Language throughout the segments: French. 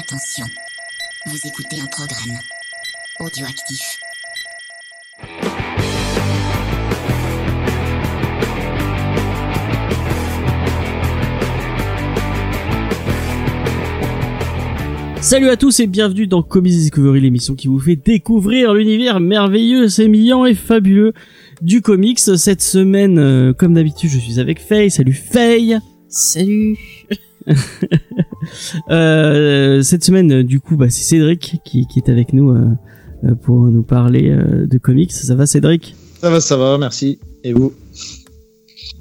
Attention, vous écoutez un programme audioactif. Salut à tous et bienvenue dans Comics Discovery, l'émission qui vous fait découvrir l'univers merveilleux, sémillant et fabuleux du comics. Cette semaine, euh, comme d'habitude, je suis avec Faye. Salut Faye Salut Euh, Cette semaine, du coup, bah, c'est Cédric qui, qui est avec nous euh, euh, pour nous parler euh, de comics. Ça va Cédric? Ça va, ça va, merci. Et vous?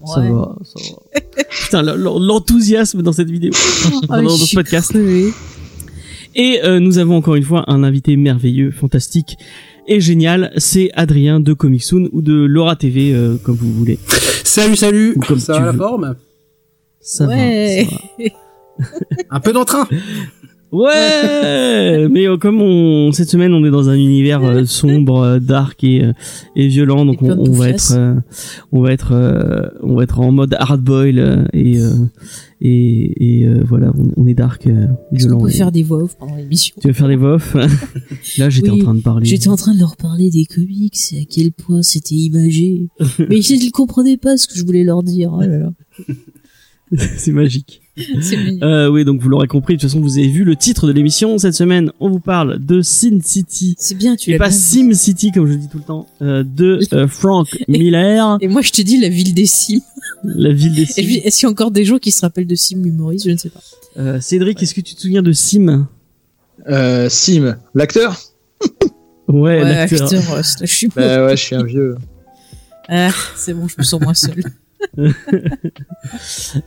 Ça va, ça va. Putain, l'enthousiasme dans cette vidéo, dans, Ah, dans ce suis podcast. Et euh, nous avons encore une fois un invité merveilleux, fantastique et génial. C'est Adrien de Comic Soon ou de Laura TV, euh, comme vous voulez. Salut, salut Ou comme Ça tu va la forme? Ça Ouais. va, ça va. Un peu d'entrain Ouais, mais euh, comme on cette semaine on est dans un univers euh, sombre, euh, dark et euh, et violent, donc Et on, on va être euh, on va être euh, on va être en mode hard boil euh, et euh, et, et euh, voilà, on, on est dark, euh, violent. qu'on peut et- faire des voix off pendant l'émission Tu vas faire des voix off? Là, j'étais Oui, en train de parler. J'étais en train de leur parler des comics et à quel point c'était imagé. Mais ils ne comprenaient pas ce que je voulais leur dire. Oh là là. C'est magique. Euh, oui, donc vous l'aurez compris. De toute façon, vous avez vu le titre de l'émission cette semaine. On vous parle de Sin City. C'est bien, tu Et l'as pas. Sim City comme je dis tout le temps, euh, de euh, Frank Miller, Et moi, je te dis la ville des Sims. la ville des Et Sims. Est-ce qu'il y a encore des gens qui se rappellent de Sim Humoris Je ne sais pas. Euh, Cédric, est-ce que tu te souviens de Sim? Euh, Sim, l'acteur? Ouais, Ouais, l'acteur. je suis pas. Bah ouais, je suis un vieux. Ah, c'est bon, je me sens moins seule.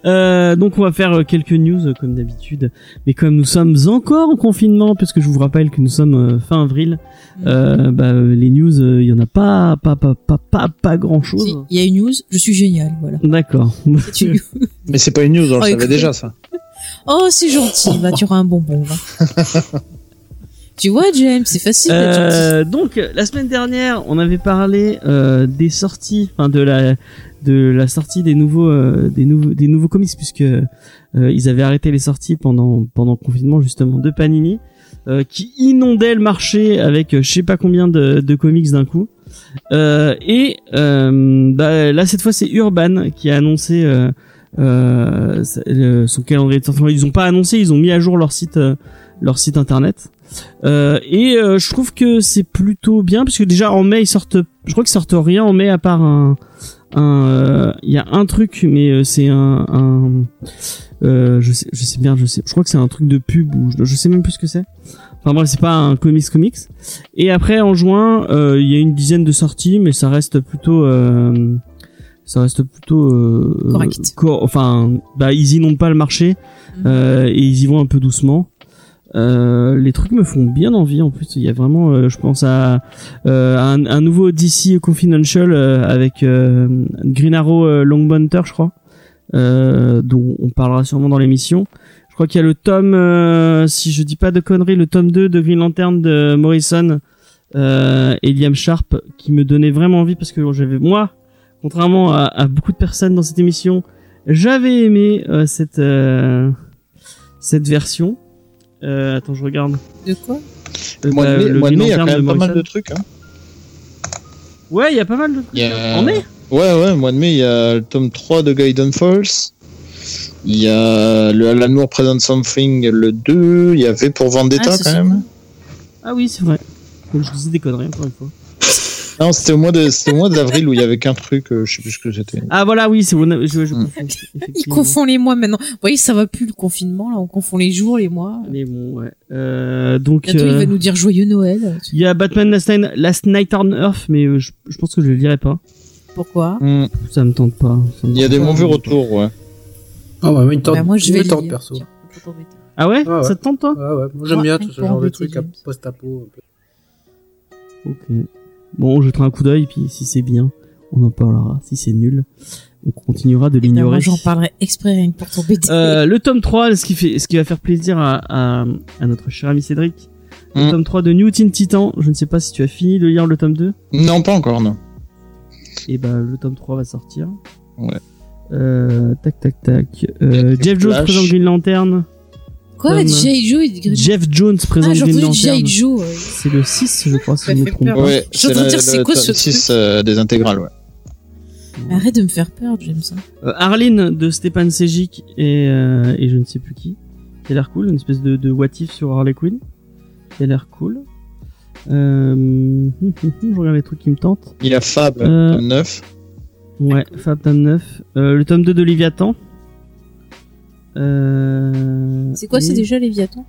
Euh, donc on va faire euh, quelques news euh, comme d'habitude, mais comme nous sommes encore en confinement, puisque je vous rappelle que nous sommes euh, fin avril, euh, bah, euh, les news, euh, il y en a pas, pas, pas, pas, pas, pas grand chose. Si, Il y a une news, je suis géniale, voilà. D'accord. Mais c'est pas une news, on le Oh, savait déjà ça. Oh, c'est gentil, bah tu auras un bonbon, va. tu vois, James, c'est facile. Euh, donc la semaine dernière, on avait parlé euh, des sorties, enfin de la de la sortie des nouveaux euh, des nouveaux des nouveaux comics puisque euh, ils avaient arrêté les sorties pendant pendant le confinement justement de Panini euh, qui inondait le marché avec euh, je sais pas combien de, de comics d'un coup. Euh, et euh, bah, là cette fois c'est Urban qui a annoncé son calendrier de sortie. Ils ont pas annoncé, ils ont mis à jour leur site leur site internet. Euh, et euh, je trouve que c'est plutôt bien parce que déjà en mai ils sortent, je crois qu'ils sortent rien en mai à part un, un, euh, il y a un truc mais euh, c'est un, un euh, je sais, je sais bien, je sais, je crois que c'est un truc de pub ou je, je sais même plus ce que c'est. Enfin bref, c'est pas un comics comics. Et après en juin, euh, il y a une dizaine de sorties, mais ça reste plutôt, euh, ça reste plutôt euh, Correct. cor- enfin, bah ils inondent pas le marché Mhm. euh, et ils y vont un peu doucement. Euh, les trucs me font bien envie en plus. Il y a vraiment, euh, je pense à euh, un, un nouveau DC Confidential euh, avec euh, Green Arrow euh, Longbunter, je crois, dont on parlera sûrement dans l'émission. Je crois qu'il y a le tome, si je dis pas de conneries, le tome 2 de Green Lantern de Morrison et Liam Sharp qui me donnait vraiment envie parce que j'avais moi, contrairement à, à beaucoup de personnes dans cette émission, j'avais aimé cette cette version. Euh, attends, je regarde. De quoi Euh, mois bah, de mai, le mois de mai, il y a quand même pas mal de trucs. Hein. Ouais, il y a pas mal de trucs. A... En mai Ouais, ouais, mois de mai, il y a le tome 3 de Gaiden Falls. Il y a le Alan Moore Present Something, le 2. Il y avait pour Vendetta Ah, quand ça. même. Ah oui, c'est vrai. Je disais des conneries encore une fois. Non, c'était au mois de, c'était au mois d'avril où il y avait qu'un truc, euh, je sais plus ce que c'était. Ah voilà, oui, c'est je, je Hmm. confonds. Il effectivement. confond les mois maintenant. Vous voyez, ça va plus le confinement, là, on confond les jours, les mois. Mais bon, ouais. Euh, donc, Bientôt, il euh, va nous dire joyeux Noël. il y a Batman Last Night, Last Night on Earth, mais euh, je, je pense que je le lirai pas. Pourquoi Hmm. Ça me tente pas. Il y a des mauvais retours, ouais. Ah ouais, mais une tente, Bah, moi, je vais tente lire. perso. Tiens. Ah ouais, Ah ouais. Ça te tente toi Ouais, ouais, moi j'aime bien tout ce genre de trucs à post-apo. Ok. Bon, on jettera un coup d'œil, puis si c'est bien, on en parlera. Si c'est nul, on continuera de Eh ben, l'ignorer. j'en parlerai exprès rien que pour t'embêter. Euh, le tome 3, ce qui fait, ce qui va faire plaisir à, à, à notre cher ami Cédric. Le Mm. tome 3 de New Teen Titan. Je ne sais pas si tu as fini de lire le tome 2. Non, pas encore, non. Et bah, le tome 3 va sortir. Ouais. Euh, tac, tac, tac. Euh, Jeff Jones présente Green Lantern. Quoi, G.I. Joe et Green Jeff Jones présente Ah, j'ai Green entendu Lantern. Joe. ouais. C'est le 6, je crois, si Ça je me trompe pas. Ouais, Je suis en train de dire, c'est quoi ce 6 truc euh, des intégrales, ouais. Arrête de me faire peur, James. hein. Euh, Arline de Stepan Sejic et, euh, et je ne sais plus qui. Qui a l'air cool, une espèce de, de what if sur Harley Quinn. Qui a l'air cool. Euh, je regarde les trucs qui me tentent. Il y a Fab, Euh, tome 9. Ouais, Fab tome 9. Euh, le tome 2 de Léviathan. Euh, C'est quoi, c'est déjà Léviathan?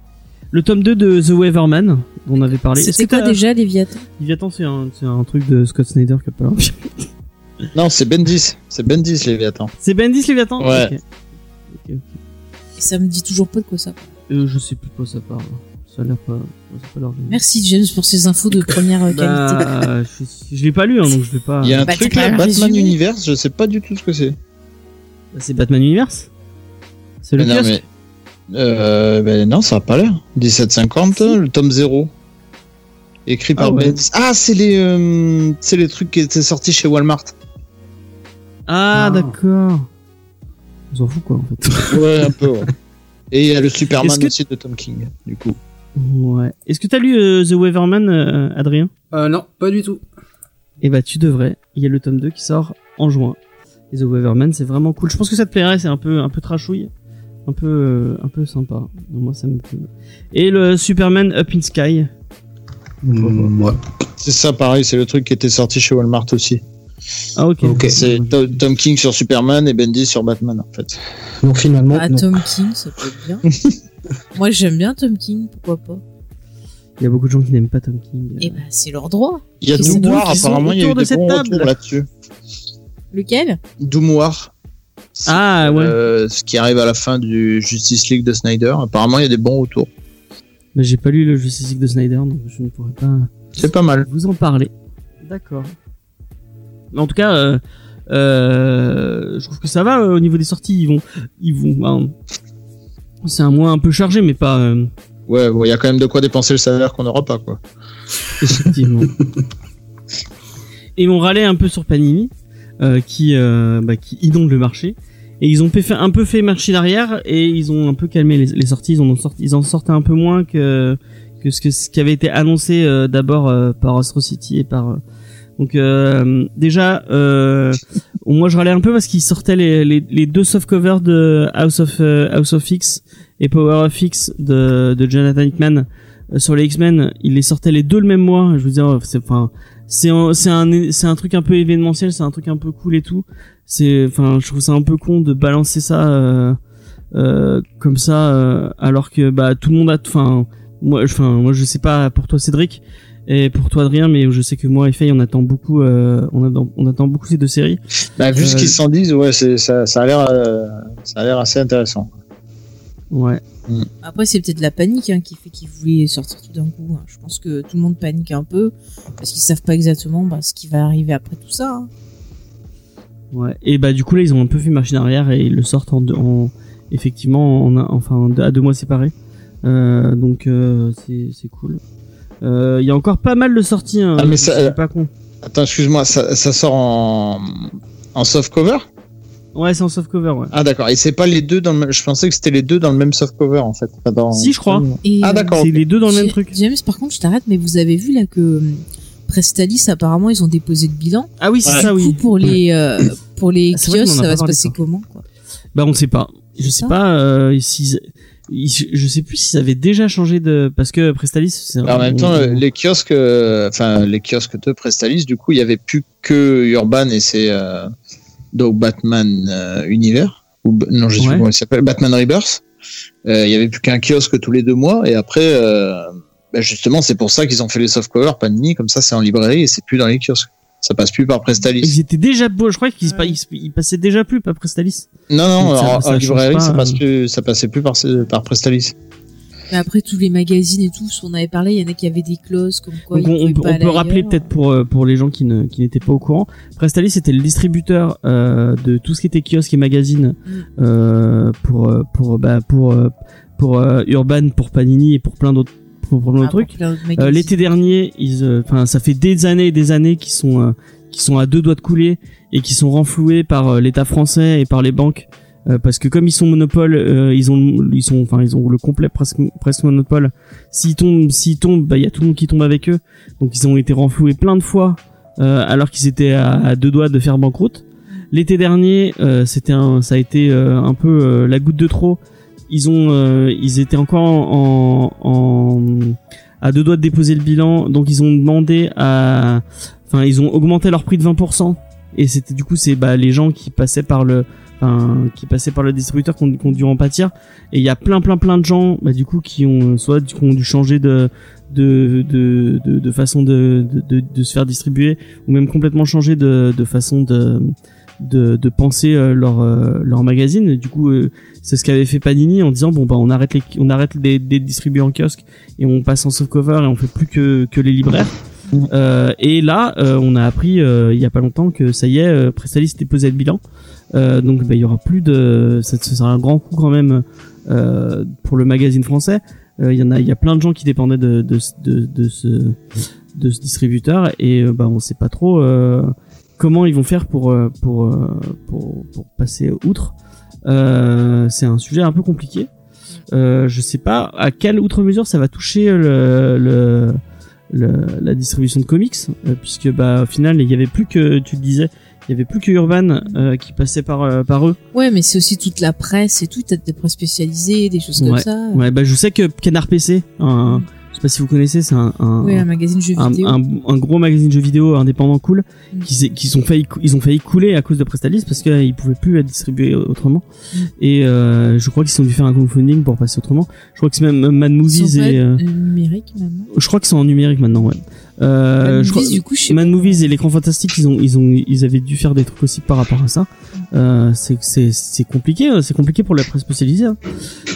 Le tome 2 de The Weatherman, dont on avait parlé. C'était quoi déjà Léviathan? Léviathan, c'est un, c'est un truc de Scott Snyder qui a pas l'air bien. Non, c'est Bendis. C'est Bendis, Léviathan. C'est Bendis Léviathan? Ouais. Et ça me dit toujours pas de quoi ça parle. Euh, je sais plus de quoi ça parle. Ça a l'air pas. Pas. Merci James pour ces infos de première euh, qualité. Bah, je, je l'ai pas lu, hein, donc je vais pas. Il y a un Bah, truc là, Batman. Universe, je sais pas du tout ce que c'est. Bah, C'est Batman Universe? C'est le Mais non, kiosque mais. Euh, ben non, ça a pas l'air. 1750, le tome 0. Écrit par Ah ouais. Bendis. Ah, c'est les, euh, c'est les trucs qui étaient sortis chez Walmart. Ah, Ah. d'accord. On s'en fout quoi en fait. Ouais, un peu, ouais. Et il y a le Superman que- aussi de Tom King, du coup. ouais. Est-ce que t'as lu euh, The Weatherman, euh, Adrien? Euh, non, pas du tout. Eh bah tu devrais. Il y a le tome 2 qui sort en juin. Et The Weatherman, c'est vraiment cool. Je pense que ça te plairait, c'est un peu un peu trashouille. Un peu euh, un peu sympa. Donc, moi ça me plaît. Et le Superman Up in Sky. Mm, ouais. C'est ça, pareil, c'est le truc qui était sorti chez Walmart aussi. Ah ok. Ok. C'est To- Tom King sur Superman et Bendis sur Batman, en fait. Donc finalement, Ah, non. Tom King, ça peut être bien. Moi, j'aime bien Tom King, pourquoi pas Il y a beaucoup de gens qui n'aiment pas Tom King. Eh ben, c'est leur droit. Il y a Doom War, qui sont apparemment, il y a eu de des bons retours là-dessus. Lequel? Doom War. Ah ouais. Euh, ce qui arrive à la fin du Justice League de Snyder. Apparemment, il y a des bons retours. Bah, j'ai pas lu le Justice League de Snyder, donc je ne pourrais pas C'est pas mal. vous en parler. D'accord. Mais En tout cas, euh, euh, je trouve que ça va euh, au niveau des sorties. Ils vont, ils vont. ben, c'est un mois un peu chargé, mais pas euh, Ouais, ouais, il y a quand même de quoi dépenser le salaire qu'on n'aura pas, quoi. effectivement. Et ils m'ont râlé un peu sur Panini, qui, euh, bah, qui inonde le marché. Et ils ont fait, un peu fait marcher arrière et ils ont un peu calmé les, sorties. Ils en sorti, ils en sortaient un peu moins que que ce que ce qui avait été annoncé euh, d'abord euh, par Astro City et par. euh, donc euh, déjà, euh, moi je râlais un peu parce qu'ils sortaient les, les, deux soft covers de House of euh, House of X et Power of X de, de Jonathan Hickman euh, sur les X-Men. Ils les sortaient les deux le même mois. Je veux dire, enfin c'est un c'est un c'est un truc un peu événementiel, c'est un truc un peu cool et tout. C'est enfin je trouve ça un peu con de balancer ça euh, euh, comme ça euh, alors que bah tout le monde a enfin moi enfin moi je sais pas pour toi Cédric et pour toi Adrien mais je sais que moi et Faye on attend beaucoup euh, on attend on attend beaucoup ces deux séries. Bah, vu ce Euh, qu'ils s'en disent, ouais, c'est, ça, ça a l'air, euh, ça a l'air assez intéressant. Ouais. Après, c'est peut-être la panique hein, qui fait qu'ils voulaient sortir tout d'un coup. hein. Je pense que tout le monde panique un peu parce qu'ils savent pas exactement bah, ce qui va arriver après tout ça. hein. Ouais. Et bah du coup là ils ont un peu fait machine arrière et ils le sortent en, deux- en effectivement en, un- enfin à deux mois séparés. Euh, donc euh, c'est c'est cool. Euh, Il y a encore pas mal de sorties. Hein, Ah, mais ça- c'est pas con. Attends, excuse-moi, ça, ça sort en, en soft cover? Ouais, c'est en soft cover. Ouais. Ah, d'accord. Et c'est pas les deux dans le même, je pensais que c'était les deux dans le même soft cover, en fait. Dans- Si, je crois. Et, Ah, d'accord. C'est les deux dans le même J'ai- truc. James, par contre, je t'arrête, mais vous avez vu là que euh, Prestalis, apparemment, ils ont déposé le bilan. Ah oui, c'est Ouais. ça, Du oui. coup, pour les euh, pour les Ah, kiosques, ça va se passer ça. comment quoi Bah on sait pas. Je sais ça pas euh, s'ils ils- je sais plus s'ils avaient déjà changé de parce que Prestalis c'est en même temps, on- les kiosques, enfin, les kiosques de Prestalis, du coup, il y avait plus que Urban et c'est, euh, donc Batman euh, Univers. Ou, non, je sais Ouais. comment il s'appelle. Batman Rebirth. Euh, il y avait plus qu'un kiosque tous les deux mois et après, euh, bah, justement, c'est pour ça qu'ils ont fait les soft covers Panini, comme ça, c'est en librairie et c'est plus dans les kiosques. Ça passe plus par Prestalis. ils étaient déjà beaux, je crois qu'ils ils passaient déjà plus pas Prestalis. Non, non, Donc, ça- en, ça en change librairie, pas, ça, euh. passe plus, ça passait plus par, par Prestalis. Mais après, tous les magazines et tout, on avait parlé, il y en a qui avaient des clauses comme quoi Donc ils on, on pas on peut rappeler peut-être pour euh, pour les gens qui ne qui n'étaient pas au courant, Prestalis c'était le distributeur euh, de tout ce qui était kiosque et magazine Mm. euh, pour euh, pour bah pour euh, pour euh, Urban, pour Panini et pour plein d'autres pour, pour plein Ah, trucs. Euh. L'été dernier, ils, euh, enfin, ça fait des années et des années qu'ils sont, euh, qui sont à deux doigts de couler et qui sont renfloués par l'État français et par les banques Euh, parce que comme ils sont monopole, euh, ils ont ils sont enfin ils ont le complet presque presque monopole. S'ils tombent s'ils tombent, bah il y a tout le monde qui tombe avec eux. Donc ils ont été renfloués plein de fois euh, alors qu'ils étaient à, deux doigts de faire banqueroute. L'été dernier, euh, c'était un ça a été euh, un peu la goutte de trop. Ils ont ils étaient encore en, en à deux doigts de déposer le bilan, donc ils ont demandé à enfin ils ont augmenté leur prix de 20% et c'était du coup c'est bah les gens qui passaient par le enfin, qui passaient par le distributeur qui ont, qui ont dû en pâtir et il y a plein plein plein de gens bah, du coup qui ont soit qui ont dû changer de de de, de, de façon de, de, de, se faire distribuer ou même complètement changer de, de façon de de, de penser euh, leur euh, leur magazine. Du coup euh, c'est ce qu'avait fait Panini en disant bon bah on arrête les on arrête des, des distribuer en kiosque et on passe en softcover et on fait plus que que les libraires. Euh, et là, euh, on a appris euh, il y a pas longtemps que ça y est, euh, Prestalis déposait le bilan. Euh, donc bah, il y aura plus de, ça, ce sera un grand coup quand même euh, pour le magazine français. Euh, Il y a, il plein de gens qui dépendaient de de, de, de ce de ce distributeur et bah on sait pas trop comment ils vont faire pour pour pour, pour passer outre. Euh, c'est un sujet un peu compliqué. Euh, je sais pas à quelle outre mesure ça va toucher le, le le- la distribution de comics puisque bah au final il y avait plus que tu le disais il y avait plus que Urban euh, qui passait par euh, par eux Ouais, mais c'est aussi toute la presse et tout, t'as des presse spécialisées, des choses comme ça. ouais bah je sais que Canard PC un, je sais pas si vous connaissez c'est un un, un magazine jeux un, vidéo. un, un gros magazine jeux vidéo indépendant cool Mm. qui sont failli ils ont failli couler à cause de Prestalis parce qu'ils pouvaient plus être distribués autrement Mm. et euh, je crois qu'ils ont dû faire un crowdfunding pour passer autrement je crois que c'est même Mad Ils Movies sont pas et euh, numériques maintenant. je crois que c'est en numérique maintenant ouais euh, Mad je crois- Movies, du coup, je sais Mad Movies et l'écran fantastique, ils ont, ils ont, ils avaient dû faire des trucs aussi par rapport à ça. Euh, c'est, c'est, c'est compliqué, euh, c'est compliqué pour la presse spécialisée. hein.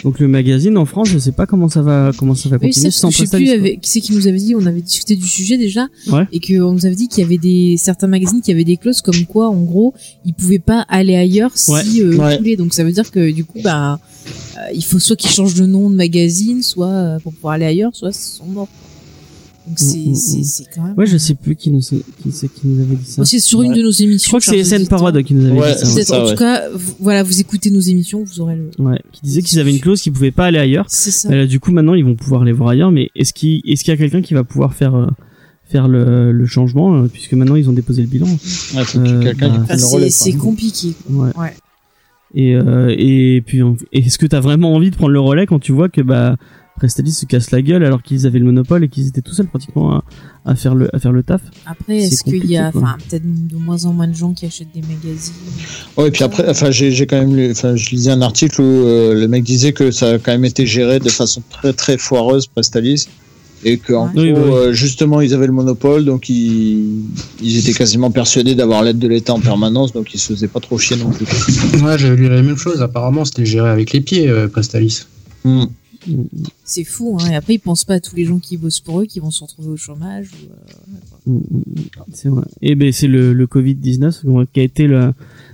Donc le magazine en France, je sais pas comment ça va, comment ça va Oui, ça, continuer parce sans je sais plus avec, qui c'est qui nous avait dit, on avait discuté du sujet déjà, Ouais. et qu'on nous avait dit qu'il y avait des, certains magazines qui avaient des clauses comme quoi, en gros, ils pouvaient pas aller ailleurs si, Ouais. euh, Ouais. Donc ça veut dire que, du coup, bah, euh, il faut soit qu'ils changent de nom de magazine, soit pour pouvoir aller ailleurs, soit ils sont morts. Donc c'est, Mm, mm, mm. c'est quand même. Ouais, je sais plus qui nous, qui c'est qui nous avait dit ça. C'est sur une de nos émissions. Je crois que c'est SN. Parode qui nous avait Ouais, dit ça. ouais. c'est Peut-être, ça, en ouais. tout cas, vous- voilà, vous écoutez nos émissions, vous aurez le. Ouais, qui disait qu'ils avaient une clause qui pouvait pas aller ailleurs. C'est ça. Là, du coup, maintenant, ils vont pouvoir les voir ailleurs. Mais est-ce qu'il, est-ce qu'il y a quelqu'un qui va pouvoir faire, euh, faire le, le changement, euh, puisque maintenant ils ont déposé le bilan. Ouais, Euh, quelqu'un bah, qui le c'est, compliqué. Ouais. Ouais. Et, euh, et puis, est-ce que t'as vraiment envie de prendre le relais quand tu vois que bah Prestalis se casse la gueule alors qu'ils avaient le monopole et qu'ils étaient tout seuls pratiquement à, à faire le à faire le taf. Après, est-ce qu'il y a, enfin, peut-être de moins en moins de gens qui achètent des magazines. Ouais, et puis après, enfin, j'ai j'ai quand même lu, enfin, je lisais un article où euh, le mec disait que ça a quand même été géré de façon très très foireuse, Prestalis, et que en Ouais. gros, Oui, oui, oui. euh, justement, ils avaient le monopole, donc ils, ils étaient quasiment persuadés d'avoir l'aide de l'État en permanence, donc ils se faisaient pas trop chier non plus. Ouais, j'avais lu la même chose. Apparemment, c'était géré avec les pieds, euh, Prestalis. Hmm. C'est fou, hein. Et après, ils pensent pas à tous les gens qui bossent pour eux, qui vont se retrouver au chômage. Ou, euh, Mm, mm, mm. C'est vrai. Et ben c'est le, le Covid 19 qui a été le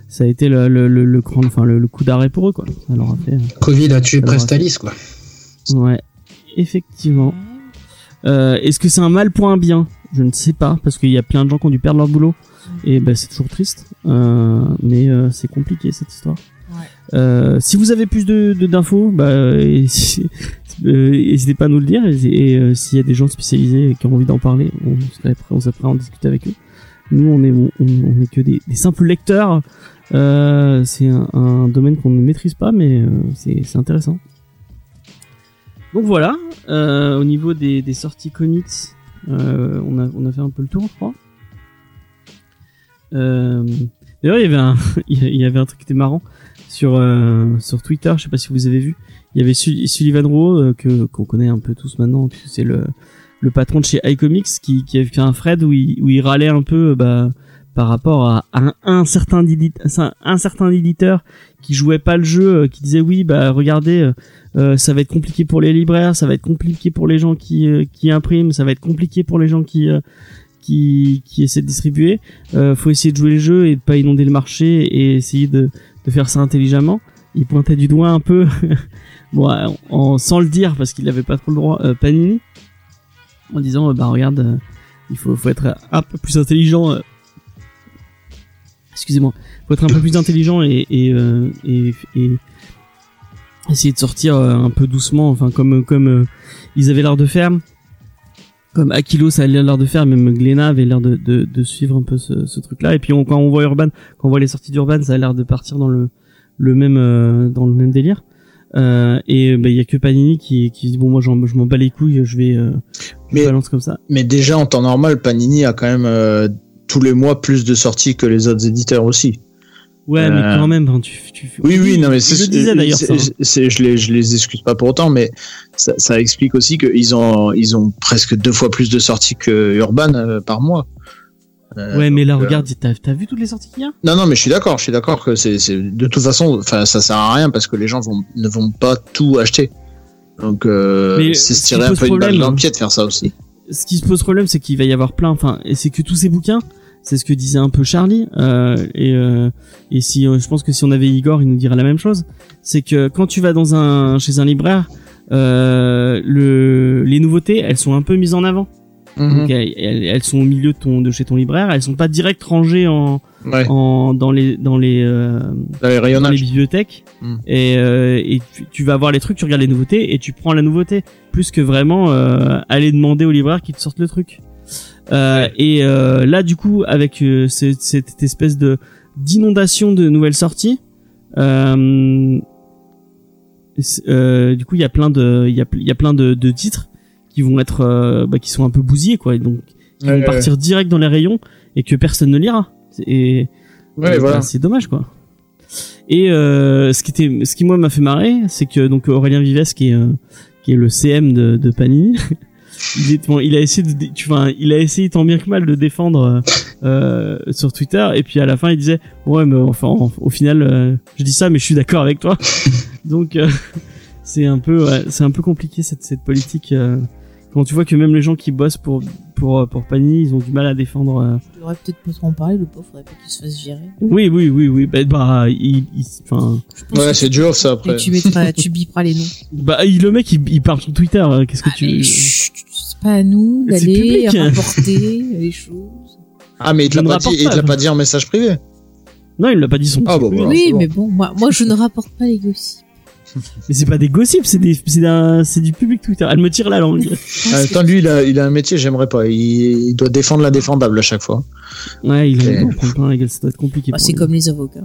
ça a été le le, le, le grand enfin le, le coup d'arrêt pour eux quoi. Ça leur a fait. Covid a tué Prestalis, quoi. Ouais. Effectivement. Euh, Est-ce que c'est un mal pour un bien? Je ne sais pas parce qu'il y a plein de gens qui ont dû perdre leur boulot et ben c'est toujours triste. Euh, mais euh, c'est compliqué cette histoire. Euh, si vous avez plus de d'infos, bah euh, si- n'hésitez pas à nous le dire et, euh, s'il y a des gens spécialisés qui ont envie d'en parler, on serait prêt, à en discuter avec eux. Nous on est que des, simples lecteurs. C'est un, domaine qu'on ne maîtrise pas mais c'est intéressant. Donc voilà, au niveau des, sorties comics, on, a, fait un peu le tour, je crois. D'ailleurs, il il y avait un truc qui était marrant sur euh, sur Twitter. Je sais pas si vous avez vu. Il y avait Sul- Sullivan Rowe euh, que qu'on connaît un peu tous maintenant, puisque c'est le le patron de chez iComics qui qui avait fait un thread où il où il râlait un peu euh, bah par rapport à, un, certain un, certain éditeur qui jouait pas le jeu, qui disait oui bah regardez ça va être compliqué pour les libraires, ça va être compliqué pour les gens qui qui impriment, ça va être compliqué pour les gens qui qui qui essaient de distribuer. Faut essayer de jouer le jeu et de pas inonder le marché et essayer de de faire ça intelligemment. Il pointait du doigt un peu, bon, en- sans le dire parce qu'il avait pas trop le droit, euh, Panini, en disant euh, bah regarde, euh, il faut faut être un peu plus intelligent. euh, excusez-moi, faut être un peu plus intelligent et et, euh, et, essayer de sortir euh, un peu doucement, enfin comme comme euh, ils avaient l'air de faire, comme Aquilo ça a l'air de faire, même Glenna avait l'air de, de, de suivre un peu ce, ce truc-là. Et puis on, quand on voit Urban, quand on voit les sorties d'Urban, ça a l'air de partir dans le le même euh, dans le même délire. Euh, et bah, il y a que Panini qui qui dit bon moi j'en- je m'en bats les couilles, je vais euh, je Mais- balance comme ça. Mais déjà en temps normal, Panini a quand même euh, tous les mois plus de sorties que les autres éditeurs aussi. Ouais, mais Euh, quand même, enfin, tu, tu Oui, oui, non, mais je c'est, le disais d'ailleurs. ça, c'est- hein. c'est- je les, je les excuse pas pour autant, mais ça, ça explique aussi qu'ils ont, ils ont presque deux fois plus de sorties que Urban euh, par mois. Euh, Ouais, mais là, euh, regarde, t'as t'as vu toutes les sorties qu'il y a? Non, non, mais je suis d'accord, je suis d'accord que c'est, c'est, de toute façon, enfin, ça sert à rien parce que les gens vont, ne vont pas tout acheter. Donc, euh, c'est ce se qui tirer un peu une balle dans le pied de faire ça aussi. Ce qui se pose problème, c'est qu'il va y avoir plein. Enfin, et c'est que tous ces bouquins, c'est ce que disait un peu Charlie. Euh, et euh, et si, euh, je pense que si on avait Igor, il nous dirait la même chose. C'est que quand tu vas dans un chez un libraire, euh, le les nouveautés, elles sont un peu mises en avant. Mhm. Donc, elles, sont au milieu de ton de chez ton libraire. Elles sont pas direct rangées en, Ouais, en dans les dans les euh, dans les dans les bibliothèques Mm. et, euh, et tu, tu vas voir les trucs, tu regardes les nouveautés et tu prends la nouveauté plus que vraiment euh, aller demander au libraire qu'il te sorte le truc. Euh, Et euh, là, du coup, avec euh, cette, cette espèce de d'inondation de nouvelles sorties, euh, du coup, il y a plein de il y a, y a plein de, de titres qui vont être euh, bah, qui sont un peu bousillés quoi, et donc qui Ouais, vont partir direct dans les rayons et que personne ne lira. Et Ouais, et, voilà. c'est dommage quoi. Et euh, ce qui était, ce qui moi m'a fait marrer, c'est que donc Aurélien Vives qui est euh, qui est le CM de, de Panini, il est, bon, il a essayé de, tu vois, il a essayé tant bien que mal de défendre euh, euh, sur Twitter et puis à la fin il disait ouais mais enfin en- au final euh, je dis ça mais je suis d'accord avec toi. donc euh, c'est un peu ouais, c'est un peu compliqué cette cette politique. euh, quand tu vois que même les gens qui bossent pour pour euh, pour Panini, ils ont du mal à défendre. euh, Je devrais peut-être pas trop en parler, le pauvre, faudrait pas qu'il se fasse virer. oui, oui, oui, oui. Bah, bah il, il- enfin, Ouais, c'est dur ça après. Et tu mettras, tu biperas les noms. bah, il, le mec, il, il parle sur Twitter. Qu'est-ce que Ah, tu c'est pas à nous d'aller rapporter les choses. Ah, mais il te l'a ne pas dit, il te l'a pas dit en message privé. Non, il l'a pas dit son. Ah, petit bah, oui, bon. mais bon, moi, moi, je ne rapporte pas les gossips. Mais c'est pas des gossips, c'est des, c'est du public Twitter. Elle me tire la langue. Même temps, lui, il a, il a un métier, j'aimerais pas. Il, il doit défendre l'indéfendable à chaque fois. ouais, il Et- en prend plein la gueule. Ça doit être compliqué. Bah, c'est comme les avocats.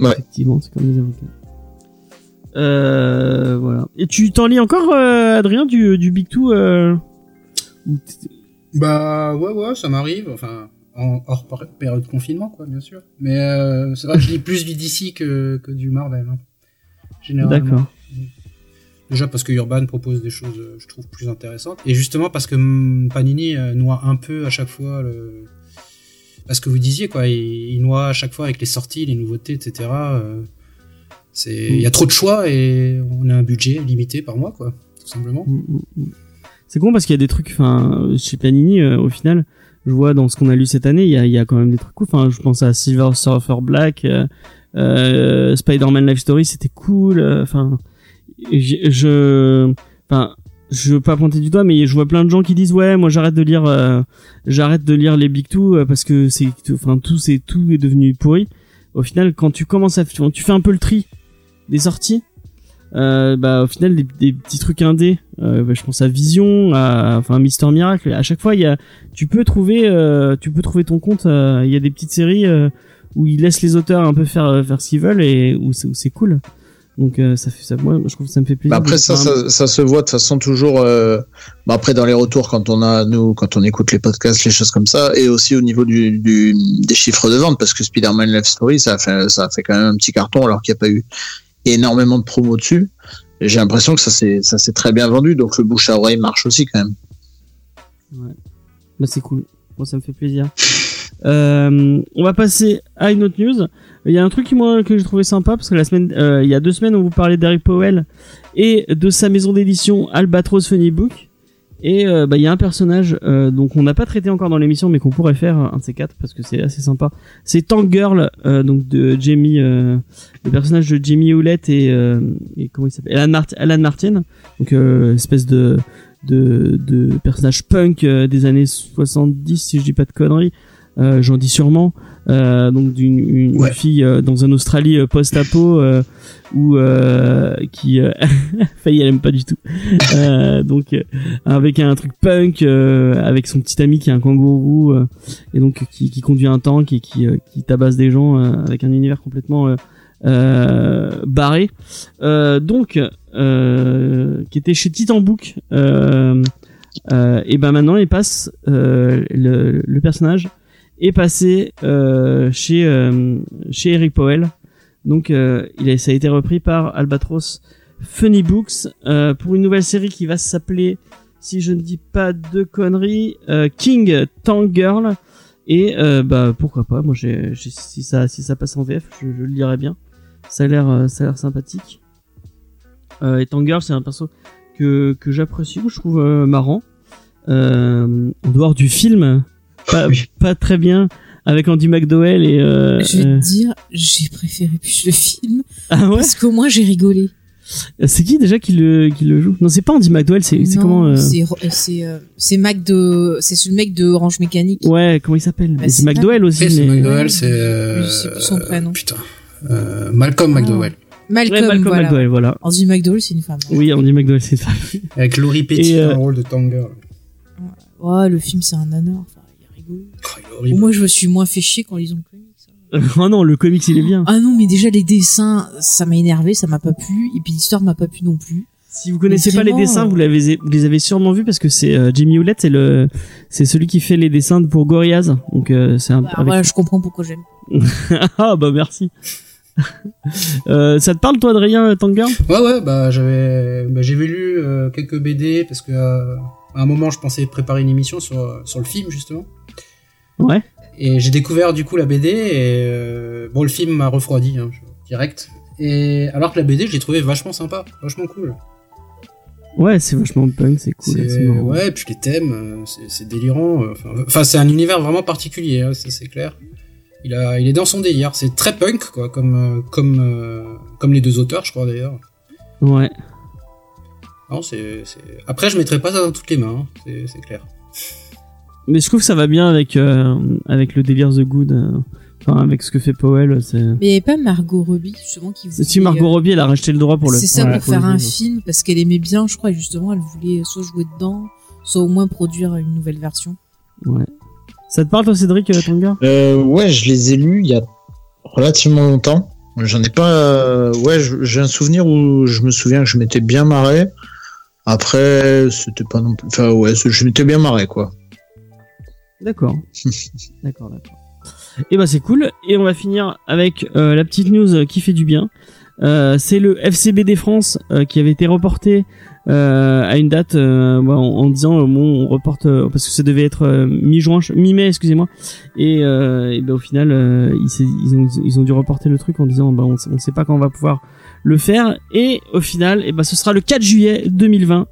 Effectivement, c'est comme les avocats. Euh, voilà. Et tu t'en lis encore, euh, Adrien, du, du Big Two, euh, Bah ouais ouais ça m'arrive enfin en hors période de confinement quoi bien sûr mais euh, c'est vrai que je lis plus du DC que, que du Marvel hein, généralement D'accord. déjà parce que Urban propose des choses euh, je trouve plus intéressantes et justement parce que hum, Panini euh, noie un peu à chaque fois le à ce que vous disiez quoi il, il noie à chaque fois avec les sorties les nouveautés etc euh, c'est il y a trop de choix et on a un budget limité par mois quoi tout simplement Mm, mm, mm. C'est con parce qu'il y a des trucs, enfin, chez Panini, euh, au final, je vois dans ce qu'on a lu cette année, il y a, il y a quand même des trucs cool. Enfin, je pense à Silver Surfer Black, euh, euh, Spider-Man Life Story, c'était cool. euh, Enfin, je, enfin, je veux pas pointer du doigt, mais je vois plein de gens qui disent ouais, moi j'arrête de lire, euh, j'arrête de lire les Big Two euh, parce que c'est, enfin, tout c'est tout est devenu pourri. Au final, quand tu commences à, tu fais un peu le tri des sorties, euh, bah au final des, petits trucs indés euh, bah, je pense à Vision à enfin Mister Miracle à chaque fois il y a tu peux trouver euh, tu peux trouver ton compte il y a des petites séries où ils laissent les auteurs un peu faire euh, faire ce qu'ils veulent et où c'est où c'est cool donc euh, ça fait ça moi je trouve que ça me fait plaisir Bah après ça, ça, ça se voit de façon toujours. Euh... Bah après dans les retours quand on a nous quand on écoute les podcasts, les choses comme ça, et aussi au niveau du, du des chiffres de vente parce que Spider-Man Love Story ça a fait ça a fait quand même un petit carton alors qu'il n'y a pas eu énormément de promos dessus. J'ai l'impression que ça s'est ça s'est très bien vendu donc le bouche à oreille marche aussi quand même. Bah c'est cool. Moi ça me fait plaisir. Euh, on va passer à une autre news. Il y a un truc qui moi que j'ai trouvé sympa parce que la semaine, euh, il y a deux semaines on vous parlait d'Eric Powell et de sa maison d'édition Albatros Funny Book. Et euh, bah il y a un personnage euh, donc on n'a pas traité encore dans l'émission mais qu'on pourrait faire un de ces quatre parce que c'est assez sympa. C'est Tank Girl euh, donc de Jamie le personnage de Jamie Hewlett et, et comment il s'appelle? Alan, Mart Alan Martin donc espèce de de, de personnage punk des années 70 si je dis pas de conneries j'en dis sûrement, euh, donc d'une une Ouais. fille euh, dans un Australie euh, post-apo euh, où euh, qui euh, Faye elle aime pas du tout, Euh, donc euh, avec un truc punk, euh, avec son petit ami qui est un kangourou euh, et donc qui, qui conduit un tank et qui euh, qui tabasse des gens euh, avec un univers complètement euh, euh, barré. Euh, donc euh, qui était chez Titan Book. Euh, euh, et ben maintenant il passe euh, le, le personnage est passé euh, chez euh, chez Eric Powell. Donc euh, il a, ça a été repris par Albatros Funny Books pour une nouvelle série qui va s'appeler, si je ne dis pas de conneries, King Tank Girl. Et bah pourquoi pas, moi j'ai, si ça si ça passe en VF, je, je le lirai bien. Ça a l'air ça a l'air sympathique. Euh, et Tank Girl c'est un perso que que j'apprécie, que je trouve euh, marrant. Euh, en dehors du film, pas, Oui. pas très bien avec Andy McDowell et euh, Je vais euh, te dire, j'ai préféré plus le film ah ouais? parce qu'au moins j'ai rigolé. c'est qui déjà qui le qui le joue? Non c'est pas Andy McDowell c'est comment euh, C'est euh, c'est euh, c'est Mac de c'est le mec de Orange Mécanique. ouais comment il s'appelle? Bah, c'est McDowell aussi c'est mais... McDowell, c'est. euh, Je sais plus son prénom. Putain. Euh, Malcolm Ah. McDowell. Malcolm, Ouais, Malcolm voilà. McDowell voilà Andy McDowell, c'est une femme. oui Andy McDowell c'est ça Avec Laurie Petty Et, euh, dans le rôle de Tanger. Ouais, le film c'est un. Enfin, rigolo. Oh. Moi, je me suis moins fait chier quand ils ont connu ça. oh non le comics il est bien Ah non, mais déjà les dessins, ça m'a énervé, ça m'a pas plu, et puis l'histoire m'a pas plu non plus. si vous connaissez pas les dessins vous l'avez vous les avez sûrement vus parce que c'est euh, Jimmy Hewlett c'est le c'est celui qui fait les dessins pour Gorillaz donc euh, c'est un Bah, avec- voilà, je comprends pourquoi j'aime. ah bah merci euh, ça te parle toi Adrien Tangar Ouais, ouais, bah j'avais, bah, j'avais lu euh, quelques BD parce que euh, à un moment je pensais préparer une émission sur sur le film justement. Ouais Et j'ai découvert du coup la BD et euh, bon le film m'a refroidi hein, direct. Et alors que la BD je l'ai trouvé vachement sympa, vachement cool. ouais c'est vachement punk c'est cool ouais, et puis les thèmes, euh, c'est délirant. euh, Enfin, c'est un univers vraiment particulier, hein, c'est clair. Il a, il est dans son délire. C'est très punk, quoi, comme, comme, comme les deux auteurs, je crois d'ailleurs. ouais Non, c'est, Après, je mettrai pas ça dans toutes les mains, hein, c'est clair. Mais je trouve que ça va bien avec euh, avec le délire The Good, euh, enfin avec ce que fait Powell. C'est Mais il y avait pas Margot Robbie, justement, qui voulait... si Margot Robbie elle a racheté le droit pour le. C'est ça, pour pour faire un livre. film, parce qu'elle aimait bien, je crois, et justement, elle voulait soit jouer dedans, soit au moins produire une nouvelle version. Ouais. Ça te parle toi Cédric euh, Tanga Euh, ouais, je les ai lus il y a relativement longtemps. J'en ai pas. euh, ouais, j'ai un souvenir où je me souviens que je m'étais bien marré. Après, c'était pas non plus. Enfin, ouais, je m'étais bien marré, quoi. D'accord. d'accord, d'accord. Et bah c'est cool. Et on va finir avec euh, la petite news qui fait du bien. Euh, c'est le FCBD France euh, qui avait été reporté euh, à une date euh, bah, en, en disant bon on reporte parce que ça devait être mi-juin, mi-mai excusez-moi. Et, ben au final ils, ont dû reporter le truc en disant bah on, on sait pas quand on va pouvoir le faire. Et au final et ben ce sera le 4 juillet 2020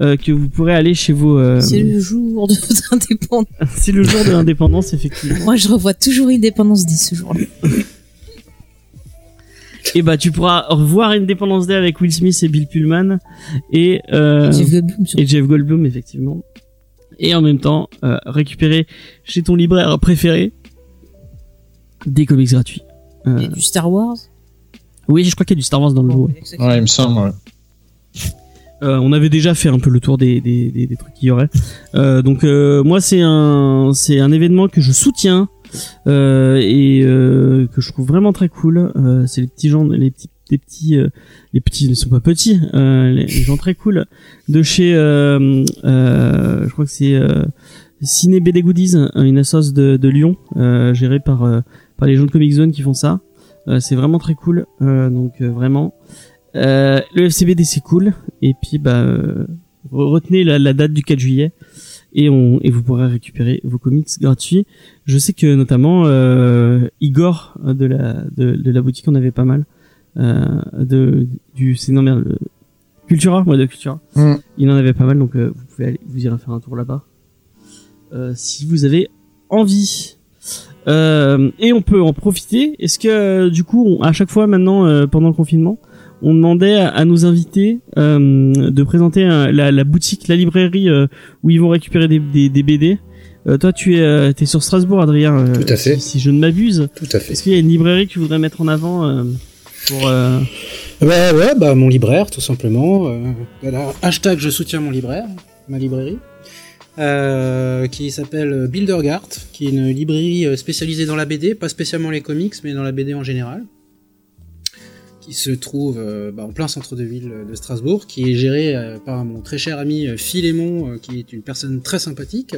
euh, que vous pourrez aller chez vos. euh, C'est le jour de l'indépendance. c'est le jour de l'indépendance effectivement. Moi, je revois toujours Indépendance Day ce jour-là. Et bah tu pourras revoir Independence Day avec Will Smith et Bill Pullman et euh, Jeff Goldblum, surtout. et Jeff Goldblum effectivement. Et en même temps euh, récupérer chez ton libraire préféré des comics gratuits. Euh, Et du Star Wars. oui, je crois qu'il y a du Star Wars dans le ouais. Ouais, il me semble. Ouais. Euh, on avait déjà fait un peu le tour des, des, des, trucs qu'il y aurait. Euh, donc euh, moi c'est un c'est un événement que je soutiens euh, et euh, que je trouve vraiment très cool. Euh, c'est les petits gens, les petits les petits les petits ne sont pas petits, les, les gens très cool de chez je crois que c'est Ciné BD Goodies, une assoce de, de Lyon gérée par par les gens de Comic Zone qui font ça. C'est vraiment très cool. Donc vraiment. Euh, le FCBD c'est cool et puis bah euh, retenez la, la date du 4 juillet et on et vous pourrez récupérer vos comics gratuits. Je sais que notamment euh, Igor de la de, de la boutique en avait pas mal euh, de du c'est non merde Cultura ouais de Cultura. Mm. Il en avait pas mal donc euh, vous pouvez aller vous irez faire un tour là-bas euh, si vous avez envie. Euh, et on peut en profiter. Est-ce que du coup, on- à chaque fois maintenant euh, pendant le confinement, on demandait à, à nos invités euh, de présenter euh, la, la boutique, la librairie euh, où ils vont récupérer des, des, des BD. Euh, toi, tu es, euh, sur Strasbourg, Adrien. euh, Tout à fait. Si, si je ne m'abuse. Tout à fait. Est-ce qu'il y a une librairie que tu voudrais mettre en avant pour Ouais, ouais, bah mon libraire, tout simplement. Voilà, hashtag je soutiens mon libraire, ma librairie, qui s'appelle Bildergart, qui est une librairie spécialisée dans la BD, pas spécialement les comics, mais dans la BD en général, qui se trouve euh, bah, en plein centre de ville de Strasbourg, qui est gérée euh, par mon très cher ami euh, Philémon, euh, qui est une personne très sympathique.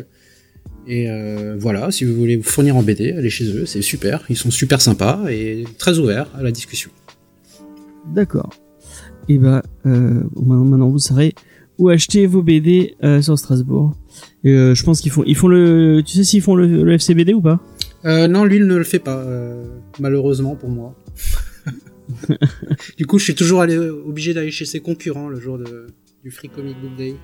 Et voilà, si vous voulez vous fournir en BD, allez chez eux, c'est super, ils sont super sympas et très ouverts à la discussion. D'accord. Et bah, euh, maintenant, maintenant, vous saurez où acheter vos BD sur Strasbourg. Et, je pense qu'ils font, ils font le, tu sais s'ils font le, le FCBD ou pas? Non, lui, il ne le fait pas, malheureusement pour moi. du coup, je suis toujours allé, obligé d'aller chez ses concurrents le jour de, du Free Comic Book Day.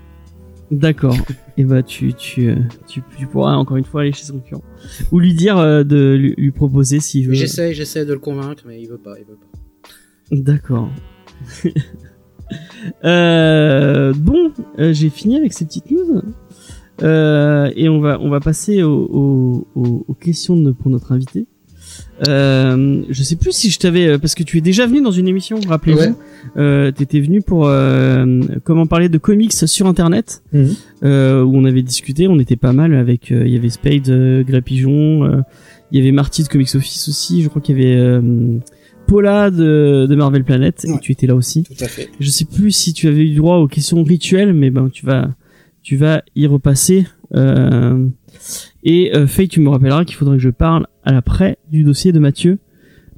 D'accord. Et bah, tu, tu, euh, tu, tu pourras encore une fois aller chez son concurrent ou lui dire euh, de lui, lui proposer s'il veut. J'essaie, j'essaie de le convaincre, mais il veut pas, il veut pas. D'accord. euh, bon, euh, j'ai fini avec ces petites news. Euh, et on va on va passer au- au- au- aux questions de, pour notre invité. Euh, je sais plus si je t'avais euh, parce que tu es déjà venu dans une émission, rappelez-vous. Ouais. Euh, T'étais venu pour euh, comment parler de comics sur internet, euh, où on avait discuté. On était pas mal avec. euh, Il y avait Spade, euh, Grey Pigeon, euh, il y avait Marty de Comics Office aussi. Je crois qu'il y avait euh, Paula de, de Marvel Planet et tu étais là aussi. Tout à fait. Je sais plus si tu avais eu droit aux questions rituelles, mais ben tu vas tu vas y repasser. Euh, et euh, Faye, tu me rappelleras qu'il faudrait que je parle à l'après du dossier de Mathieu.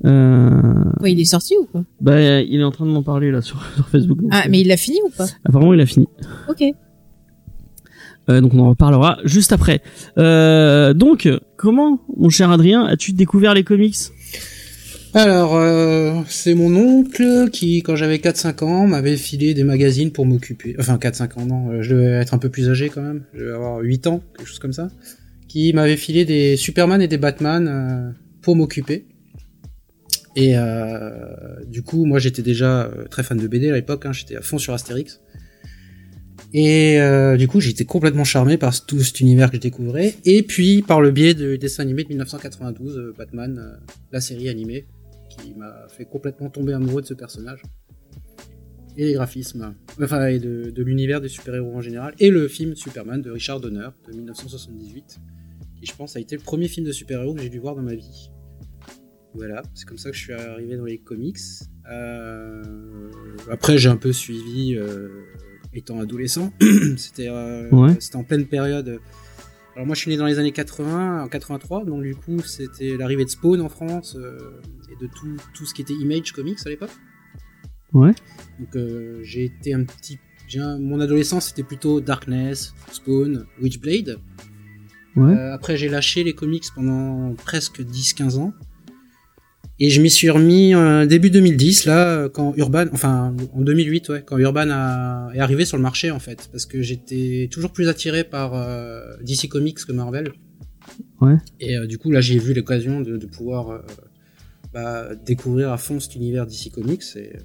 Euh, Quoi, il est sorti ou quoi? bah, il est en train de m'en parler là sur, sur Facebook. donc, Ah, euh, mais il l'a fini ou pas? apparemment il a fini. Ok. Euh, donc on en reparlera juste après. Euh, donc comment, mon cher Adrien, as-tu découvert les comics? Alors, euh, c'est mon oncle qui, quand j'avais 4-5 ans, m'avait filé des magazines pour m'occuper. Enfin, 4-5 ans, non, euh, je devais être un peu plus âgé quand même. Je devais avoir 8 ans, quelque chose comme ça. Qui m'avait filé des Superman et des Batman euh, pour m'occuper. Et euh, du coup, moi j'étais déjà euh, très fan de BD à l'époque, hein, j'étais à fond sur Astérix. Et du coup, j'étais complètement charmé par tout cet univers que je découvrais. Et puis, par le biais du dessin animé de 1992, euh, Batman, la série animée, qui m'a fait complètement tomber amoureux de ce personnage. Et les graphismes, enfin, et de l'univers des super-héros en général. Et le film Superman de Richard Donner, de 1978, qui je pense a été le premier film de super-héros que j'ai dû voir dans ma vie. Voilà, c'est comme ça que je suis arrivé dans les comics. Euh, Après, j'ai un peu suivi, euh, étant adolescent. C'était euh, Ouais. en pleine période. Alors moi, je suis né dans les années 80, en 83, donc du coup, c'était l'arrivée de Spawn en France euh, et de tout, tout ce qui était Image Comics à l'époque. Ouais. Donc j'ai été un petit, un- mon adolescence c'était plutôt Darkness, Spawn, Witchblade. Ouais. Euh, après, j'ai lâché les comics pendant presque 10-15 ans. Et je m'y suis remis euh, début 2010, là, euh, quand Urban, enfin, en 2008, ouais, quand Urban a, est arrivé sur le marché, en fait. Parce que j'étais toujours plus attiré par euh, DC Comics que Marvel. Ouais. Et euh, du coup, là, j'ai vu l'occasion de, de pouvoir euh, bah, découvrir à fond cet univers DC Comics. Et euh,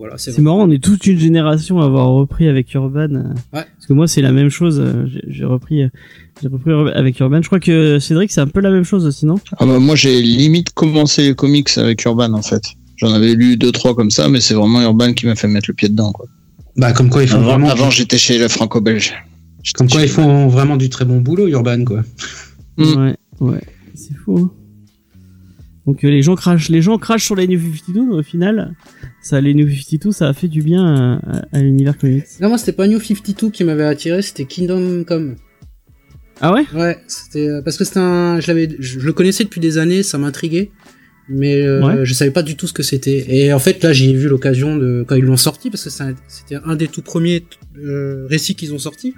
voilà, c'est marrant, on est toute une génération à avoir repris avec Urban. Ouais. Parce que moi, c'est la même chose. euh, j'ai- repris, euh, j'ai repris avec Urban. Je crois que Cédric, c'est un peu la même chose aussi, non? Ah bah, moi, j'ai limite commencé les comics avec Urban, en fait. J'en avais lu deux, trois comme ça, mais c'est vraiment Urban qui m'a fait mettre le pied dedans, quoi. Bah, comme quoi ils font Avant, vraiment. avant, j'étais chez le franco-belge. Comme quoi ils font vraiment du très bon boulot, Urban, quoi. Ouais, ouais. C'est fou. hein. Donc euh, les gens crachent, les gens crachent sur les New 52, mais au final, ça, les New 52, ça a fait du bien à, à- à l'univers comics. Non, moi, c'était pas New 52 qui m'avait attiré, c'était Kingdom Come. Ah ouais? Ouais, c'était euh, parce que c'était un, je l'avais, je, je le connaissais depuis des années, ça m'intriguait, mais euh, Ouais. je savais pas du tout ce que c'était. Et en fait, là, j'ai eu l'occasion de quand ils l'ont sorti, parce que un- c'était un des tout premiers euh, récits qu'ils ont sorti.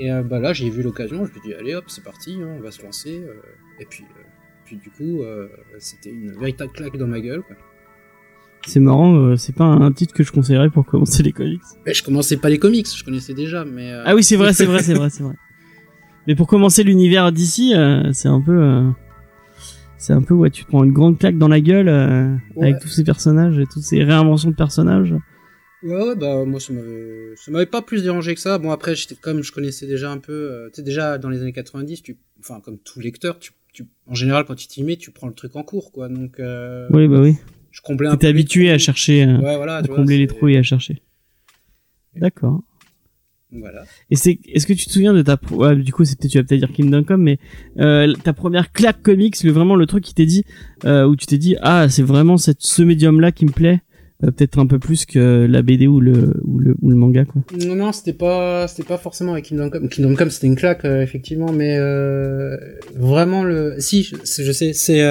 Et euh, bah là, j'ai vu l'occasion, je me dit allez hop, c'est parti, hein, on va se lancer. euh, et puis, euh, puis du coup, euh, c'était une véritable claque dans ma gueule. Quoi. C'est marrant, euh, c'est pas un titre que je conseillerais pour commencer les comics. Je commençais pas les comics, je connaissais déjà, mais euh, Ah oui, c'est vrai, c'est vrai, c'est vrai, c'est vrai. Mais pour commencer l'univers d'ici, euh, c'est un peu, c'est un peu ouais, tu prends une grande claque dans la gueule Ouais. avec tous ces personnages et toutes ces réinventions de personnages. Ouais, ouais, bah moi ça m'avait, ça m'avait pas plus dérangé que ça. Bon après, j'étais comme je connaissais déjà un peu, tu sais déjà dans les années 90, tu, enfin comme tout lecteur, tu, tu, en général quand tu t'y mets, tu prends le truc en cours, quoi. Donc euh, Oui, bah oui. je comblais un peu. Habitué à chercher, euh, Ouais, voilà, à tu vois, combler les trous et à chercher. D'accord. Voilà. Et c'est, est-ce que tu te souviens de ta, ouais, du coup, c'est peut-être, tu vas peut-être dire Kingdom Come, mais euh, ta première claque comics, le vraiment le truc qui t'est dit, euh, où tu t'es dit, ah, c'est vraiment cette, ce médium-là qui me plaît, euh, peut-être un peu plus que la BD ou le, ou le, ou le manga, quoi. Non, non, c'était pas, c'était pas forcément avec Kingdom Come. Kingdom Come, c'était une claque, euh, effectivement, mais euh, vraiment le, si, je, sais, c'est,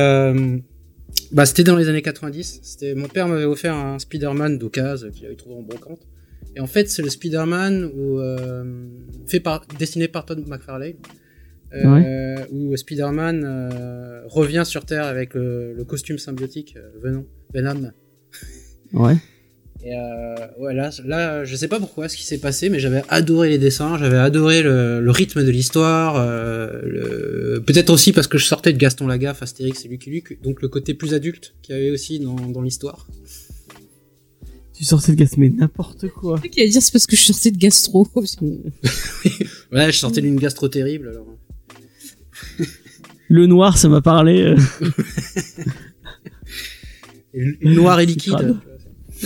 bah, c'était dans les années 90. C'était, mon père m'avait offert un Spider-Man d'occasion qu'il avait trouvé en brocante. Et en fait, c'est le Spider-Man où, fait par, dessiné par Todd McFarlane. Où Spider-Man revient sur Terre avec le, costume symbiotique Venom, Venom Ouais. et euh, ouais, là, là, je sais pas pourquoi ce qui s'est passé, mais j'avais adoré les dessins, j'avais adoré le, le rythme de l'histoire, euh, le- peut-être aussi parce que je sortais de Gaston Lagaffe, Astérix et Lucky Luke, donc le côté plus adulte qu'il y avait aussi dans, dans l'histoire. Tu sortais de gas, mais n'importe quoi. Ce qu'il a dire, c'est parce que je sortais de gastro. Ouais, je sortais d'une gastro terrible. Alors. Le noir, ça m'a parlé. euh, noir et liquide.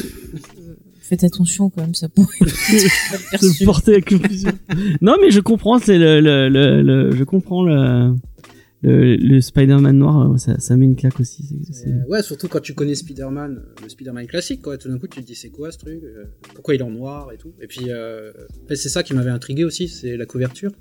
Crade. Faites attention quand même, ça pourrait se porter à confusion. non, mais je comprends, c'est le, le, le, le- je comprends le, le, le Spider-Man noir, euh, ça, ça met une claque aussi. Euh, ouais, surtout quand tu connais Spider-Man, euh, le Spider-Man classique, quoi. Tout d'un coup, tu te dis c'est quoi ce truc euh, Pourquoi il est en noir et tout Et puis, euh, en fait, c'est ça qui m'avait intrigué aussi, c'est la couverture.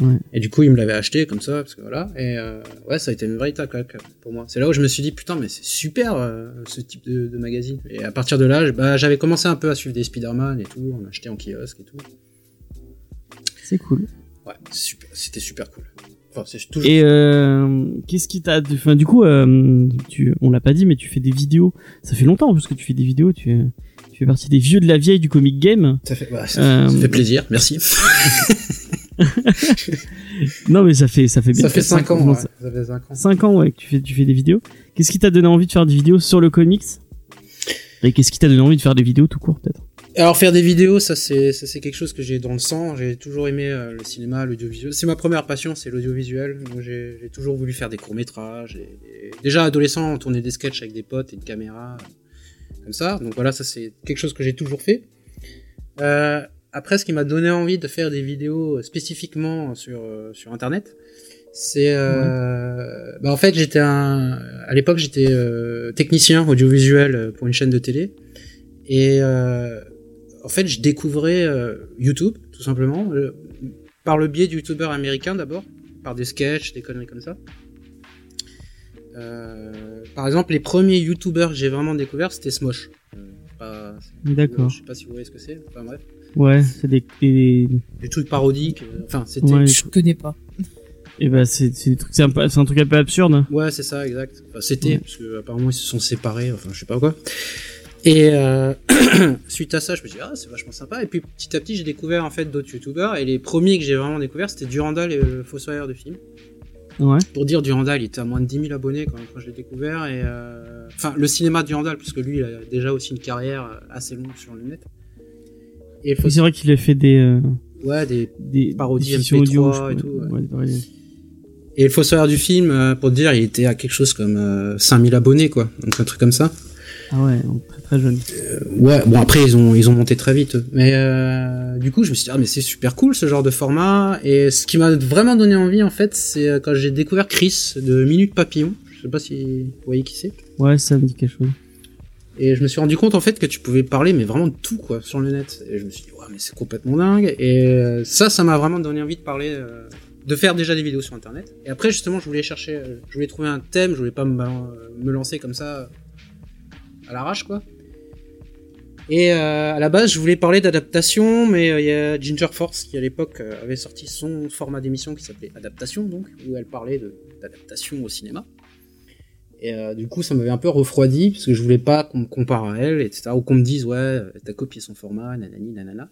Ouais. Et du coup, il me l'avait acheté comme ça, parce que voilà. Et euh, ouais, ça a été une véritable claque pour moi. C'est là où je me suis dit putain, mais c'est super euh, ce type de, de magazine. Et à partir de là, bah, j'avais commencé un peu à suivre des Spider-Man et tout, on achetait en kiosque et tout. C'est cool. Ouais, super, c'était super cool. Enfin, c'est toujours. Et euh, qu'est-ce qui t'a, enfin, du coup, euh, tu, on l'a pas dit, mais tu fais des vidéos. Ça fait longtemps parce que tu fais des vidéos. Tu, tu fais partie des vieux de la vieille du comic game. Ça fait, bah, ça, Euh, ça fait plaisir, merci. Non, mais ça fait, ça fait bien. Ça fait 5 ans, ouais, ça- ça fait 5 ans. cinq ans, ouais, que tu fais, tu fais des vidéos. Qu'est-ce qui t'a donné envie de faire des vidéos sur le comics? Et qu'est-ce qui t'a donné envie de faire des vidéos tout court, peut-être? Alors faire des vidéos, ça c'est ça c'est quelque chose que j'ai dans le sang. J'ai toujours aimé euh, le cinéma, l'audiovisuel. C'est ma première passion, c'est l'audiovisuel. Donc j'ai toujours voulu faire des courts métrages. Et, et- déjà adolescent, on tournait des sketchs avec des potes et une caméra comme ça. Donc voilà, ça c'est quelque chose que j'ai toujours fait. Euh, après, ce qui m'a donné envie de faire des vidéos spécifiquement sur euh, sur internet, c'est euh, bah en fait j'étais un à l'époque j'étais euh, technicien audiovisuel pour une chaîne de télé et euh, en fait, je découvrais YouTube, tout simplement, par le biais du youtubeur américain d'abord, par des sketchs, des conneries comme ça. Euh, par exemple, les premiers youtubeurs que j'ai vraiment découverts, c'était Smosh. Euh, D'accord. Je sais pas si vous voyez ce que c'est. Enfin bref, Ouais, c'est des, des, des trucs parodiques. euh, Enfin, c'était. Ouais. Je connais pas. et bah, c'est, c'est des trucs, c'est un, truc un peu absurde. Ouais, c'est ça, exact. Enfin, c'était, Ouais. parce que apparemment ils se sont séparés, enfin je sais pas quoi. Et euh, suite à ça, je me suis dit, ah, c'est vachement sympa. Et puis petit à petit, j'ai découvert en fait d'autres youtubeurs. Et les premiers que j'ai vraiment découvert, c'était Durandal et le Fossoyeur de film. Ouais. Pour dire, Durandal, il était à moins de 10 000 abonnés quand, quand je l'ai découvert. Et euh, enfin, le cinéma de Durandal, puisque lui, il a déjà aussi une carrière euh, assez longue sur le net. Et Oui, c'est vrai qu'il a fait des, euh, ouais, des des Parodies des fictions MP3 audio, et tout, ouais. Ouais, des parodies. Et le Fossoyeur du film, euh, pour te dire, il était à quelque chose comme euh, 5000 abonnés, quoi. Donc un truc comme ça. Ah ouais, donc très très jeune. Ouais, bon après ils ont ils ont monté très vite, eux. mais euh, du coup je me suis dit ah mais c'est super cool ce genre de format et ce qui m'a vraiment donné envie en fait c'est euh, quand j'ai découvert Chris de Minute Papillon, je sais pas si vous voyez qui c'est, Ouais, ça me dit quelque chose. et je me suis rendu compte en fait que tu pouvais parler mais vraiment de tout quoi sur le net et je me suis dit ouais mais c'est complètement dingue et euh, ça ça m'a vraiment donné envie de parler euh, de faire déjà des vidéos sur internet et après justement je voulais chercher euh, je voulais trouver un thème je voulais pas me, lancer comme ça euh, à l'arrache quoi et euh, à la base, je voulais parler d'adaptation, mais euh, il y a Ginger Force qui à l'époque euh, avait sorti son format d'émission qui s'appelait Adaptation, donc où elle parlait d'adaptation au cinéma. Et du coup, ça m'avait un peu refroidi parce que je voulais pas qu'on me compare à elle, etc. Ou qu'on me dise ouais, t'as copié son format, nanani, nanana.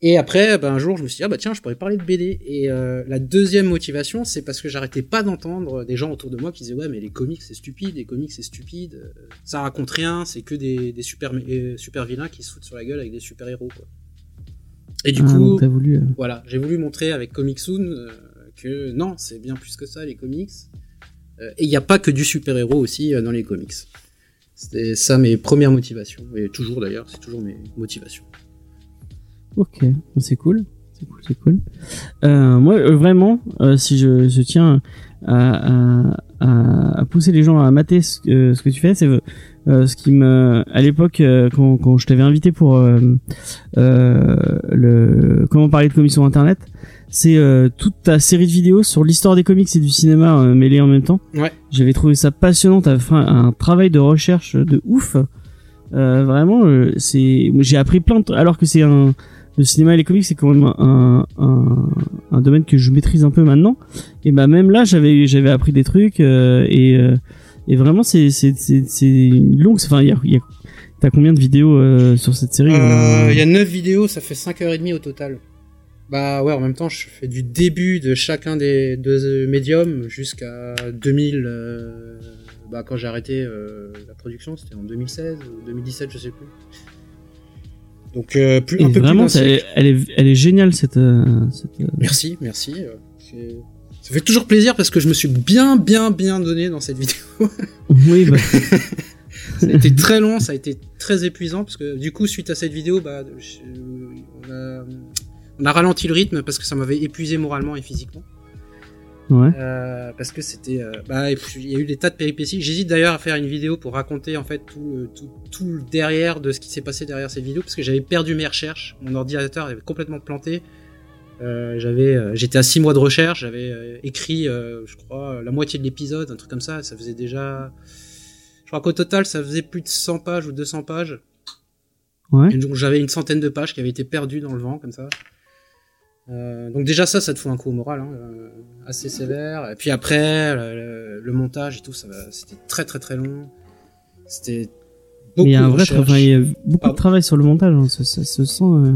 Et après, ben, un jour, je me suis dit, ah bah tiens, je pourrais parler de BD. Et euh, la deuxième motivation, c'est parce que j'arrêtais pas d'entendre des gens autour de moi qui disaient, ouais, mais les comics, c'est stupide, les comics, c'est stupide, euh, ça raconte rien, c'est que des, des super, euh, super vilains qui se foutent sur la gueule avec des super héros, quoi. Et du Ah, coup, voulu. euh, voilà, j'ai voulu montrer avec Comic Soon que non, c'est bien plus que ça, les comics. Et il n'y a pas que du super-héros aussi dans les comics. C'était ça mes premières motivations, et toujours d'ailleurs, c'est toujours mes motivations. Ok, c'est cool, c'est cool, c'est cool. Euh, moi, euh, vraiment, euh, si je, je tiens à, à, à, pousser les gens à mater ce, que- ce que tu fais, c'est euh, ce qui me, à l'époque, euh, quand, quand je t'avais invité pour le comment parler de comics sur Internet, c'est euh, toute ta série de vidéos sur l'histoire des comics et du cinéma mêlés en même temps. Ouais. J'avais trouvé ça passionnant. T'avais fait un, un travail de recherche de ouf. Euh, vraiment, c'est, j'ai appris plein de, alors que c'est un, le cinéma et les comics, c'est quand même un, domaine que je maîtrise un peu maintenant. Et bah même là, j'avais, appris des trucs euh, et, euh, et vraiment, c'est, c'est, c'est, longue. Enfin, il y a, combien de vidéos euh, sur cette série Il y a 9 vidéos, ça fait 5h30 au total. Bah ouais, en même temps, je fais du début de chacun des deux médiums jusqu'à 2000. euh, bah quand j'ai arrêté la production, c'était en 2016 ou 2017, je sais plus. Donc euh, plus, un peu vraiment, plus elle est, elle est géniale cette. euh, cette euh, Merci, merci. Ça fait toujours plaisir parce que je me suis bien, bien, bien donné dans cette vidéo. Oui, bah, ça a été très long, ça a été très épuisant parce que du coup, suite à cette vidéo, bah, je- on, a, on a ralenti le rythme parce que ça m'avait épuisé moralement et physiquement. Ouais. Euh, parce que c'était, euh, bah, il y a eu des tas de péripéties. J'hésite d'ailleurs à faire une vidéo pour raconter en fait tout, le- tout, tout le derrière de ce qui s'est passé derrière cette vidéo parce que j'avais perdu mes recherches. Mon ordinateur avait complètement planté. Euh, j'avais, euh, j'étais à six mois de recherche. J'avais euh, écrit, je crois, la moitié de l'épisode, un truc comme ça. Ça faisait déjà, je crois qu'au total, ça faisait plus de 100 pages ou 200 pages. Ouais. Et donc j'avais une centaine de pages qui avaient été perdues dans le vent comme ça. Euh, donc déjà ça, ça te fout un coup au moral, hein, euh, assez sévère. Et puis après, le, montage et tout, c'était très très très long. C'était beaucoup Mais il y a un vrai travail, il y a beaucoup Pardon de travail sur le montage. hein, Ça, ça se sent. euh,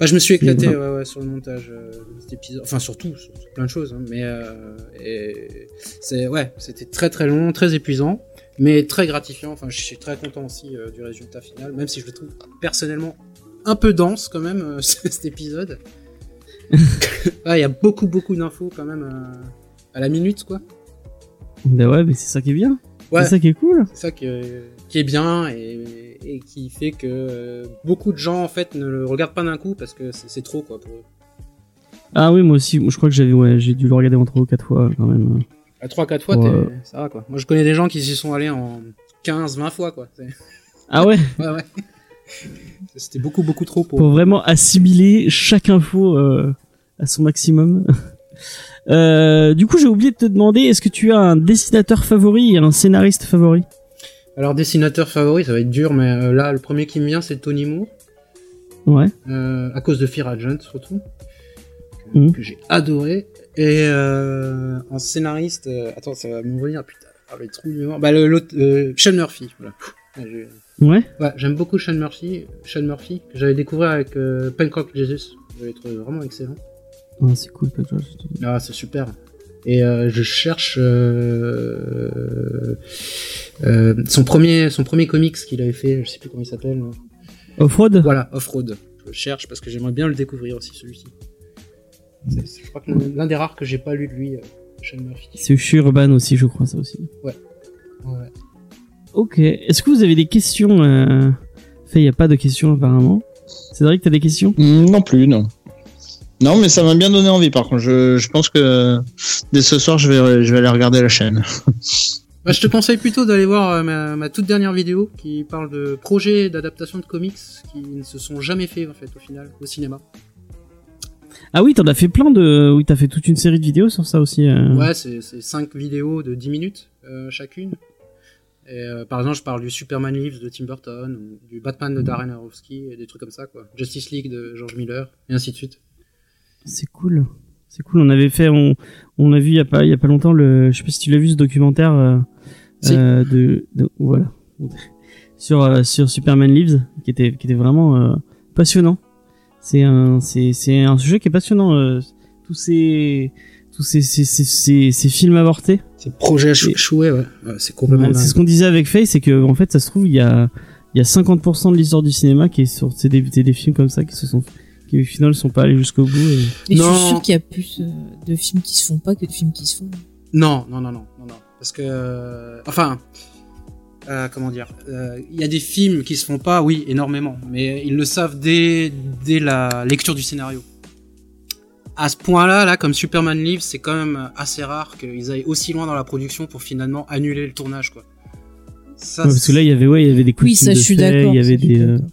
Bah, je me suis éclaté Et ouais, ouais, sur le montage de cet épisode, enfin surtout sur, sur plein de choses, hein, mais c'est ouais, c'était très très long, très épuisant, mais très gratifiant. Enfin, je suis très content aussi du résultat final, même si je le trouve personnellement un peu dense quand même cet épisode. Il y a beaucoup beaucoup d'infos quand même euh, à la minute quoi. Bah ouais, mais c'est ça qui est bien. Ouais. C'est ça qui est cool. C'est ça qui, qui est bien et, et qui fait que euh, beaucoup de gens en fait ne le regardent pas d'un coup parce que c'est trop quoi pour eux. Ah oui, moi aussi. Je crois que j'avais, ouais, j'ai dû le regarder en trois ou quatre fois quand même. À 3-4 fois, Ouais. t'es- ça va quoi. Moi je connais des gens qui s'y sont allés en 15-20 fois quoi. Ah ouais? Ouais, ouais. C'était beaucoup, beaucoup trop pour. pour vraiment assimiler chaque info euh, à son maximum. Euh, du coup, j'ai oublié de te demander, est-ce que tu as un dessinateur favori et un scénariste favori? Alors, dessinateur favori, ça va être dur, mais euh, là, le premier qui me vient, c'est Tony Moore. Ouais. euh, à cause de Fear Agent, surtout. Que, Mhm. que j'ai adoré. Et euh, en scénariste, euh, attends, ça va me revenir, putain. Ah, les trous de mémoire. Bah, le- l'autre, euh, Sean Murphy, voilà. Ouais. Ouais, j'aime beaucoup Sean Murphy, Sean Murphy, que j'avais découvert avec euh, Pencock Jesus. J'avais trouvé vraiment excellent. Ouais, c'est cool. Pedro. Ah, c'est super. Et euh, je cherche euh, euh, son premier son premier comics qu'il avait fait, je sais plus comment il s'appelle. Offroad? Voilà, Off-Road. Je le cherche parce que j'aimerais bien le découvrir aussi celui-ci. Je crois que l'un des rares que j'ai pas lu de lui, Sean Murphy. C'est chez Urban aussi, je crois, ça aussi. Ouais. Ok. Est-ce que vous avez des questions euh... Fait, il n'y a pas de questions apparemment. Cédric, t'as des questions? Mm, Non plus, non. Non, mais ça m'a bien donné envie. Par contre, je, je pense que dès ce soir, je vais, je vais aller regarder la chaîne. Bah, je te conseille plutôt d'aller voir euh, ma, ma toute dernière vidéo qui parle de projets d'adaptation de comics qui ne se sont jamais faits en fait au final au cinéma. Ah oui, t'en as fait plein de. Oui, t'as fait toute une série de vidéos sur ça aussi. euh. Ouais, c'est c'est cinq vidéos de 10 minutes euh, chacune. Et, euh, par exemple, je parle du Superman Lives de Tim Burton, ou du Batman de Darren Aronofsky, et des trucs comme ça, quoi. Justice League de George Miller, et ainsi de suite. C'est cool. C'est cool. On avait fait, on, on a vu il y a pas, il y a pas longtemps le, je sais pas si tu l'as vu ce documentaire euh, Si. euh, de, de- voilà, sur euh, sur Superman Lives, qui était qui était vraiment euh, passionnant. c'est un c'est c'est un sujet qui est passionnant. euh, tous ces tous ces ces, ces, ces, ces films avortés. C'est projet Et- échoué, ouais. Ouais, c'est complètement Ouais, c'est ce qu'on disait avec Faye, c'est que en fait ça se trouve il y a il y a 50% de l'histoire du cinéma qui est sur c'est des, c'est des films comme ça qui se sont qui au final sont pas allés jusqu'au bout. Et... Mais je Non. suis sûr qu'il y a plus euh, de films qui se font pas que de films qui se font. Non, non, non, non, non, non. Parce que, euh, enfin, euh, comment dire, euh, il y a des films qui se font pas, oui, énormément, mais ils le savent dès, dès la lecture du scénario. À ce point-là, là, comme Superman Live, c'est quand même assez rare qu'ils aillent aussi loin dans la production pour finalement annuler le tournage, quoi. Ça, Ouais, parce que là il y avait ouais il y avait des Oui, costumes ça, de je suis d'accord. il y avait des euh, d'accord.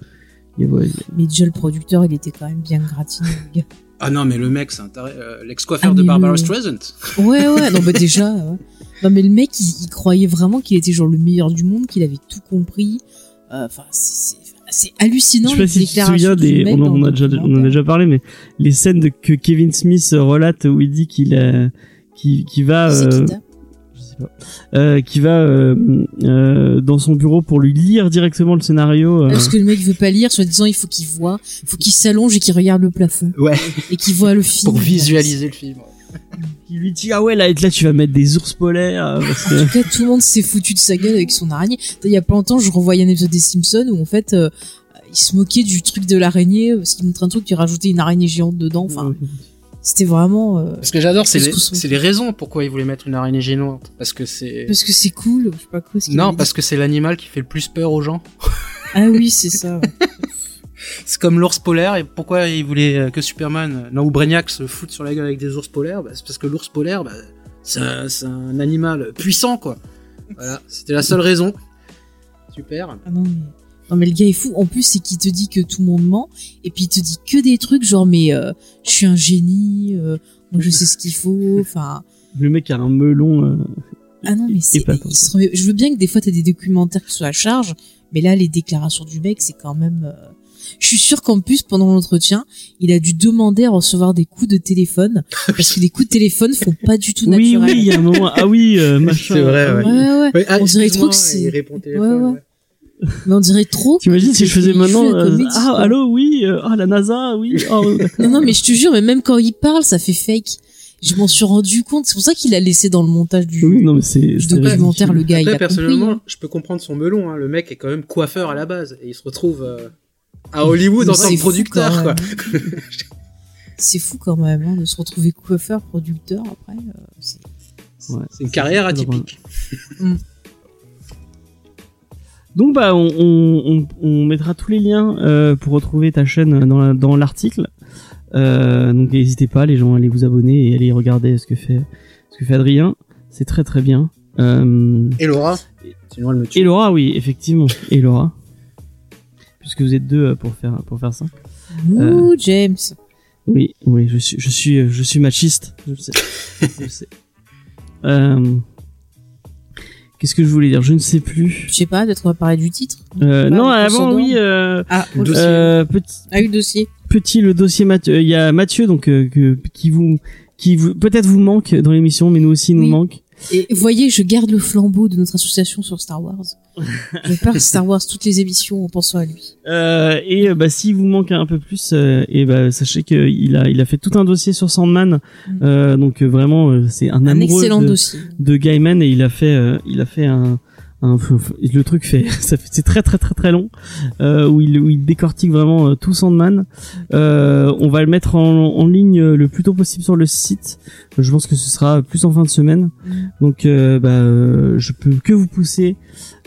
il y avait- ouais, Mais déjà, le producteur, il était quand même bien gratiné, le gars. ah non, mais le mec, c'est un taré- euh, l'ex-coiffeur Ah, de mais Barbara le- Streisand. Ouais, ouais, non, bah déjà, ouais. Non, mais le mec, il, il croyait vraiment qu'il était genre le meilleur du monde, qu'il avait tout compris. Euh, Enfin, c'est- c'est c'est hallucinant. Je sais pas si tu te souviens des, on, en- on a déjà, on en a déjà parlé, mais les scènes de, que Kevin Smith relate où il dit qu'il a, qui, qui va, euh, je sais pas, euh, qui va euh, euh, dans son bureau pour lui lire directement le scénario. euh, Parce que le mec veut pas lire, soi-disant, il faut qu'il voit, il faut qu'il s'allonge et qu'il regarde le plafond. Ouais. Et qu'il voit le film. Pour visualiser le film. Il lui dit ah ouais là, là tu vas mettre des ours polaires euh, parce En tout cas, tout le monde s'est foutu de sa gueule avec son araignée. Il y a pas longtemps, je revoyais un épisode des Simpsons où en fait, euh, il se moquait du truc de l'araignée parce qu'il montrait un truc qui rajoutait une araignée géante dedans. Enfin, c'était vraiment euh, Ce que j'adore, c'est Parce les, les raisons pourquoi ils voulaient mettre une araignée géante. Parce que c'est, parce que c'est cool. Je sais pas quoi. non, parce que c'est l'animal qui fait le plus peur aux gens. ah oui, c'est ça. ouais. C'est comme l'ours polaire, et pourquoi ils voulaient euh, que Superman, euh, non, ou Brainiac se foute sur la gueule avec des ours polaires? Bah, C'est parce que l'ours polaire, bah, c'est un, c'est un animal puissant, quoi. Voilà, c'était la seule raison. Super. Ah non, mais... non mais le gars est fou. En plus, c'est qu'il te dit que tout le monde ment et puis il te dit que des trucs genre mais euh, je suis un génie, euh, moi je sais ce qu'il faut. Enfin, le mec a un melon. euh, ah non mais c'est. il se remet- Je veux bien que des fois t'as des documentaires qui soient à charge, mais là les déclarations du mec c'est quand même. euh, Je suis sûr qu'en plus pendant l'entretien, il a dû demander à recevoir des coups de téléphone parce que les coups de téléphone font pas du tout Oui naturel. oui il y a un moment ah oui euh, machin. C'est vrai, ouais. Ouais ouais. ah, On dirait trop que c'est- il répond au Ouais, téléphone, ouais. Mais on dirait trop. T'imagines si je faisais maintenant euh, ah allô oui euh, ah la NASA oui oh. Non, non, mais je te jure, mais même quand il parle, ça fait fake. Je m'en suis rendu compte. C'est pour ça qu'il a laissé dans le montage du, oui non mais c'est documentaire le gars. il Après, a personnellement, compris. hein. je peux comprendre son melon. Hein. Le mec est quand même coiffeur à la base, et il se retrouve euh, à Hollywood en tant que producteur, quand quoi. même. C'est fou quand même hein, de se retrouver coiffeur, producteur après. euh, c'est- Ouais. Une carrière atypique. Donc bah on, on, on, on mettra tous les liens euh, pour retrouver ta chaîne dans la- dans l'article. Euh, donc n'hésitez pas les gens à aller vous abonner et aller regarder ce que fait ce que fait Adrien. C'est très très bien. Euh, Et Laura? Sinon, elle me tue. et Laura oui effectivement et Laura puisque vous êtes deux euh, pour faire pour faire ça. Ouh, James. Oui oui je suis je suis je suis machiste je le sais je le sais. Euh, Qu'est-ce que je voulais dire? Je ne sais plus. Je sais pas, peut-être on va parler du titre. Euh, Pas non, avant oui. Euh, Ah, Le dossier. euh, petit, ah, eu le dossier. petit le dossier Mathieu. Il y a Mathieu donc euh, que, qui vous qui vous peut-être vous manque dans l'émission, mais nous aussi il nous Oui. manque. Et voyez, je garde le flambeau de notre association sur Star Wars. je parle Star Wars toutes les émissions en pensant à lui. Euh, et bah s'il vous manque un peu plus, euh, et bah sachez que il a il a fait tout un dossier sur Sandman. Mm. Euh, donc euh, vraiment euh, c'est un, Un amoureux excellent de, dossier. de Gaiman et il a fait euh, il a fait un un, le truc fait, ça fait c'est très très très très long euh, où il où il décortique vraiment euh, tout Sandman. Euh, on va le mettre en, en ligne le plus tôt possible sur le site. Je pense que ce sera plus en fin de semaine. Donc euh, bah je peux que vous pousser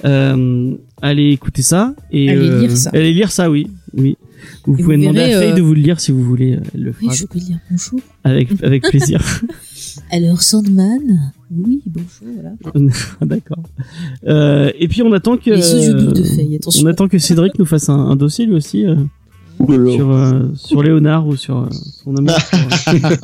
euh, à aller écouter ça et Aller euh, lire ça. Aller lire ça, oui, oui. Vous Et pouvez vous demander verrez, à Faye de vous le lire si vous voulez. le Oui, je peux lire. Bonjour. avec avec plaisir. Alors, Sandman. Oui, bonjour, voilà. Ah, D'accord. Euh, et puis on attend que Les audiobooks de Faye, attention. on attend que Cédric nous fasse un, un dossier lui aussi euh, sur euh, sur Léonard ou sur euh, son amour. euh,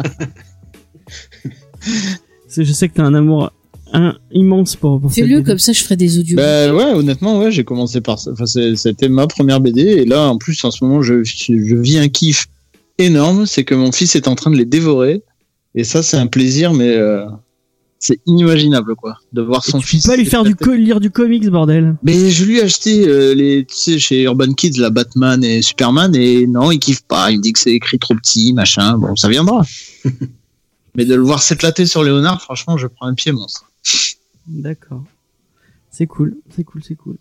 je sais que t'as un amour un, immense pour pour Fais-le comme ça, je ferai des audios. Bah ouais, honnêtement, ouais, j'ai commencé par ça. Enfin, c'est- c'était ma première BD et là, en plus, en ce moment, je, je vis un kiff énorme. C'est que mon fils est en train de les dévorer et ça, c'est un plaisir, mais euh, c'est inimaginable quoi, de voir son tu fils. peux pas lui faire du co- lire du comics, bordel. Mais je lui ai acheté euh, les, tu sais, chez Urban Kids, la Batman et Superman, et non, il kiffe pas. Il me dit que c'est écrit trop petit, machin. Bon, ça viendra. Mais de le voir s'éclater sur Léonard, franchement, je prends un pied monstre. D'accord. C'est cool, c'est cool, c'est cool.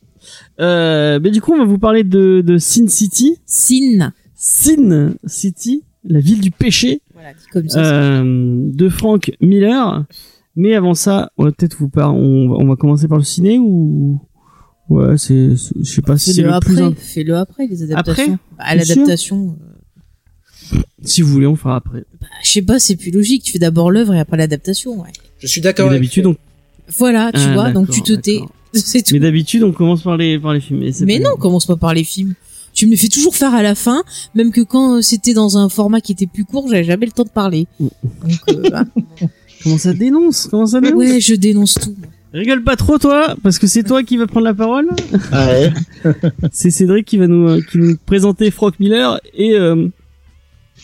Euh, mais du coup, on va vous parler de, de Sin City. Sin. Sin City, la ville du péché, Voilà, dit comme ça. euh, de Frank Miller. Mais avant ça, on va peut-être vous par... on, va- on va commencer par le ciné ou ouais, c'est, je sais pas si c'est Fais-le le plus après. in- Fais-le après, les adaptations. Bah, Bien sûr. l'adaptation. euh, Si vous voulez, on fera après. bah, je sais pas, c'est plus logique. Tu fais d'abord l'œuvre et après l'adaptation, ouais. Je suis d'accord. avec- d'habitude, on... Voilà, tu Ah, vois, donc tu te tais. C'est tout. mais d'habitude, on commence par les par les films. Mais, Mais non, grave. commence pas par les films. Tu me les fais toujours faire à la fin, même que quand euh, c'était dans un format qui était plus court, j'avais jamais le temps de parler. Mm. Donc, euh, ah. Comment ça dénonce? Comment ça dénonce? Ouais, je dénonce tout. Rigole pas trop, toi, parce que c'est toi qui va prendre la parole. Ah ouais. C'est Cédric qui va nous, euh, qui nous présenter Frank Miller et euh,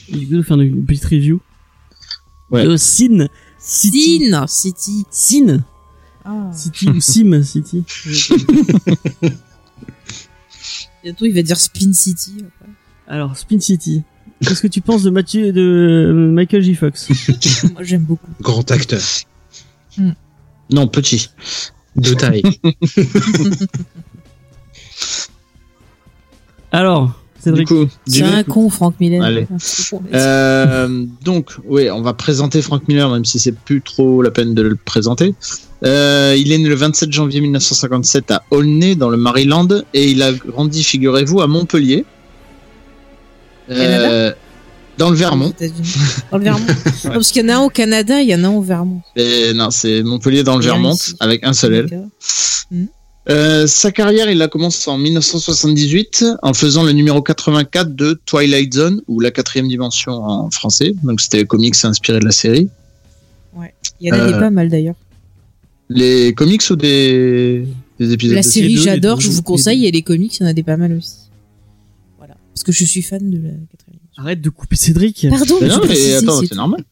il va nous faire une petite review Ouais. de Sin City. Sin City. Sin City ou Sim City. Bientôt, il va dire Spin City. après. Alors Spin City. Qu'est-ce que tu penses de Mathieu de euh, Michael J. Fox? Moi, j'aime beaucoup. Grand acteur. Non, petit. De taille. Alors Du Cédric. coup, C'est un con, Frank Miller. Allez. Euh, donc, oui, on va présenter Frank Miller, même si c'est plus trop la peine de le présenter. Euh, il est né le 27 janvier 1957 à Aulnay, dans le Maryland, et il a grandi, figurez-vous, à Montpellier. Euh, dans le Vermont. États-Unis. Dans le Vermont. Non, parce qu'il y en a un au Canada, il y en a un au Vermont. Et non, c'est Montpellier dans le Vermont, avec un seul L. D'accord. Euh, sa carrière, il la commence en 1978 en faisant le numéro 84 de Twilight Zone ou la quatrième dimension en français. Donc c'était les comics inspirés de la série. Il y en a des Euh, pas mal d'ailleurs. Les comics ou des, des épisodes La de série, j'adore, je vous conseille, et les comics, il y en a des pas mal aussi. Voilà. Parce que je suis fan de la quatrième. Arrête de couper Cédric. Pardon, Mais je non, mais attends, c'est normal.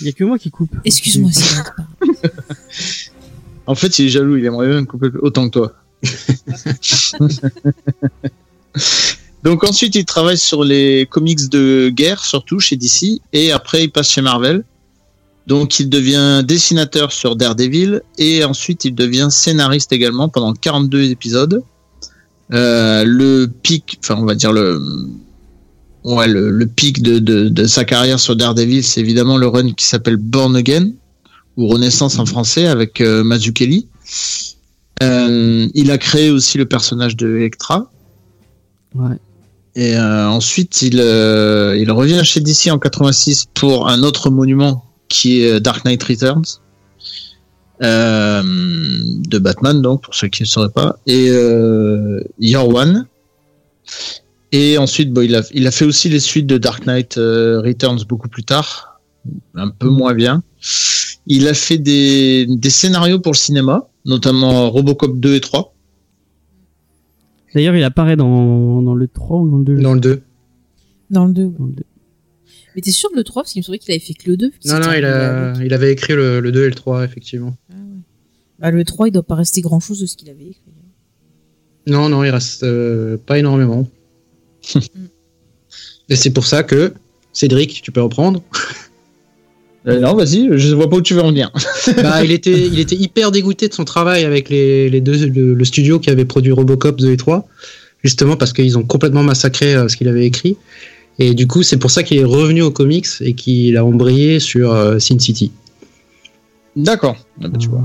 Il y a que moi qui coupe. Excuse-moi, Cédric. En fait, il est jaloux, il aimerait bien couper autant que toi. Donc ensuite, il travaille sur les comics de guerre, surtout chez DC, et après, il passe chez Marvel. Donc, il devient dessinateur sur Daredevil, et ensuite, il devient scénariste également pendant 42 épisodes. Euh, le pic, enfin, on va dire le, ouais, le, le pic de, de, de sa carrière sur Daredevil, c'est évidemment le run qui s'appelle Born Again, ou Renaissance en français, avec euh, Mazzucchelli. Euh, il a créé aussi le personnage de Electra. Ouais. Et euh, ensuite, il, il revient chez DC en 86 pour un autre monument qui est Dark Knight Returns. Euh, de Batman, donc, pour ceux qui ne sauraient pas. Et euh, Year One. Et ensuite, bon, il, a, il a fait aussi les suites de Dark Knight euh, Returns beaucoup plus tard. Un peu moins bien. Il a fait des, des scénarios pour le cinéma, notamment Robocop 2 et 3. D'ailleurs, il apparaît dans, dans le 3 ou dans le 2 Dans le 2. Dans le 2. Dans le 2. Mais t'es sûr de le 3 Parce qu'il me semblait qu'il avait fait que le 2. Non, non, il, a, il avait écrit le, le 2 et le 3, effectivement. Bah, le 3, il doit pas rester grand chose de ce qu'il avait écrit. Non, non, il reste euh, pas énormément. et c'est pour ça que, Cédric, tu peux reprendre? Euh, non, vas-y, je vois pas où tu veux en venir. bah, il était, il était hyper dégoûté de son travail avec les, les deux, le, le studio qui avait produit Robocop 2 et 3, justement parce qu'ils ont complètement massacré euh, ce qu'il avait écrit. Et du coup, c'est pour ça qu'il est revenu aux comics et qu'il a embrayé sur euh, Sin City. D'accord. Ah bah, tu vois.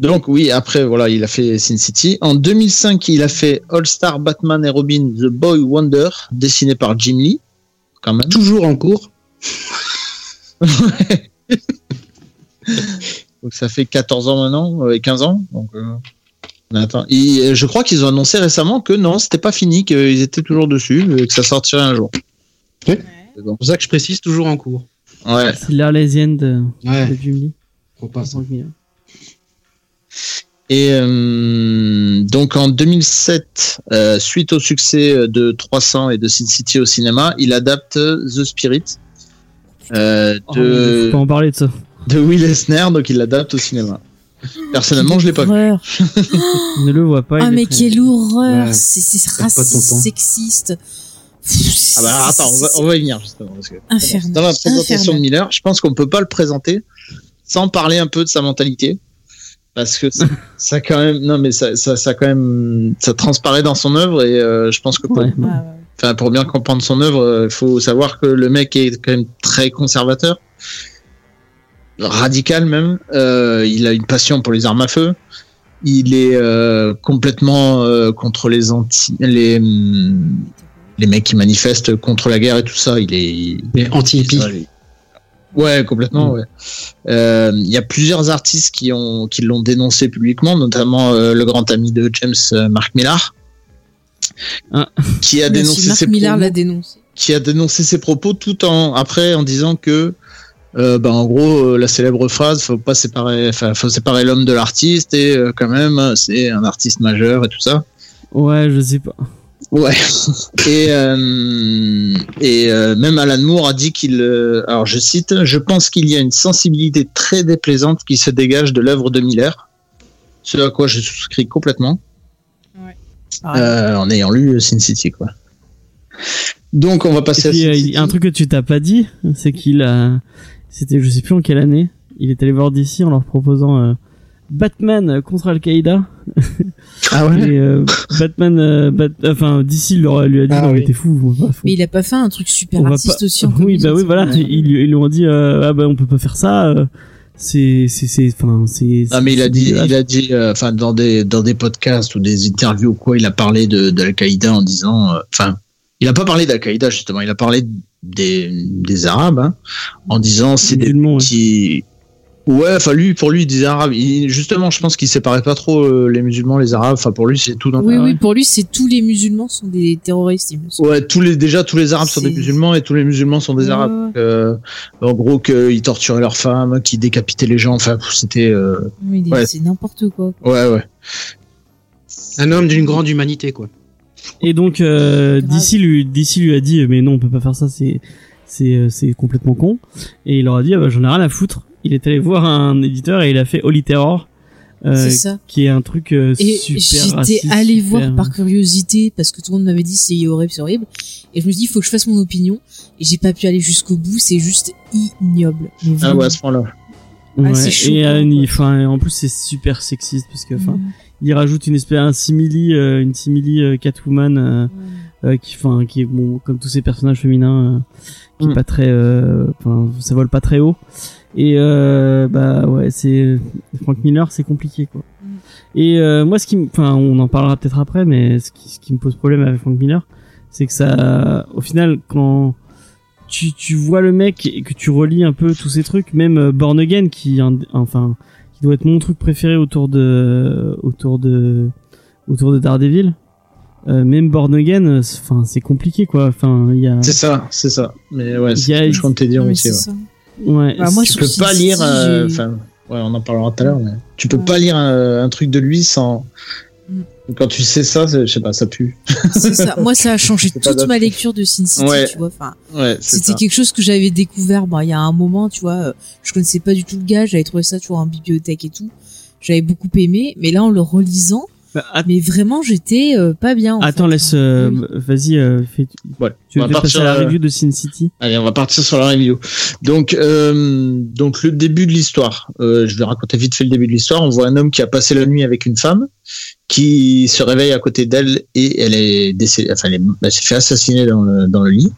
Donc oui, après voilà, il a fait Sin City. En 2005, il a fait All Star Batman et Robin The Boy Wonder, dessiné par Jim Lee, quand même. Toujours en cours. Donc ça fait 14 ans maintenant, euh, et 15 ans. Donc euh, on euh, je crois qu'ils ont annoncé récemment que non, c'était pas fini, qu'ils étaient toujours dessus, et que ça sortirait un jour. C'est pour ça que je précise toujours en cours. Ouais. C'est l'Arlésienne de, Ouais, de. Et euh, donc en 2007, euh, suite au succès de 300 et de Sin City au cinéma, il adapte The Spirit euh, Oh, de faut pas en parler de ça. de Will Eisner, donc il l'adapte au cinéma. Personnellement, je l'ai pas vu. Ne le vois pas. Ah mais quelle horreur, Ouais. c'est raciste, sexiste. Ah bah attends, on va, on va y venir justement. Parce que Infernal. dans la présentation Infernal. de Miller, je pense qu'on peut pas le présenter sans parler un peu de sa mentalité. Parce que ça, ça quand même, non mais ça, ça, ça quand même, ça transparaît dans son œuvre et euh, je pense que pour, Ouais. Pour bien comprendre son œuvre, il faut savoir que le mec est quand même très conservateur, radical même. Euh, il a une passion pour les armes à feu. Il est euh, complètement euh, contre les anti, les hum, les mecs qui manifestent contre la guerre et tout ça. Il est Mais anti-hippie. Ouais, complètement. Ouais. Euh, Il y a plusieurs artistes qui ont qui l'ont dénoncé publiquement, notamment euh, le grand ami de James, euh, Mark Millar, Ah. qui a dénoncé ses l'a dénoncé. qui a dénoncé ses propos tout en après en disant que euh, bah, en gros euh, la célèbre phrase faut pas séparer faut séparer l'homme de l'artiste et euh, quand même c'est un artiste majeur et tout ça. Ouais, je sais pas. ouais. Et euh, et euh, même Alan Moore a dit qu'il euh, alors je cite je pense qu'il y a une sensibilité très déplaisante qui se dégage de l'œuvre de Miller ce à quoi je souscris complètement. Euh, en ayant lu Sin City quoi. Donc on va passer à puis, Sin euh, il- City. un truc que tu t'as pas dit, c'est qu'il a, c'était, je sais plus en quelle année, il est allé voir DC en leur proposant euh, Batman contre Al-Qaïda. ah ouais Et euh, Batman, euh, Bat- enfin DC leur, lui a dit Ah non mais oui. t'es fou. Mais il a pas fait un truc super on va artiste pas- aussi en Oui, bah oui, voilà. Ils, lui- ils lui ont dit euh, ah bah on peut pas faire ça. euh, c'est, c'est, c'est, enfin c'est. Ah mais il a dit, il a dit, euh, enfin dans des dans des podcasts ou des interviews ou quoi, il a parlé de d'Al-Qaïda en disant, euh, enfin, il a pas parlé d'Al-Qaïda justement, il a parlé des des Arabes hein, en disant c'est des musulmans, ouais. petits. Ouais, enfin lui pour lui il disait Arabes. Il- justement, je pense qu'il séparait pas trop euh, les musulmans, les Arabes. Enfin pour lui c'est tout. Dans Oui, oui, pour lui, c'est tous les musulmans sont des terroristes, il me semble. Ouais, tous les déjà tous les Arabes sont des musulmans et tous les musulmans sont des Ouais, Arabes. euh, en gros qu'ils torturaient leurs femmes, qu'ils décapitaient les gens. Enfin c'était. euh, Ouais. c'est n'importe quoi. Ouais ouais. Un homme d'une grande humanité, quoi. Et donc euh. DC lui, DC lui a dit mais non on peut pas faire ça, c'est, c'est, euh, c'est complètement con. Et il leur a dit ah bah j'en ai rien à foutre. Il est allé voir un éditeur et il a fait Holy Terror, euh, c'est ça. qui est un truc euh, Et super j'étais allé super- voir par curiosité parce que tout le monde m'avait dit c'est horrible, c'est horrible. Et je me suis dit, il faut que je fasse mon opinion. Et j'ai pas pu aller jusqu'au bout, c'est juste ignoble. Mais Ah ouais à ce point-là. Ouais, Ah, c'est et choquant, euh, il- quoi. enfin, en plus c'est super sexiste parce que enfin Mm. Il rajoute une espèce un simili euh, une simili euh, Catwoman euh, euh, qui enfin qui est bon comme tous ces personnages féminins euh, qui est Mm. pas très euh, enfin ça vole pas très haut et euh, bah ouais c'est Frank Miller c'est compliqué quoi Mm. et euh, moi ce qui enfin on en parlera peut-être après mais ce qui, ce qui me pose problème avec Frank Miller c'est que ça au final quand tu, tu vois le mec et que tu relis un peu tous ces trucs même Born Again qui enfin qui doit être mon truc préféré autour de autour de autour de Daredevil euh, même Born Again euh, c'est- enfin c'est compliqué quoi enfin il y a C'est ça, c'est ça. Mais ouais, y a- c'est- je compte te dire aussi. c'est ouais. ouais Bah, moi, tu peux pas lire, euh, enfin, ouais, on en parlera tout à l'heure, mais tu peux Ouais. pas lire un, un truc de lui sans. Quand tu sais ça, je sais pas, ça pue. C'est ça. Moi, ça a changé toute ma lecture de Sin City, Ouais. tu vois. Enfin, Ouais, c'est c'était quelque chose que j'avais découvert, bah, il y a un moment, tu vois. euh, Je connaissais pas du tout le gars, j'avais trouvé ça, tu vois, en bibliothèque et tout. J'avais beaucoup aimé, mais là, en le relisant, Bah, att- mais vraiment, j'étais euh, pas bien. en attends fait. laisse euh, Oui. vas-y euh, fais- Voilà. tu On veux passer partir, à la euh, review de Sin City Allez, on va partir sur la review. Donc, euh, donc le début de l'histoire. Euh, je vais raconter vite fait le début de l'histoire. On voit un homme qui a passé la nuit avec une femme, qui se réveille à côté d'elle et elle est décédée. Enfin, elle, est- elle s'est fait assassiner dans le, dans le lit.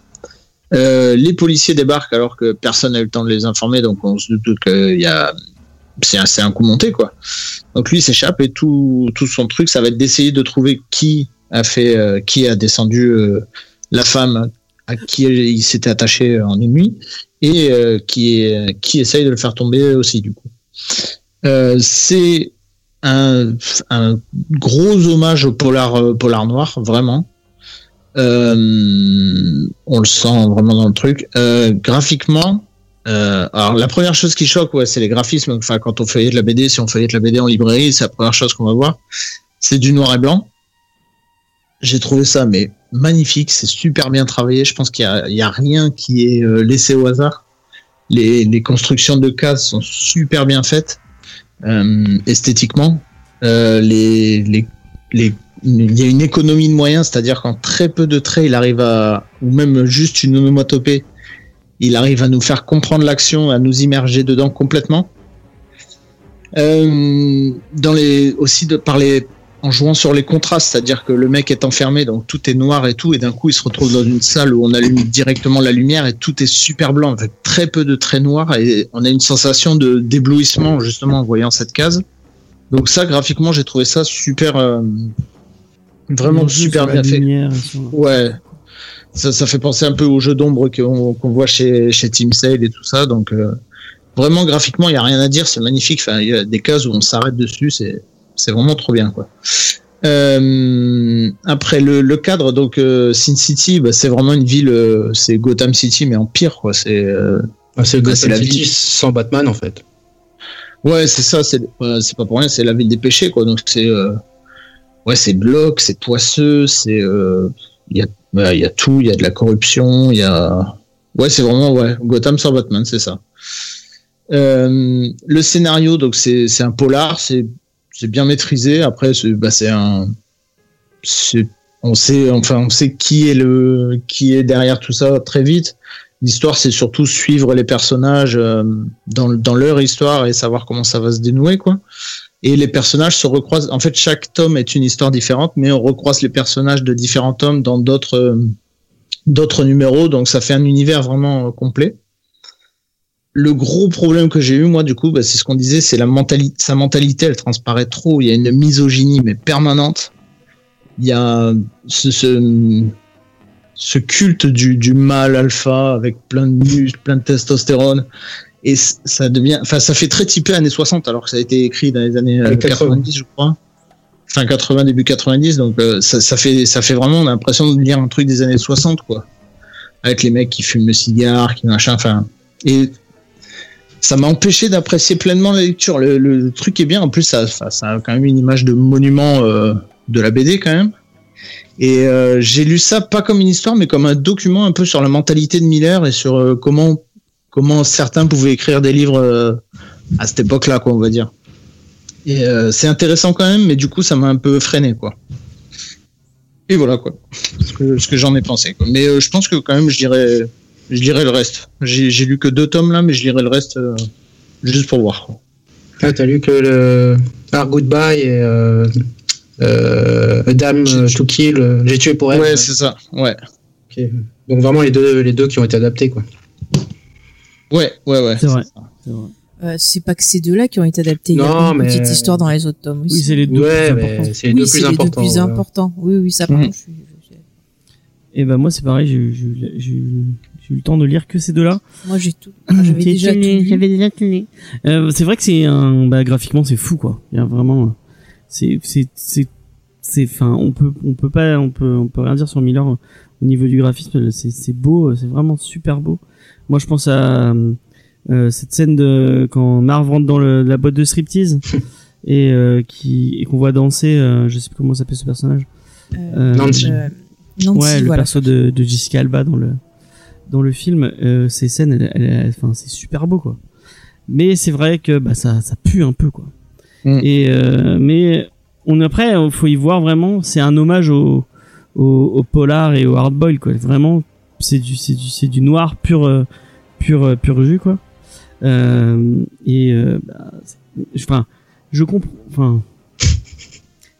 Euh, les policiers débarquent alors que personne n'a eu le temps de les informer, donc on se doute qu'il y a c'est un, un coup monté quoi. Donc lui s'échappe et tout tout son truc ça va être d'essayer de trouver qui a fait euh, qui a descendu euh, la femme à qui il s'était attaché en une nuit et qui qui essaye de le faire tomber aussi du coup. C'est un, un gros hommage au polar euh, polar noir vraiment. Euh, on le sent vraiment dans le truc. Euh, graphiquement, euh, alors la première chose qui choque, ouais, c'est les graphismes. Enfin, quand on feuillette la BD, si on feuillette la BD en librairie, c'est la première chose qu'on va voir. C'est du noir et blanc. J'ai trouvé ça mais magnifique, c'est super bien travaillé. Je pense qu'il y a, a rien qui est euh, laissé au hasard. les, les constructions de cases sont super bien faites esthétiquement. Euh, les, les, il y a une économie de moyens, c'est-à-dire qu'en très peu de traits, il arrive à, ou même juste une onomatopée, il arrive à nous faire comprendre l'action, à nous immerger dedans complètement. Euh, dans les, aussi de, par les, en jouant sur les contrastes, c'est-à-dire que le mec est enfermé, donc tout est noir et tout, et d'un coup il se retrouve dans une salle où on allume directement la lumière et tout est super blanc, avec très peu de traits noirs, et on a une sensation de d'éblouissement justement en voyant cette case. Donc ça, graphiquement, j'ai trouvé ça super, euh, vraiment super bien fait. lumière Ouais. Ça, ça fait penser un peu au jeu d'ombre qu'on qu'on voit chez, chez Team Sale et tout ça. Donc, euh, vraiment, graphiquement, il n'y a rien à dire. C'est magnifique. Enfin, il y a des cases où on s'arrête dessus. C'est c'est vraiment trop bien, quoi. Euh, après, le, le cadre, donc, euh, Sin City, bah, c'est vraiment une ville, euh, c'est Gotham City, mais en pire, quoi. C'est, euh, Ah, c'est Bah, la City vie. sans Batman en fait. Ouais, c'est ça, c'est ouais, c'est pas pour rien, c'est la ville des péchés quoi. Donc c'est euh, ouais, c'est bloc, c'est poisseux, c'est euh, il y a ouais, il y a tout, il y a de la corruption, il y a ouais, c'est vraiment ouais, Gotham sans Batman, c'est ça. Euh, le scénario donc c'est c'est un polar, c'est c'est bien maîtrisé. Après c'est bah un on sait enfin on sait qui est le qui est derrière tout ça très vite. L'histoire, c'est surtout suivre les personnages euh, dans, dans leur histoire et savoir comment ça va se dénouer, quoi. Et les personnages se recroisent. En fait, chaque tome est une histoire différente, mais on recroise les personnages de différents tomes dans d'autres euh, d'autres numéros, donc ça fait un univers vraiment euh, complet. Le gros problème que j'ai eu, moi, du coup, bah, c'est ce qu'on disait, c'est la mentalité, sa mentalité, elle transparaît trop. Il y a une misogynie, mais permanente. Il y a ce, ce, ce culte du, du mâle alpha avec plein de muscles, plein de testostérone. Et ça devient, enfin, ça fait très typé années 60 alors que ça a été écrit dans les années euh, Les 80. 90, je crois. Fin 80, début 90. Donc, euh, ça, ça fait, ça fait vraiment, on a l'impression de lire un truc des années 60, quoi. Avec les mecs qui fument le cigare, qui machin, enfin. Et ça m'a empêché d'apprécier pleinement la lecture. Le, truc est bien. En plus, ça, a quand même une image de monument euh, de la BD, quand même. Et euh, j'ai lu ça pas comme une histoire, mais comme un document un peu sur la mentalité de Miller et sur euh, comment comment certains pouvaient écrire des livres à cette époque-là, quoi, on va dire. Et c'est intéressant quand même, mais du coup, ça m'a un peu freiné, quoi. Et voilà, quoi, ce que, j'en ai pensé. Mais je pense que quand même, je dirais, je dirais le reste. J'ai lu que deux tomes là, mais je dirais le reste euh, juste pour voir. Ah, t'as lu que le Our Goodbye et euh, euh, A Dame J'ai- to Kill, J'ai tué pour elle. Ouais, c'est ça. Ouais, Ok. Donc vraiment les deux, les deux qui ont été adaptés quoi. ouais, ouais, ouais. C'est vrai. ça. C'est vrai. Euh, c'est pas que ces deux-là qui ont été adaptés. Il y a Non, une mais- petite histoire dans les autres tomes aussi. Oui, c'est les deux ouais, plus importants. mais c'est les oui, deux c'est plus les importants. deux plus importants. Oui, oui, ça, Mhm. Et ben moi c'est pareil, j'ai eu- j'ai eu le temps de lire que ces deux-là. moi j'ai tout. J'avais déjà déjà tout lu. Euh, c'est vrai que c'est un bah graphiquement c'est fou quoi. Il y a vraiment c'est c'est c'est c'est enfin on peut on peut pas on peut on peut rien dire sur Miller euh, au niveau du graphisme c'est c'est beau euh, c'est vraiment super beau. Moi je pense à euh, cette scène de quand Marv rentre dans le, la boîte de striptease et euh, qui et qu'on voit danser euh, je sais plus comment s'appelle ce personnage. Euh, Nancy. euh, Nancy, ouais, le voilà. perso de, de Jessica Alba dans le dans le film, euh, ces scènes, elles- c'est super beau quoi. Mais c'est vrai que bah ça ça pue un peu quoi. Mm. Et euh, mais on après, il faut y voir vraiment, c'est un hommage au au, au polar et au hardboil quoi. Vraiment, c'est du c'est du c'est du noir pur euh, pur pur jus quoi. Euh, et bah, enfin, je comprends, enfin.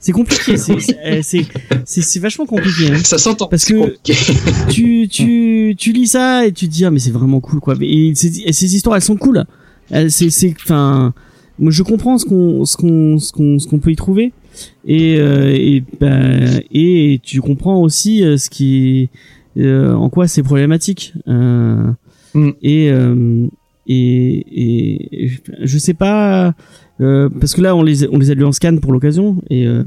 C'est compliqué, c'est c'est- c'est c'est vachement compliqué. Hein Ça s'entend. Parce que- tu tu tu lis ça et tu te dis ah mais c'est vraiment cool quoi et ces, et ces histoires elles sont cool c'est c'est enfin moi je comprends ce qu'on ce qu'on ce qu'on ce qu'on peut y trouver et euh, et ben et tu comprends aussi euh, ce qui euh, en quoi c'est problématique euh, Mm. et, euh, et et je- sais pas euh, parce que là on les on les a lus en scan pour l'occasion et euh,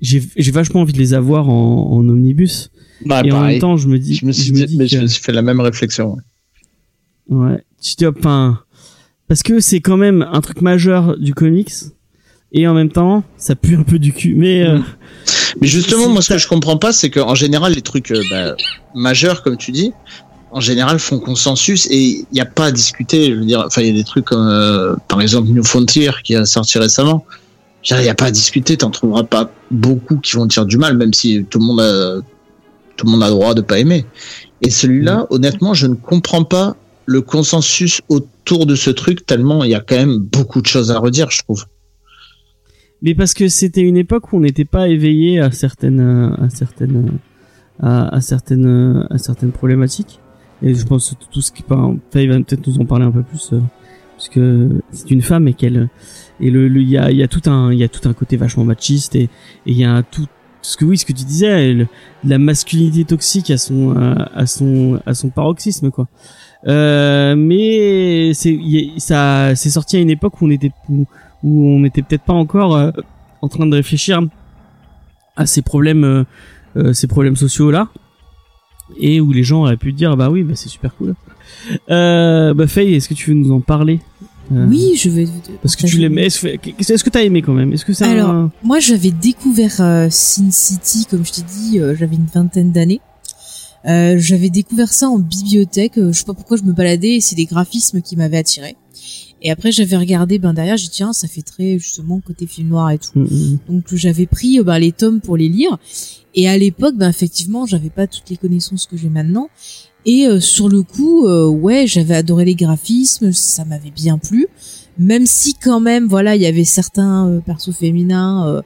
j'ai j'ai vachement envie de les avoir en, en omnibus Bah, et en même temps, je me dis, je me suis, me dit, mais je que- me suis fait la même réflexion. ouais, tu te dis, enfin, parce que c'est quand même un truc majeur du comics, et en même temps, ça pue un peu du cul. Mais euh, Mais justement, moi, ce que je comprends pas, c'est qu'en général, les trucs euh, bah, majeurs, comme tu dis, en général font consensus et il n'y a pas à discuter. Je veux dire, enfin, il y a des trucs comme, euh, par exemple, New Frontier qui a sorti récemment. Il n'y a pas à discuter. T'en trouveras pas beaucoup qui vont dire du mal, même si tout le monde a, tout le monde a droit de pas aimer. Et celui-là, Mm. honnêtement, je ne comprends pas le consensus autour de ce truc tellement il y a quand même beaucoup de choses à redire, je trouve. Mais parce que c'était une époque où on n'était pas éveillé à certaines, à certaines, à, à certaines, à certaines problématiques. Et je pense que tout ce qui, enfin, Faye va peut-être nous en parler un peu plus, euh, parce que c'est une femme et qu'elle, et le, il y a, il y a tout un, il y a tout un côté vachement machiste et, il y a tout, ce que oui, ce que tu disais, le- la masculinité toxique à son, à, son, à son paroxysme, quoi. Euh, mais c'est, ça, c'est sorti à une époque où on était, où, où on n'était peut-être pas encore euh, en train de réfléchir à ces problèmes, euh, euh, ces problèmes sociaux là, et où les gens auraient pu dire bah oui, bah c'est super cool. Euh, bah Faye, est-ce que tu veux nous en parler? Euh, Oui, je vais. Parce que tu l'aimais. Est-ce que est-ce que t'as aimé quand même? Est-ce que c'est Alors, un... Moi, j'avais découvert euh, Sin City, comme je t'ai dit, euh, j'avais une vingtaine d'années. Euh, j'avais découvert ça en bibliothèque. je sais pas pourquoi je me baladais et c'est des graphismes qui m'avaient attiré. Et après, j'avais regardé, ben derrière, j'ai dit tiens, ça fait très justement côté film noir et tout. Mm, mm. Donc j'avais pris ben, les tomes pour les lire. Et à l'époque, ben effectivement, j'avais pas toutes les connaissances que j'ai maintenant. Et euh, sur le coup, euh, ouais, j'avais adoré les graphismes, ça m'avait bien plu. Même si quand même, voilà, il y avait certains euh, persos féminins euh,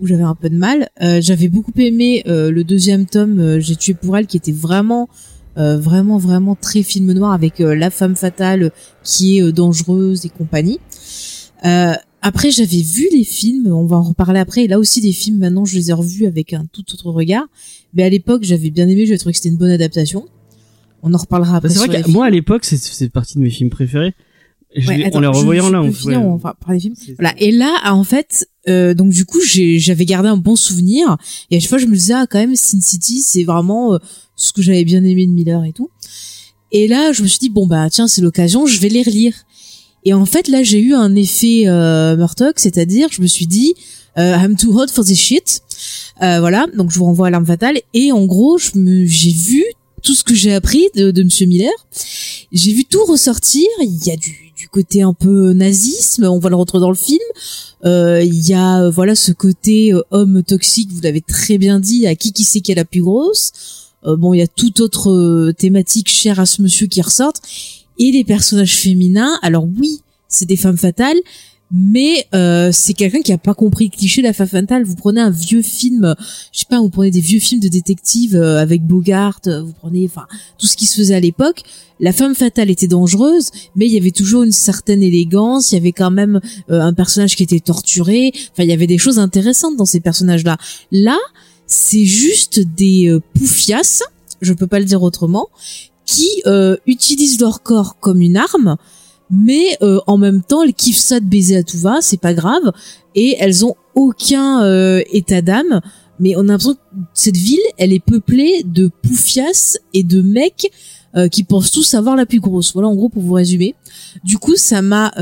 où j'avais un peu de mal. Euh, j'avais beaucoup aimé euh, le deuxième tome, euh, J'ai tué pour elle, qui était vraiment, euh, vraiment, vraiment très film noir avec euh, la femme fatale qui est euh, dangereuse et compagnie. Euh, après, j'avais vu les films, on va en reparler après. Et là aussi, des films, maintenant, je les ai revus avec un tout autre regard. Mais à l'époque, j'avais bien aimé, j'avais trouvé que c'était une bonne adaptation. On en reparlera après. Bah, c'est vrai que moi à l'époque, c'est c'est partie de mes films préférés. Ouais, attends, on les revoyant là, peux on va parler films. Voilà. Et là, en fait, euh, donc du coup, j'ai- j'avais gardé un bon souvenir. Et à chaque fois, je me disais, ah, quand même, Sin City, c'est vraiment euh, ce que j'avais bien aimé de Miller et tout. Et là, je me suis dit, bon, bah, tiens, c'est l'occasion, je vais les relire. Et en fait, là, j'ai eu un effet euh, Murdoch, c'est-à-dire, je me suis dit, euh, I'm too hot for this shit. Euh, voilà, donc je vous renvoie à l'arme fatale. Et en gros, je me, j'ai vu tout ce que j'ai appris de, de Monsieur Miller. J'ai vu tout ressortir. Il y a du, du côté un peu nazisme, on va le retrouver dans le film. Euh, Il y a euh, voilà ce côté euh, homme toxique, vous l'avez très bien dit, à qui qui sait qui est la plus grosse. Euh, bon, il y a toute autre euh, thématique chère à ce monsieur qui ressortent. Et les personnages féminins, alors oui, c'est des femmes fatales, mais euh, c'est quelqu'un qui a pas compris le cliché de la femme fatale. Vous prenez un vieux film, je sais pas, vous prenez des vieux films de détectives euh, avec Bogart, euh, vous prenez, enfin, tout ce qui se faisait à l'époque. La femme fatale était dangereuse, mais il y avait toujours une certaine élégance. Il y avait quand même euh, un personnage qui était torturé. Enfin, il y avait des choses intéressantes dans ces personnages-là. Là, c'est juste des euh, poufiasses, je peux pas le dire autrement, qui euh, utilisent leur corps comme une arme, mais euh, en même temps, elles kiffent ça de baiser à tout va, c'est pas grave, et elles ont aucun euh, état d'âme. Mais on a l'impression que cette ville, elle est peuplée de poufiasses et de mecs euh, qui pensent tous avoir la plus grosse. Voilà, en gros, pour vous résumer. Du coup, ça m'a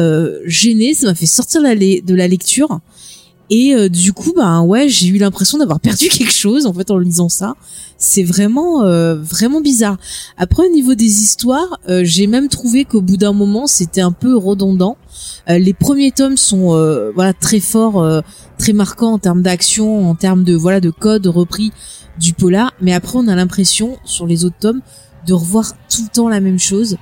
gêné, ça m'a fait sortir de la lecture. Et euh, du coup, bah ouais, j'ai eu l'impression d'avoir perdu quelque chose en fait en lisant ça. C'est vraiment euh, vraiment bizarre. Après, au niveau des histoires, euh, j'ai même trouvé qu'au bout d'un moment, c'était un peu redondant. Les premiers tomes sont voilà très forts, très marquants en termes d'action, en termes de voilà de code repris du polar. Mais après, on a l'impression sur les autres tomes de revoir tout le temps la même chose.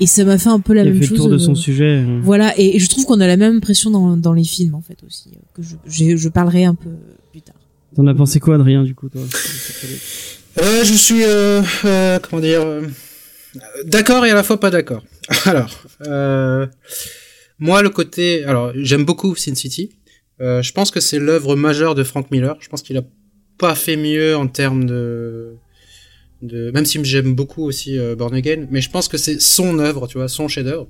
Et ça m'a fait un peu la Il a même fait chose. le tour de euh, son sujet. euh. voilà, et, je trouve qu'on a la même impression dans, dans les films en fait aussi, euh, que je, je parlerai un peu plus tard. T'en as pensé quoi, Adrien, du coup, toi? Euh, je suis, euh, euh, comment dire, euh, d'accord et à la fois pas d'accord. Alors, euh, moi, le côté, alors, j'aime beaucoup Sin City. Euh, je pense que c'est l'œuvre majeure de Frank Miller. Je pense qu'il a pas fait mieux en termes de, de, même si j'aime beaucoup aussi euh, Born Again, mais je pense que c'est son œuvre, tu vois, son chef-d'œuvre.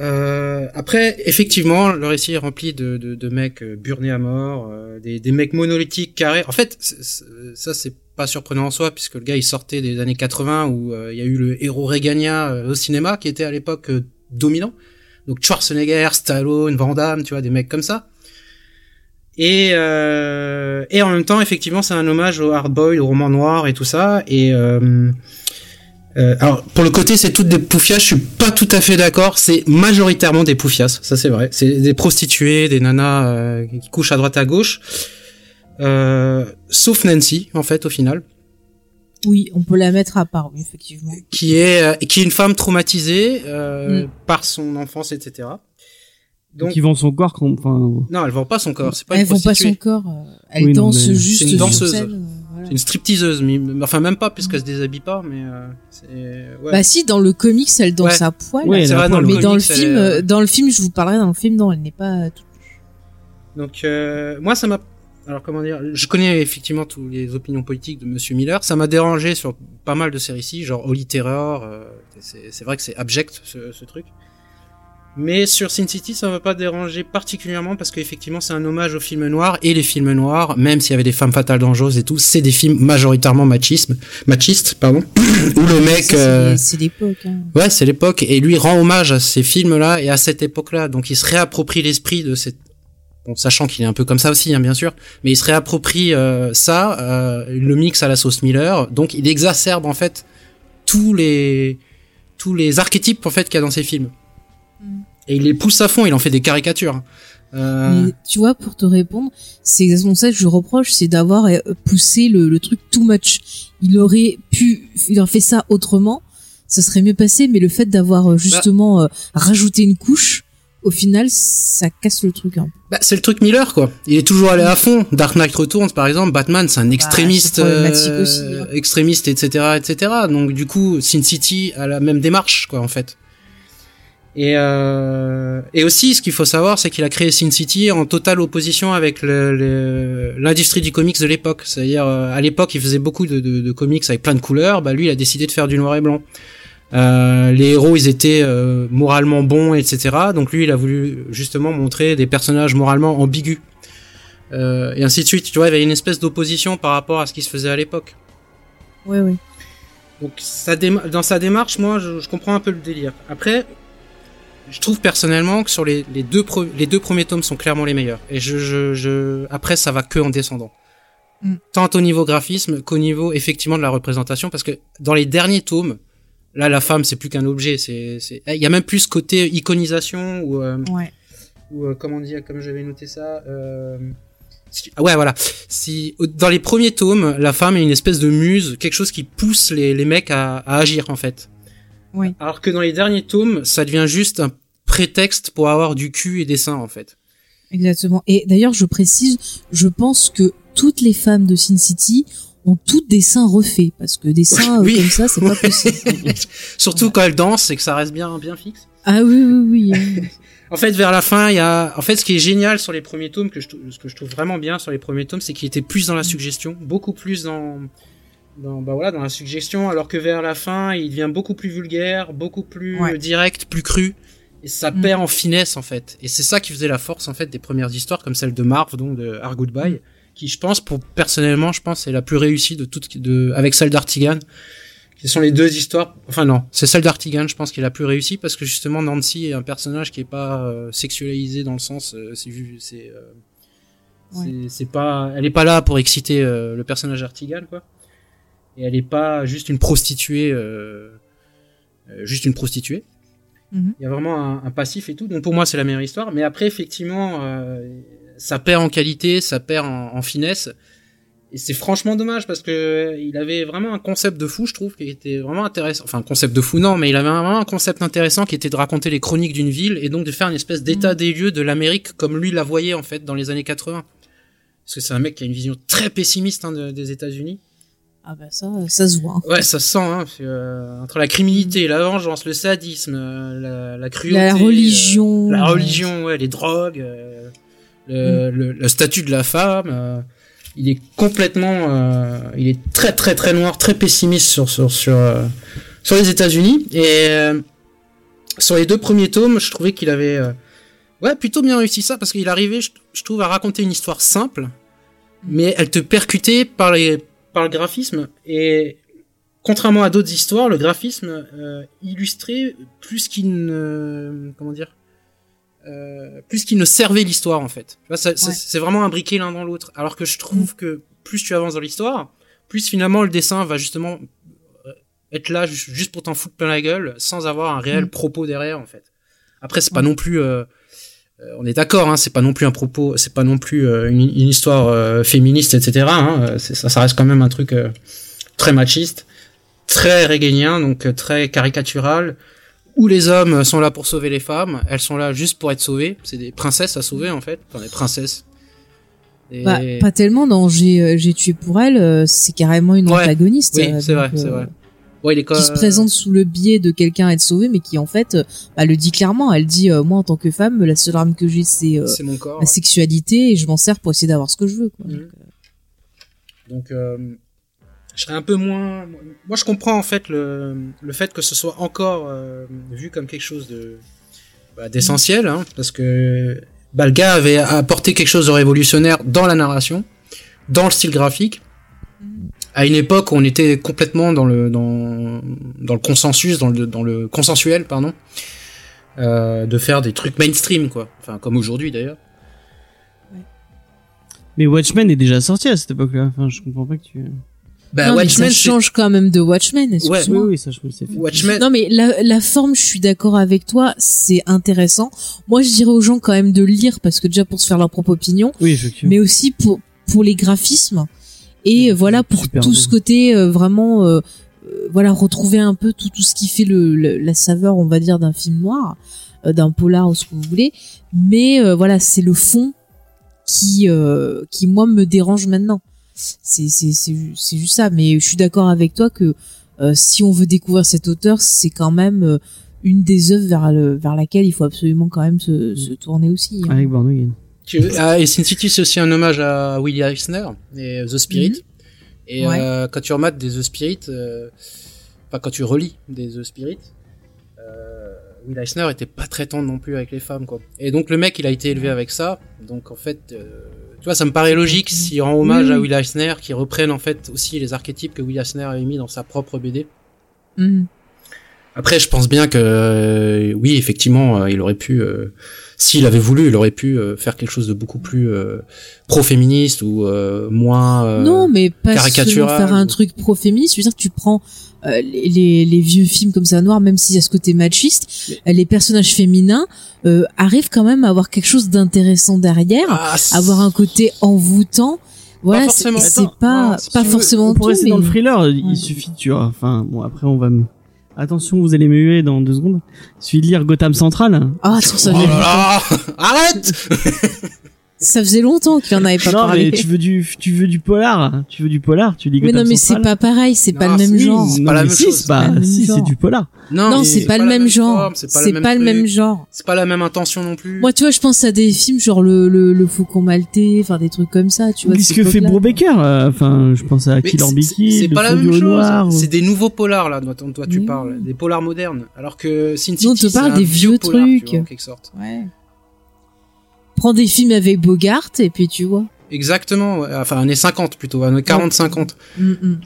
Euh, après, effectivement, le récit est rempli de, de, de mecs euh, burnés à mort, euh, des, des mecs monolithiques carrés. En fait, ça c'est pas surprenant en soi, puisque le gars il sortait des années 80 où euh, il y a eu le héros euh, au cinéma qui était à l'époque dominant. Donc Schwarzenegger, Stallone, Van Damme, tu vois, des mecs comme ça. Et, euh, et en même temps, effectivement, c'est un hommage au hard boy, au roman noir et tout ça. Et euh, euh, alors pour le côté, c'est toutes des poufias. Je suis pas tout à fait d'accord. C'est majoritairement des poufias, ça c'est vrai. C'est des prostituées, des nanas euh, qui couchent à droite à gauche. Euh, sauf Nancy, en fait, au final, Oui, on peut la mettre à part, oui, effectivement. qui est euh, qui est une femme traumatisée euh, Mm. par son enfance, etc. Donc qui vend son corps quand, enfin, non, elle vend pas son corps. C'est pas Elle une vend pas son corps. euh, Elle Oui, non, danse mais- juste C'est une sur danseuse. scène, euh, voilà. C'est une stripteaseuse, mais enfin même pas puisqu'elle se déshabille pas, mais euh, c'est ouais. Bah si, dans le comics, elle danse Ouais. à poil. Ouais, elle c'est a vrai, un dans poil, le mais dans le film, est, euh, euh, dans le film, je vous parlerai dans le film, non, elle n'est pas toute Donc euh, moi ça m'a alors comment dire, je connais effectivement toutes les opinions politiques de Monsieur Miller, ça m'a dérangé sur pas mal de séries genre Holy Terror, euh, c'est c'est vrai que c'est abject ce, ce truc. Mais sur Sin City, ça m'a pas dérangé particulièrement parce qu'effectivement c'est un hommage aux films noirs et les films noirs, même s'il y avait des femmes fatales dangereuses et tout, c'est des films majoritairement machisme, machistes, pardon, où le mec euh, C'est l'époque. Hein. Ouais, c'est l'époque et lui rend hommage à ces films-là et à cette époque-là. Donc il se réapproprie l'esprit de cette bon, sachant qu'il est un peu comme ça aussi, hein, bien sûr, mais il se réapproprie euh, ça, euh, le mix à la sauce Miller. Donc il exacerbe en fait tous les tous les archétypes en fait qu'il y a dans ces films. Mm. Et il les pousse à fond, il en fait des caricatures. Euh, Mais tu vois, pour te répondre, c'est exactement ça que je reproche, c'est d'avoir euh, poussé le, le truc too much. Il aurait pu, il aurait fait ça autrement, ça serait mieux passé, mais le fait d'avoir euh, justement euh, rajouté une couche, au final, ça casse le truc. Hein. Bah, c'est le truc Miller, quoi. Il est toujours allé à fond. Dark Knight Returns, par exemple, Batman, c'est un extrémiste, problématique euh, aussi, hein. extrémiste, etc., etc. Donc, du coup, Sin City a la même démarche, quoi, en fait. Et, euh, et aussi, ce qu'il faut savoir, c'est qu'il a créé Sin City en totale opposition avec le- le- l'industrie du comics de l'époque. C'est-à-dire, euh, à l'époque, il faisait beaucoup de, de, de comics avec plein de couleurs. Bah, lui, il a décidé de faire du noir et blanc. Euh, les héros, ils étaient euh, moralement bons, etc. Donc lui, il a voulu justement montrer des personnages moralement ambigus. Euh, et ainsi de suite. Tu vois, il y avait une espèce d'opposition par rapport à ce qui se faisait à l'époque. Ouais, ouais. Donc ça dans sa démarche, moi, je, je comprends un peu le délire. Après, je trouve personnellement que sur les, les deux les deux premiers tomes sont clairement les meilleurs. Et je, je, je après, ça va que en descendant. Mm. Tant au niveau graphisme qu'au niveau effectivement de la représentation, parce que dans les derniers tomes, là, la femme, c'est plus qu'un objet. C'est, c'est, il y a même plus ce côté iconisation ou euh, Ouais. ou euh, comment dire, comme j'avais noté ça. Euh... Ouais, voilà. Si dans les premiers tomes, la femme est une espèce de muse, quelque chose qui pousse les, les mecs à, à agir en fait. Oui. Alors que dans les derniers tomes, ça devient juste un prétexte pour avoir du cul et des seins en fait. Exactement. Et d'ailleurs, je précise, je pense que toutes les femmes de Sin City ont toutes des seins refaits, parce que des seins euh, Oui. comme ça, c'est pas possible. Surtout quand elles dansent et que ça reste bien bien fixe. ah oui, oui, oui. En fait, vers la fin, il y a, en fait, ce qui est génial sur les premiers tomes, que je, trou- ce que je trouve vraiment bien sur les premiers tomes, c'est qu'il était plus dans la suggestion, beaucoup plus dans, dans, bah voilà, dans la suggestion, alors que vers la fin, il devient beaucoup plus vulgaire, beaucoup plus Ouais. direct, plus cru, et ça Mm. perd en finesse, en fait. Et c'est ça qui faisait la force, en fait, des premières histoires, comme celle de Marv, donc de Our Goodbye, qui, je pense, pour, personnellement, je pense, c'est la plus réussie de toutes, de, avec celle d'Artigan. Ce sont les deux histoires. Enfin non, c'est celle d'Artigan, je pense, qui est la plus réussie parce que justement Nancy est un personnage qui est pas euh, sexualisé dans le sens, euh, c'est vu, c'est, euh, Ouais. c'est- c'est pas, elle est pas là pour exciter euh, le personnage d'Artigan quoi. Et elle est pas juste une prostituée, euh, euh, juste une prostituée. Mhm. Il y a vraiment un, un passif et tout. Donc pour moi c'est la meilleure histoire. Mais après effectivement, euh, ça perd en qualité, ça perd en, en finesse. Et c'est franchement dommage parce que il avait vraiment un concept de fou, je trouve, qui était vraiment intéressant. Enfin, un concept de fou, non, mais il avait vraiment un concept intéressant qui était de raconter les chroniques d'une ville et donc de faire une espèce d'état des lieux de l'Amérique comme lui la voyait en fait dans les années 80. Parce que c'est un mec qui a une vision très pessimiste hein, de- des États-Unis. Ah bah ça, ça se voit. hein. Ouais, ça se sent, hein, parce que, euh, entre la criminalité, la vengeance, le sadisme, euh, la, la cruauté, La euh, religion. la euh, religion, ouais, les drogues, euh, le, le, le statut de la femme. il est complètement, il est très très très noir, très pessimiste sur sur sur sur les États-Unis. Et sur les deux premiers tomes, je trouvais qu'il avait, ouais, plutôt bien réussi ça parce qu'il arrivait, je, je trouve, à raconter une histoire simple, mais elle te percutait par les par le graphisme et contrairement à d'autres histoires, le graphisme euh, illustrait plus qu'il ne comment dire euh, plus qu'il ne servait l'histoire en fait. Tu vois, ça- c'est Ouais. c'est vraiment imbriqué l'un dans l'autre. Alors que je trouve que plus tu avances dans l'histoire, plus finalement le dessin va justement euh, être là ju- juste pour t'en foutre plein la gueule, sans avoir un réel Mm. propos derrière en fait. Après, c'est pas non plus, euh, on est d'accord, hein, c'est pas non plus un propos, c'est pas non plus euh, une, une histoire euh, féministe, etc. Hein, euh, ça, ça reste quand même un truc euh, très machiste, très régalien, donc euh, très caricatural où les hommes sont là pour sauver les femmes, elles sont là juste pour être sauvées. C'est des princesses à sauver en fait, enfin des princesses. Et... Bah, pas tellement dans J'ai euh, tué pour elle, euh, c'est carrément une Ouais. antagoniste. oui, euh, c'est vrai, c'est euh, vrai. Ouais, il est Qui se présente sous le biais de quelqu'un à être sauvé, mais qui en fait euh, bah, le dit clairement. Elle dit euh, moi en tant que femme, la seule arme que j'ai c'est euh, c'est mon corps. ma sexualité et je m'en sers pour essayer d'avoir ce que je veux. Quoi. Donc, euh, Donc, euh, je serais un peu moins. Moi, je comprends en fait le, le fait que ce soit encore euh, vu comme quelque chose de bah, d'essentiel, hein, parce que bah, le gars avait apporté quelque chose de révolutionnaire dans la narration, dans le style graphique, à une époque où on était complètement dans le dans dans le consensus, dans le dans le consensuel, pardon, euh, de faire des trucs mainstream, quoi. Enfin, comme aujourd'hui d'ailleurs. Mais Watchmen est déjà sorti à cette époque-là. Enfin, je comprends pas que tu. Bah, non, mais Watchmen, ça change quand même de Watchmen. Oui, excuse-moi. oui, ça je me le sais. fait. Watchmen. Non mais la, la forme, je suis d'accord avec toi, c'est intéressant. Moi, je dirais aux gens quand même de lire parce que déjà pour se faire leur propre opinion, Oui, effectivement. mais aussi pour pour les graphismes et euh, voilà pour Super tout beau. ce côté euh, vraiment euh, euh, voilà retrouver un peu tout tout ce qui fait le, le- la saveur, on va dire, d'un film noir, euh, d'un polar ou ce que vous voulez. Mais euh, voilà, c'est le fond qui euh, qui moi me dérange maintenant. C'est c'est c'est c'est juste ça. Mais je suis d'accord avec toi que euh, si on veut découvrir cet auteur, c'est quand même euh, une des œuvres vers le vers laquelle il faut absolument quand même se, se tourner aussi. hein. Avec. Tu- ah, et Sin City, c'est aussi un hommage à Willie Eisner et The Spirit. Et Ouais. euh, quand tu remates des The Spirit, euh, enfin quand tu relis des The Spirit, euh, Will Eisner était pas très tendre non plus avec les femmes, quoi. Et donc le mec, il a été élevé avec ça. Donc en fait, euh, tu vois, ça me paraît logique s'il rend hommage à. Will Eisner, qui reprenne en fait aussi les archétypes que Will Eisner avait mis dans sa propre BD. Mhm. Après, je pense bien que euh, oui, effectivement, euh, il aurait pu, euh, s'il avait voulu, il aurait pu euh, faire quelque chose de beaucoup plus euh, pro-féministe ou euh, moins. euh, non, mais pas caricatural faire un truc pro-féministe. Je veux dire, tu prends euh, les, les, les vieux films comme ça noirs, même s'il y a ce côté machiste, les personnages féminins euh, arrivent quand même à avoir quelque chose d'intéressant derrière, Ah, avoir un côté envoûtant. Voilà, c'est forcément. c'est Attends, pas voilà, pas Si vous- forcément Pour tout, rester mais dans le thriller, Ouais. il suffit, tu vois. Enfin, bon, après on va me. Attention, vous allez me huer dans deux secondes. Il suffit de lire Gotham Central. ah, sur ça, Oh là là Arrête ça faisait longtemps qu'il en avait pas non, parlé. mais tu veux du, tu veux du polar. Tu veux du polar. Tu lis Mais non, mais c'est pas pareil, c'est pas le même c'est- genre. Non, pas la même chose. c'est pas, C'est pas le même si, genre. c'est du polar. Non, c'est pas le la même genre. C'est pas, C'est le même genre. C'est pas la même intention non plus. Moi, tu vois, je pense à des films genre le le, le Faucon maltais, enfin des trucs comme ça, tu vois. de Qu'est-ce que fait. Brubaker euh, Enfin, je pense à Killer c'est- Bicky, c'est le pas la même chose. C'est des nouveaux polars là dont toi tu parles, des polars modernes. Alors que Sin City, on te c'est parle un des vieux trucs. en quelque sorte. Ouais. Prends des films avec Bogart et puis tu vois. Exactement. ouais. Enfin, années 50 plutôt, années 40-50. Mm, mm.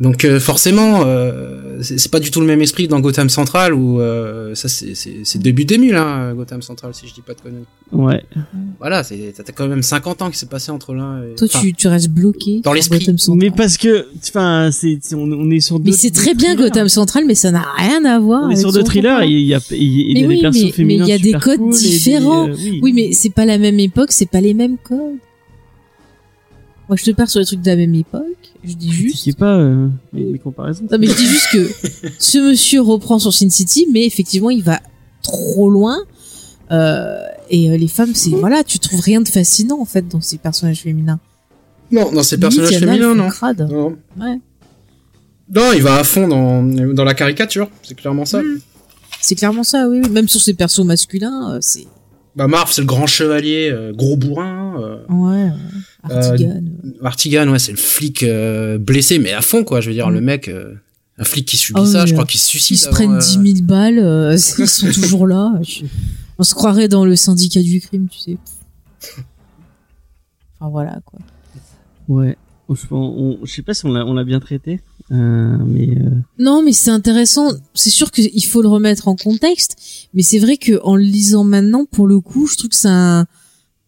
Donc euh, forcément, euh, c'est pas du tout le même esprit que dans Gotham Central où euh, ça c'est c'est c'est le début des mules, hein, Gotham Central si je dis pas de conneries. Ouais. Voilà, c'est t'as quand même 50 ans qui s'est passé entre l'un et. Toi, tu, tu restes bloqué. dans l'esprit. Gotham Central. Mais parce que, enfin, c'est, c'est- on, on est sur deux. Mais c'est très bien thrillers. Gotham Central, mais ça n'a rien à voir. On est sur deux thrillers. Il y a, il y a, Mais des oui, persos mais- mais féminins il y a des codes cool et des, différents. euh, oui. Oui, mais c'est pas la même époque, c'est pas les mêmes codes. Moi, je te parle sur les trucs de la même époque. Je dis juste. Critiquez pas euh, mes, mes comparaisons. Non, mais je dis juste que ce monsieur reprend sur Sin City, mais effectivement, il va trop loin. Euh, et euh, les femmes, c'est voilà, tu trouves rien de fascinant en fait dans ces personnages féminins. Non, dans ces Limite, personnages féminins, non. crade. non. Ouais. Non, il va à fond dans dans la caricature, c'est clairement ça. Mm. C'est clairement ça, oui, oui. Même sur ces persos masculins, euh, c'est Bah Marv, c'est le grand chevalier, euh, gros bourrin. Euh, ouais. ouais. Artigan. Artigan, ouais, c'est le flic euh, blessé, mais à fond quoi. Je veux dire, Mm. le mec, euh, un flic qui subit Ah ça, oui, je euh, crois qu'il se suicide. Ils se prennent euh, 10 000 balles, euh, ils sont toujours là. Je- On se croirait dans le syndicat du crime, tu sais. Enfin voilà quoi. Ouais. Je, on, je sais pas si on l'a, on l'a bien traité, euh, mais euh, Non, mais c'est intéressant. C'est sûr qu'il faut le remettre en contexte, mais c'est vrai que en le lisant maintenant, pour le coup, je trouve que c'est un,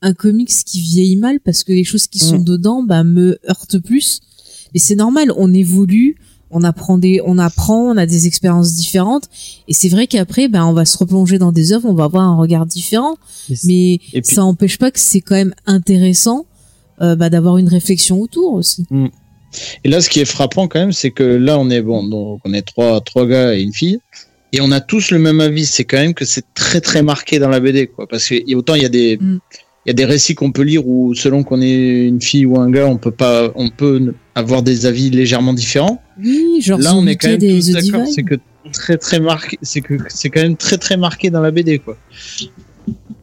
un comics qui vieillit mal parce que les choses qui sont Mm. dedans, bah, me heurtent plus. Et c'est normal, on évolue, on apprend des, on apprend, on a des expériences différentes. Et c'est vrai qu'après, bah, on va se replonger dans des œuvres, on va avoir un regard différent. mais Mais Et puis- ça empêche pas que c'est quand même intéressant, euh, bah, d'avoir une réflexion autour aussi. Et là, ce qui est frappant quand même, c'est que là, on est bon, donc on est trois, trois gars et une fille, et on a tous le même avis. C'est quand même que c'est très très marqué dans la BD, quoi. Parce que autant il y a des, il Mm. y a des récits qu'on peut lire où selon qu'on est une fille ou un gars, on peut pas, on peut avoir des avis légèrement différents. Oui, genre là, on est quand même des tous The d'accord. Divine. C'est que très très marqué, c'est que c'est quand même très très marqué dans la BD, quoi.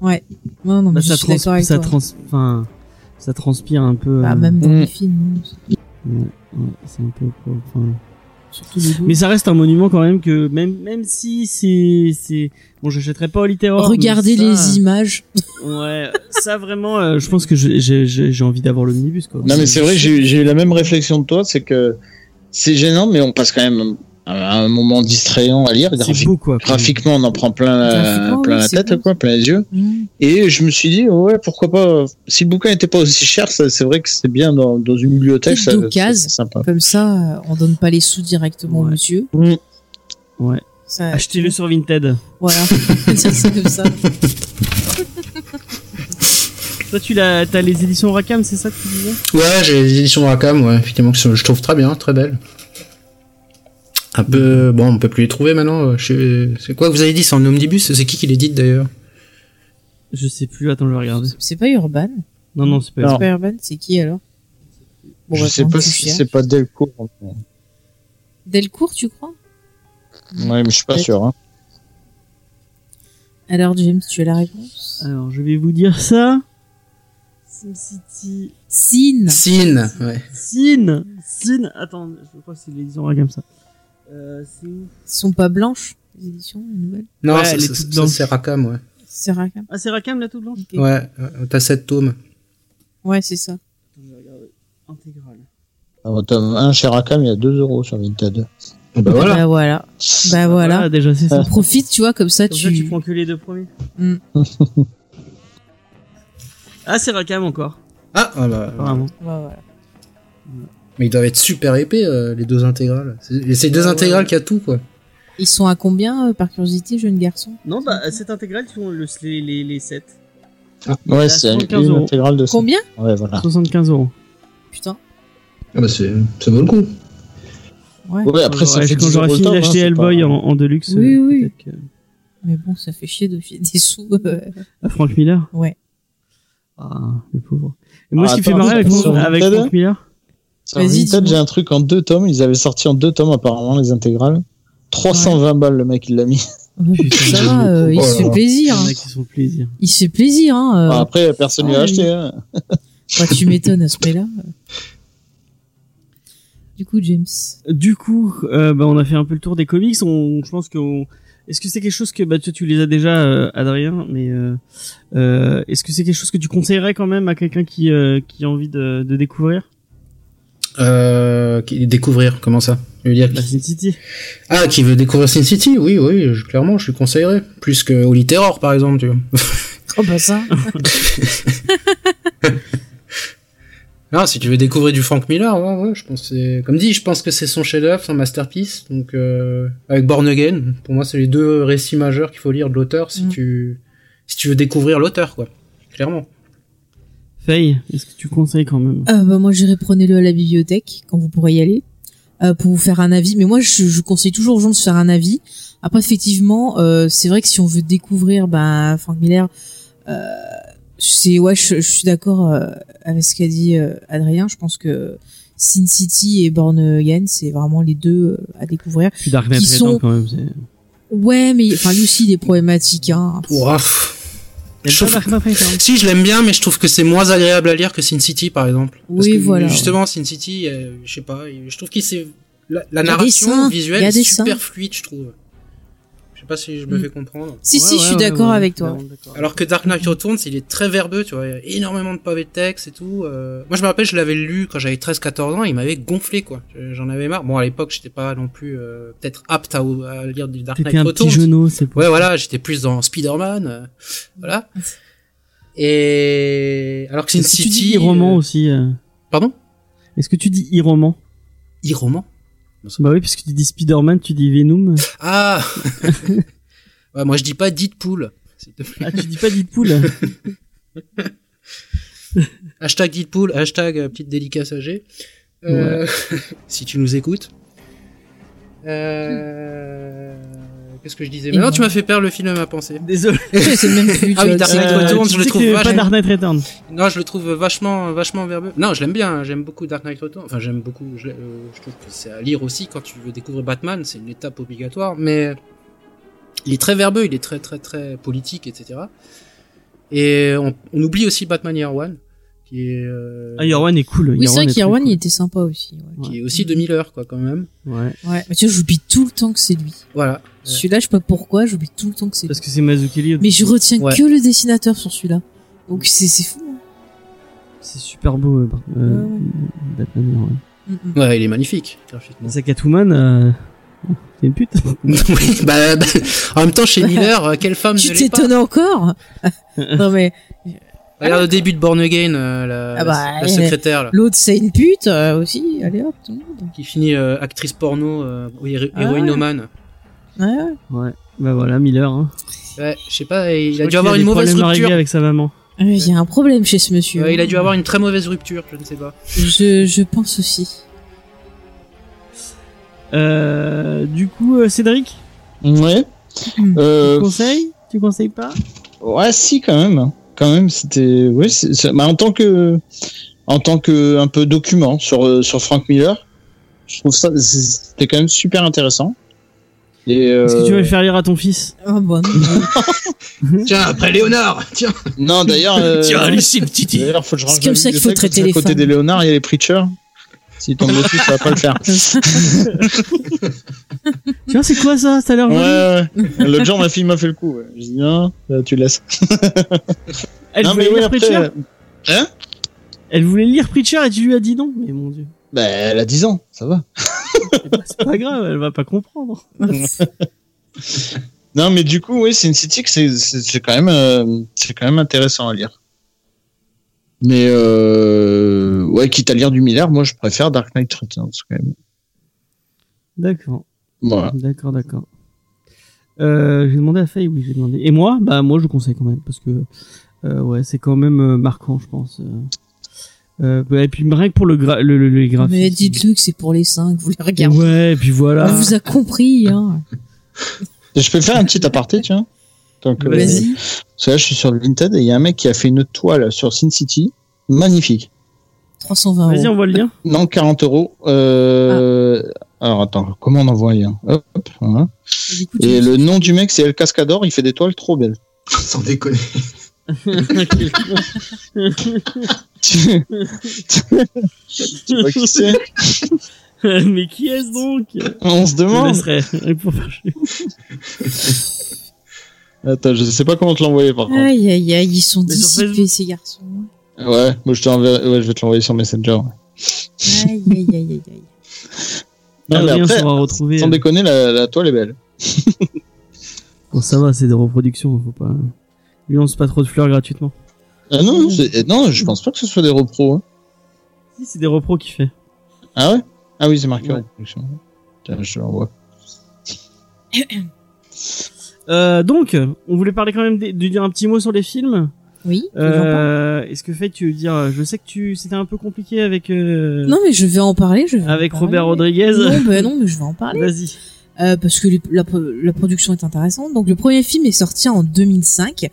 Ouais. Non, non, mais bah, je ça, suis trans- d'accord avec ça, toi. trans- enfin, ça transpire un peu. Bah, même dans les films. ouais, ouais, c'est un peu. quoi, enfin, Surtout les Mais ça reste un monument quand même que même même si c'est c'est bon, j'achèterai pas au littéraire. Regardez les images. Ouais, ça vraiment, euh, je pense que j'ai envie d'avoir le minibus quoi. Non, mais c'est vrai j'ai eu- la même réflexion que toi, c'est que c'est gênant, mais on passe quand même un, moment distrayant à lire. C'est Graphi- beau quoi. graphiquement, on en prend plein la, Graphiquement, plein oui, la c'est tête, beau. quoi, plein les yeux. Mm. Et je me suis dit, ouais, pourquoi pas. Si le bouquin n'était pas aussi cher, c'est vrai que c'est bien dans, dans une bibliothèque. Ça- sympa. Comme ça, on donne pas les sous directement Ouais. monsieur. Mm. Ouais. Ça, Achetez-le sur Vinted. Voilà. c'est c'est comme ça. Toi, tu t'as les éditions Rakam, c'est ça que tu disais? Ouais, j'ai les éditions Rackham, ouais, effectivement, que je trouve très bien, très belles. Un peu, bon, on peut plus les trouver maintenant. euh, sais- C'est quoi que vous avez dit, c'est en omnibus C'est qui qui l'édite d'ailleurs Je sais plus. Attends, je vais regarder. C'est pas Urban. Non, non, c'est pas. Urban, c'est qui alors Bon, je bah, sais pas si c'est pas Delcourt. Delcourt, tu crois Ouais, mais je suis pas sûr. Hein. Alors, James, tu as la réponse Alors, je vais vous dire ça. SimCity. Sin. Sin, ouais. Sin. Sin. Attends, je crois que c'est l'édition Rakam ça. Euh, c'est où sont pas blanches, les éditions, les nouvelles Non, Ouais, ça, ça- c'est Rackham, ouais. C'est Rackham. Ah, c'est Rakam la toute blanche. Ok. Ouais, euh, t'as 7 tomes. Ouais, c'est ça. Attends, je vais regarder. Intégrale. Alors, tome 1 chez Rackham, il y a 2 euros sur Vinted. Bah voilà. Bah voilà. Bah voilà. Ah, déjà c'est ça. Profite, tu vois, comme ça, Comme tu. ça, tu prends que les deux premiers. Mm. ah, c'est Rakam encore. Ah, ah bah, Apparemment. Ouais, voilà. Mais ils doivent être super épais, euh, les deux intégrales. C'est deux Ouais, intégrales ouais. qui a tout, quoi. Ils sont à combien, euh, par curiosité, jeune garçon Non, bah, cette intégrale, ils font le, les, les, les 7. Ouais, à c'est 75 une euros. intégrale de ça. Combien? Ouais, voilà. 75 euros. Putain. Ah bah c'est, ça vaut le coup. Ouais. Ouais, après, ça Ouais, fait quand 10 j'aurai fini hein, d'acheter Hellboy pas- en, en deluxe, Oui, euh, oui. que- Mais bon, ça fait chier de filer des sous. euh. à Frank Miller? Ouais. Ah, le pauvre. Et moi, Ah, ce qui fait marrer avec, avec Frank Miller, Vinted, dis-moi. j'ai un truc en deux tomes. Ils avaient sorti en deux tomes, apparemment, les intégrales. 320 balles, le mec, il l'a mis. ça va, euh, il Oh se là fait plaisir. hein. plaisir. Il se fait plaisir. Hein. euh. Bon, après, personne ne ah, l'a oui. acheté. Hein. Bah, tu m'étonnes à ce prix-là. Du coup, James. Du coup, euh, bah, on a fait un peu le tour des comics. On, je pense que on- est-ce que c'est quelque chose que bah tu, tu les as déjà, euh, Adrien, mais euh, euh, est-ce que c'est quelque chose que tu conseillerais quand même à quelqu'un qui euh, qui a envie de, de découvrir? Euh, qui- découvrir, comment ça? Je veux dire, la Sin City Ah, qui veut découvrir Sin City? Oui, oui, je- clairement, je lui conseillerais. Plus que Holy Terror, par exemple, tu vois. Oh bah ça. Non, si tu veux découvrir du Frank Miller, ouais, ouais, je pense que c'est... Comme dit, je pense que c'est son chef-d'œuvre, son masterpiece. Donc, euh, avec Born Again, pour moi, c'est les deux récits majeurs qu'il faut lire de l'auteur si Mm. tu... Si tu veux découvrir l'auteur, quoi. Clairement. Faye, est-ce que tu conseilles quand même? Euh, bah, moi, j'irai prenez-le à la bibliothèque quand vous pourrez y aller euh, pour vous faire un avis. Mais moi, je, je conseille toujours aux gens de se faire un avis. Après, effectivement, euh, c'est vrai que si on veut découvrir bah, Frank Miller, euh, c'est ouais, je, je suis d'accord euh, avec ce qu'a dit euh, Adrien. Je pense que Sin City et Born Again, c'est vraiment les deux euh, à découvrir. Puis Dark Knight sont- quand même. Ouais, mais enfin lui aussi, il est problématique. Hein. Ouah. Je trouve-. Si, je l'aime bien, mais je trouve que c'est moins agréable à lire que Sin City, par exemple. Parce Oui, que, voilà, Justement, Sin City, euh, je sais pas, je trouve qu'il s'est... La, la narration visuelle est super fluide, je trouve. Je sais pas si je me Mm. fais comprendre. Si, Ouais, si, ouais, je suis ouais, d'accord ouais, avec toi. Alors que Dark Knight Returns, il est très verbeux, tu vois, il y a énormément de pavés de texte et tout. euh. Moi, je me rappelle, je l'avais lu quand j'avais 13-14 ans, il m'avait gonflé, quoi. Je- J'en avais marre. Bon, à l'époque, j'étais pas non plus euh, peut-être apte à, à lire du Dark T'étais Knight un petit Returns. genou, c'est pour Ouais, voilà, j'étais plus dans Spider-Man, euh, voilà. Et alors que Sin Est-ce que tu City, dis e-roman euh, aussi euh, pardon, Est-ce que tu dis e-roman e-roman. Bah oui, parce que tu dis Spider-Man, tu dis Venom. Ah, ouais, moi je dis pas Deadpool. Ah, tu dis pas Deadpool Hashtag Deadpool, hashtag euh, petite dédicace âgée. Euh, si tu nous écoutes. Euh... Qu'est-ce que je disais Maintenant, moi. tu m'as fait perdre le film à ma pensée. Désolé. C'est même plus. Ah oui, tu vois, Dark Knight Returns, tu je le trouve pas vachement- Dark Knight Returns. Non, je le trouve vachement, vachement verbeux. Non, je l'aime bien. J'aime beaucoup Dark Knight Returns. Enfin, j'aime beaucoup. Je, euh, je trouve que c'est à lire aussi quand tu veux découvrir Batman. C'est une étape obligatoire. Mais il est très verbeux. Il est très, très, très politique, etc. Et on, on oublie aussi Batman Year One, qui est, euh, Ah, Year One est cool. Oui, c'est vrai qu'Irwan, très il était sympa aussi. Ouais. qui est aussi de Miller, quoi, quand même. Ouais. Ouais. Mais tu vois, j'oublie tout le temps que c'est lui. Voilà. Celui-là, je sais pas pourquoi, j'oublie tout le temps que c'est. Parce que c'est Mazukeli. Mais je retiens Ouais. que le dessinateur sur celui-là. Donc c'est c'est fou. hein. C'est super beau, euh, euh, Ouais, ouais. Batman. Mm, mm. Ouais, il est magnifique. Sa Catwoman, euh, c'est une pute. oui, bah, bah, en même temps, chez Miller, euh, quelle femme Tu t'étonnes encore Non mais Regarde le début de Born Again, euh, la, Ah bah, la secrétaire, là, l'autre c'est une pute euh, aussi. Allez hop, tout le monde. qui finit euh, actrice porno, euh, ou héro- Ah. Ouais, ouais. Ouais. Bah voilà, Miller. Hein. Ouais, je sais pas, il Je a dû avoir une mauvaise rupture. avec sa maman. Euh, Il y a un problème chez ce monsieur. Ouais, il a dû avoir une très mauvaise rupture, je ne sais pas. Je, je pense aussi. Euh, du coup, euh, Cédric, Ouais. Hmm. tu Euh, conseilles? Tu conseilles pas? Ouais, si quand même. Quand même, c'était. Ouais, bah, en tant que, en tant que un peu document sur sur Frank Miller, je trouve ça c'était quand même super intéressant. Et Est-ce que tu vas euh, le faire lire à ton fils Ah bon. Tiens, après Léonard, tiens. non d'ailleurs. euh, ici, le titi. D'ailleurs, faut que je range C'est comme ça qu'il faut traiter les côté femmes. des Léonard, il y a les preachers. S'il tombe dessus, ça va pas le faire. Tiens, c'est quoi ça Ça a l'air Ouais, ouais. L'autre jour, ma fille m'a fait le coup. Ouais. Je dis non, là, tu laisses. Elle non, voulait mais oui, lire après, Preacher. Hein Elle voulait lire Preacher et tu lui as dit non. Mais mon dieu, Bah, elle a 10 ans, ça va. C'est pas grave, elle va pas comprendre. Non, mais du coup, oui, c'est une city que c'est, quand même, euh, c'est quand même intéressant à lire. Mais euh, ouais, quitte à lire du Miller, moi je préfère Dark Knight Returns quand même. D'accord, Voilà. d'accord, d'accord. Euh, j'ai demandé à Faye, oui, j'ai demandé. Et moi, bah moi je conseille quand même parce que euh, ouais, c'est quand même marquant, je pense. Euh, et puis rien que pour le gra le, le, les graphismes. Mais dites-le que c'est pour les cinq, vous les regardez. Ouais, et puis voilà. On vous a compris, hein. Je peux faire un petit aparté, tiens. Donc, euh, Vas-y. parce que là, je suis sur le Vinted et il y a un mec qui a fait une toile sur Sin City, magnifique. 320 Vas-y, euros. envoie le lien. Non, 40 euros. Euh... Alors attends, comment on envoie un Hop, voilà. Coup, tu- Et le nom du mec, c'est El Cascador. Il fait des toiles trop belles. Sans déconner. Tu tu vois qui c'est Mais qui est-ce donc On se Je demande. chier. Attends, je sais pas comment te l'envoyer par contre. Aïe, aïe, aïe, ils sont Mais dissipés, ces garçons. Ouais, moi je ouais, je vais te l'envoyer sur Messenger. ouais. Aïe, aïe, aïe, aïe, aïe. Non, mais Adrien après, sera retrouvé. sans déconner, la, la toile est belle. Bon, ça va, c'est des reproductions, faut pas. Lui lance pas trop de fleurs gratuitement. Ah non, non, je pense pas que ce soit des repros. Hein. Si, c'est des repros qu'il fait. Ah ouais? Ah oui, c'est marqué Ouais. Tiens, je l'envoie. Euh, donc, on voulait parler quand même de, de dire un petit mot sur les films. Oui. Euh, Est-ce que fait tu veux dire, je sais que tu, c'était un peu compliqué avec euh, Non, mais je vais en parler. Je vais en avec parler. Robert Rodriguez. Non, bah non, mais je vais en parler. Vas-y. Euh, parce que la, la production est intéressante. Donc le premier film est sorti en 2005.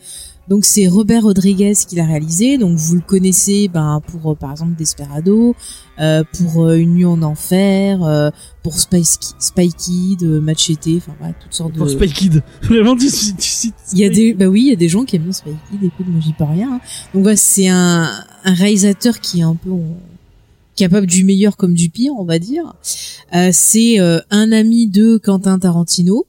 Donc c'est Robert Rodriguez qui l'a réalisé. Donc vous le connaissez ben, pour euh, par exemple Desperado, euh, pour euh, Une nuit en enfer, euh, pour Ki- Spy Kid, Machete, enfin voilà, toutes sortes Pour de... Spy Kid. Vraiment, tu, tu, Il y a Spy des, bah oui, il y a des gens qui aiment bien Spy Kid. Écoute, moi j'y peux rien. hein. Donc voilà, c'est un, un réalisateur qui est un peu on- capable du meilleur comme du pire, on va dire. Euh, c'est euh, un ami de Quentin Tarantino.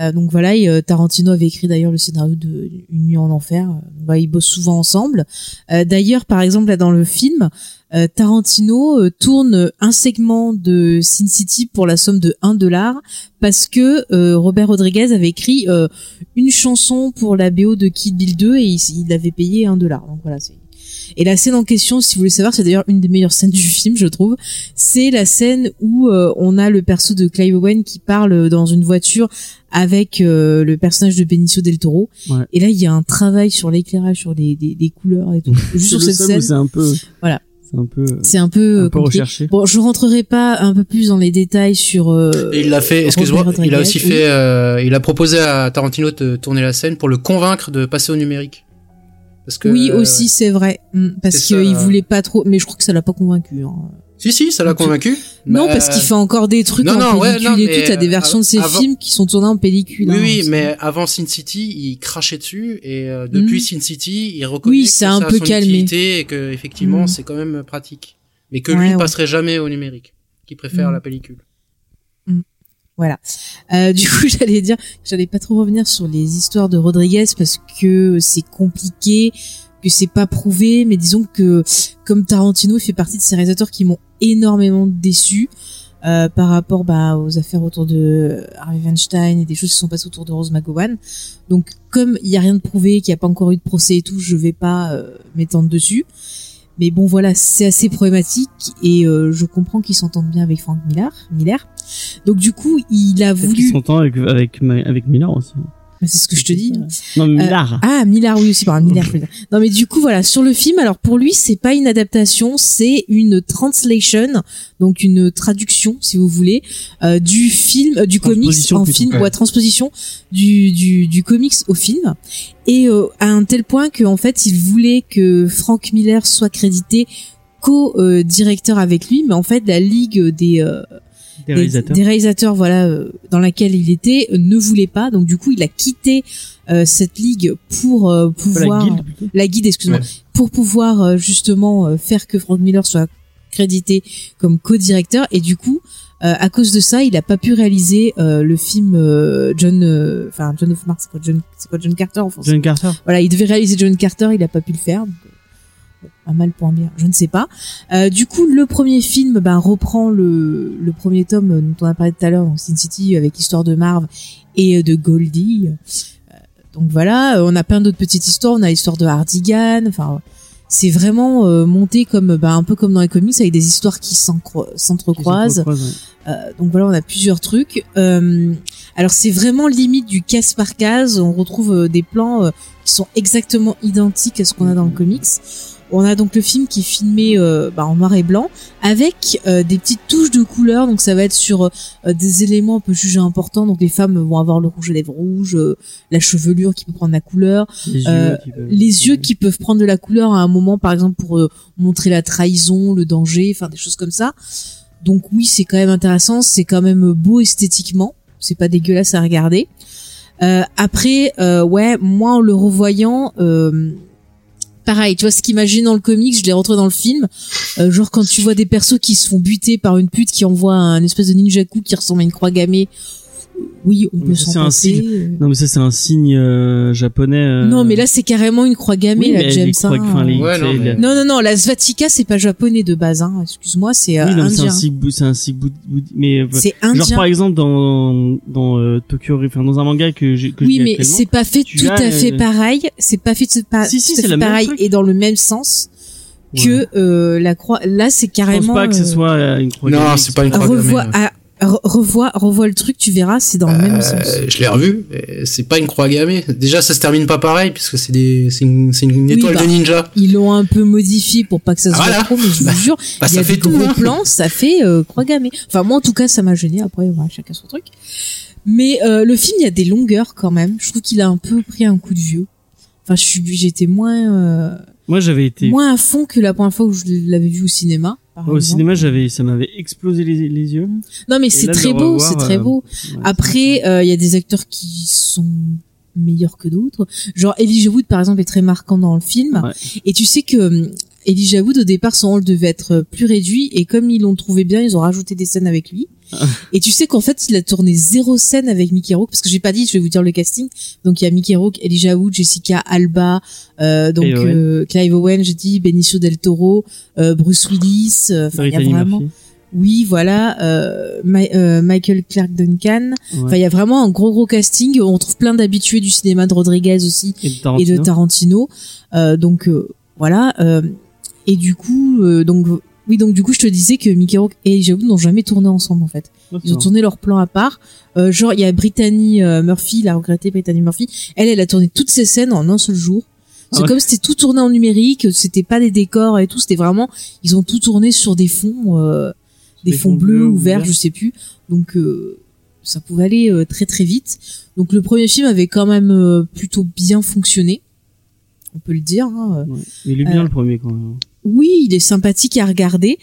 Euh, donc voilà, euh, Tarantino avait écrit d'ailleurs le scénario de Une nuit en enfer. Bah, ils bossent souvent ensemble. Euh, d'ailleurs, par exemple, là dans le film, Tarantino tourne un segment de Sin City pour la somme de 1 dollar parce que euh, Robert Rodriguez avait écrit euh, une chanson pour la BO de Kid Bill 2 et il, il avait payé 1 dollar. Donc voilà, c'est et la scène en question, si vous voulez savoir, c'est d'ailleurs une des meilleures scènes du film, je trouve. C'est la scène où euh, on a le perso de Clive Owen qui parle dans une voiture avec euh, le personnage de Benicio del Toro. Ouais. Et là, il y a un travail sur l'éclairage, sur les, des, des couleurs et tout. Juste sur cette scène, C'est un peu. Voilà. C'est un peu. c'est un peu, un euh, peu compliqué. recherché. Bon, je rentrerai pas un peu plus dans les détails sur. euh, Et il l'a fait, excuse-moi, il a aussi oui. fait, euh, il a proposé à Tarantino de tourner la scène pour le convaincre de passer au numérique. Parce que, oui, euh, aussi, c'est vrai. Mm, Parce qu'il voulait pas trop, mais je crois que ça l'a pas convaincu. hein. Si, si, ça l'a convaincu. Non, Bah, parce qu'il fait encore des trucs non, en non, ouais, pellicule non, et tout. T'as des versions de ses avant- films qui sont tournés en pellicule. Oui, hein, oui, mais avant Sin City, il crachait dessus et euh, depuis Mm. Sin City, il reconnaît Oui, que c'est ça un a peu son calmé. utilité et que effectivement, Mm. c'est quand même pratique. Mais que Ouais, lui ouais. passerait jamais au numérique, qui préfère Mm. la pellicule. Voilà. Euh, du coup, j'allais dire que j'allais pas trop revenir sur les histoires de Rodriguez parce que c'est compliqué, que c'est pas prouvé, mais disons que comme Tarantino, il fait partie de ces réalisateurs qui m'ont énormément déçu euh, par rapport bah, aux affaires autour de Harvey Weinstein et des choses qui sont passées autour de Rose McGowan. Donc, comme il y a rien de prouvé, qu'il n'y a pas encore eu de procès et tout, je vais pas euh, m'étendre dessus. Mais bon, voilà, c'est assez problématique et euh, je comprends qu'ils s'entendent bien avec Frank Miller. Miller. Donc du coup, il a voulu. s'entend avec, avec, Ma- avec Miller aussi. C'est ce que je te dis. Non, mais Miller. Ah, Miller, oui aussi, pardon, dire. Non, mais du coup, voilà, sur le film, alors pour lui, c'est pas une adaptation, c'est une translation, donc une traduction, si vous voulez, euh, du film, euh, du comics en plutôt. film, Ouais. ou à transposition du, du, du comics au film. Et euh, à un tel point qu'en fait, il voulait que Frank Miller soit crédité co-directeur avec lui, mais en fait, la ligue des euh, Des réalisateurs. des réalisateurs, voilà, euh, dans laquelle il était, euh, ne voulait pas. Donc du coup, il a quitté euh, cette ligue pour euh, pouvoir la guide, excuse-moi, Ouais. pour pouvoir euh, justement faire que Frank Miller soit crédité comme co-directeur. Et du coup, à cause de ça, il a pas pu réaliser le film John, enfin John of Mars, c'est quoi John, c'est quoi John Carter en français? John Carter. voilà, il devait réaliser John Carter, il a pas pu le faire. Donc, un mal pour un bien, je ne sais pas. Euh, du coup, le premier film ben, reprend le, le premier tome dont on a parlé tout à l'heure, donc Sin City, avec l'histoire de Marv et euh, de Goldie. Euh, donc voilà, euh, on a plein d'autres petites histoires. On a l'histoire de Hardigan. Enfin, c'est vraiment euh, monté comme ben, un peu comme dans les comics avec des histoires qui s'entrecroisent. Croise, Euh, donc voilà, on a plusieurs trucs. Euh, alors c'est vraiment limite du case par case. On retrouve des plans qui sont exactement identiques à ce qu'on a dans le comics. On a donc le film qui est filmé euh, bah, en noir et blanc avec euh, des petites touches de couleur. Donc ça va être sur euh, des éléments un peu jugés importants. Donc les femmes vont avoir le rouge à lèvres rouge, euh, la chevelure qui peut prendre la couleur, Les yeux, qui peuvent- les yeux qui peuvent prendre de la couleur à un moment, par exemple pour montrer la trahison, le danger, enfin des choses comme ça. Donc oui, c'est quand même intéressant, c'est quand même beau esthétiquement, c'est pas dégueulasse à regarder. Euh, après, euh, ouais, moi en le revoyant, euh, pareil, tu vois ce qu'imagine dans le comics, je l'ai retrouvé dans le film. Euh, genre quand tu vois des persos qui se font buter par une pute qui envoie un espèce de ninja coup qui ressemble à une croix gammée. Oui, on Mais peut s'en un passer. signe. euh. Non, mais ça, c'est un signe euh, japonais. euh, Non, mais là c'est carrément une croix gammée, oui, la James. croix- hein. enfin, les- Ouais, non, mais- Non, non, non, la Svatika, c'est pas japonais de base, hein. Excuse-moi, c'est euh, Oui, non, indien. un signe, bou- c'est un signe mais euh, C'est genre indien. par exemple dans dans euh, Tokyo, enfin dans un manga que j'ai que je Oui, mais c'est pas fait tout as, à fait euh, pareil. C'est pas fait tout, pas, Si, si, tout à c'est fait le même pareil truc. et dans le même sens Ouais. que euh, la croix. Là, c'est je carrément. pense pas que ce soit une croix Non, c'est pas une croix revois, gammée. Re- revois, revois le truc, tu verras, c'est dans le même sens. Euh, je l'ai revu. C'est pas une croix gammée. Déjà, ça se termine pas pareil puisque c'est des, c'est une, c'est une Oui, étoile bah. de ninja. Ils l'ont un peu modifié pour pas que ça se Ah, voit voilà. trop, mais je vous jure, Bah, il y ça a fait des tout. gros hein. plans, ça fait euh, croix gammée. Enfin, moi, en tout cas, ça m'a gêné. Après, voilà, chacun son truc. Mais euh, le film, il y a des longueurs quand même. Je trouve qu'il a un peu pris un coup de vieux. Enfin, je suis, j'étais moins, euh, Moi, j'avais été moins à fond que la première fois où je l'avais vu au cinéma. Par au exemple. cinéma, j'avais ça m'avait explosé les, les yeux. Non, mais c'est très le beau, c'est très euh, beau. Ouais, Après, euh, il y a des acteurs qui sont meilleurs que d'autres. Genre Elijah Wood, par exemple, est très marquant dans le film. Ouais. Et tu sais que hum, Elijah Wood, au départ, son rôle devait être plus réduit. Et comme ils l'ont trouvé bien, ils ont rajouté des scènes avec lui. Et tu sais qu'en fait, il a tourné zéro scène avec Mickey Rourke parce que j'ai pas dit, je vais vous dire le casting. Donc il y a Mickey Rourke, Elijah Wood, Jessica Alba, euh, donc Clive Owen. euh, Clive Owen, j'ai dit Benicio del Toro, euh, Bruce Willis. euh, Enfin, il y a vraiment. Murphy. Oui, voilà. Euh, euh, Michael Clark Duncan. Ouais. Enfin, il y a vraiment un gros gros casting. On trouve plein d'habitués du cinéma de Rodriguez aussi Et de et Tarantino. de Tarantino. Euh, donc euh, voilà. euh, et du coup, euh, donc oui, donc du coup, je te disais que Mickey Rourke et Elijah Wood n'ont jamais tourné ensemble en fait. Ils ont tourné leur plan à part. Euh, genre, il y a Brittany euh, Murphy, la regrettée Brittany Murphy. Elle, elle a tourné toutes ses scènes en un seul jour. C'est Ah ouais. comme c'était tout tourné en numérique, c'était pas des décors et tout, c'était vraiment, ils ont tout tourné sur des fonds, euh, des, fonds, bleus ou verts, je sais plus. Donc euh, ça pouvait aller euh, très très vite. Donc le premier film avait quand même euh, plutôt bien fonctionné, on peut le dire. hein. Ouais. Il est bien le premier quand même. Oui, il est sympathique à regarder.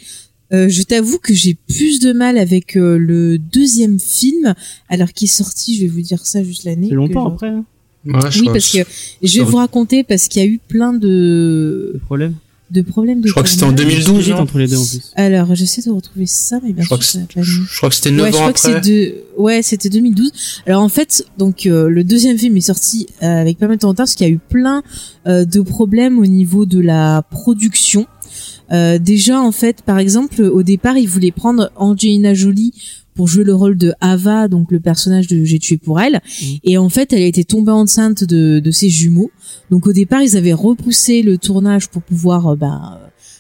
Euh, je t'avoue que j'ai plus de mal avec euh, le deuxième film, alors qu'il est sorti, je vais vous dire ça juste l'année. C'est longtemps après, hein, Ouais, je Oui, parce que je vais vous raconter parce qu'il y a eu plein de le problème. De problèmes de Je crois que c'était en tournage. 2012, Vite non entre les deux en plus. Alors, j'essaie de retrouver ça, mais bien Je crois sûr, que je je crois que c'était 9 Ouais, je ans crois que c'est après. de... ouais, c'était 2012. Alors en fait, donc euh, le deuxième film est sorti euh, avec pas mal de retard parce qu'il y a eu plein euh, de problèmes au niveau de la production. Euh, déjà en fait, par exemple, au départ, ils voulaient prendre Angelina Jolie pour jouer le rôle de Ava, donc le personnage de J'ai tué pour elle. Et en fait, elle a été tombée enceinte de, de ses jumeaux. Donc au départ, ils avaient repoussé le tournage pour pouvoir euh, bah,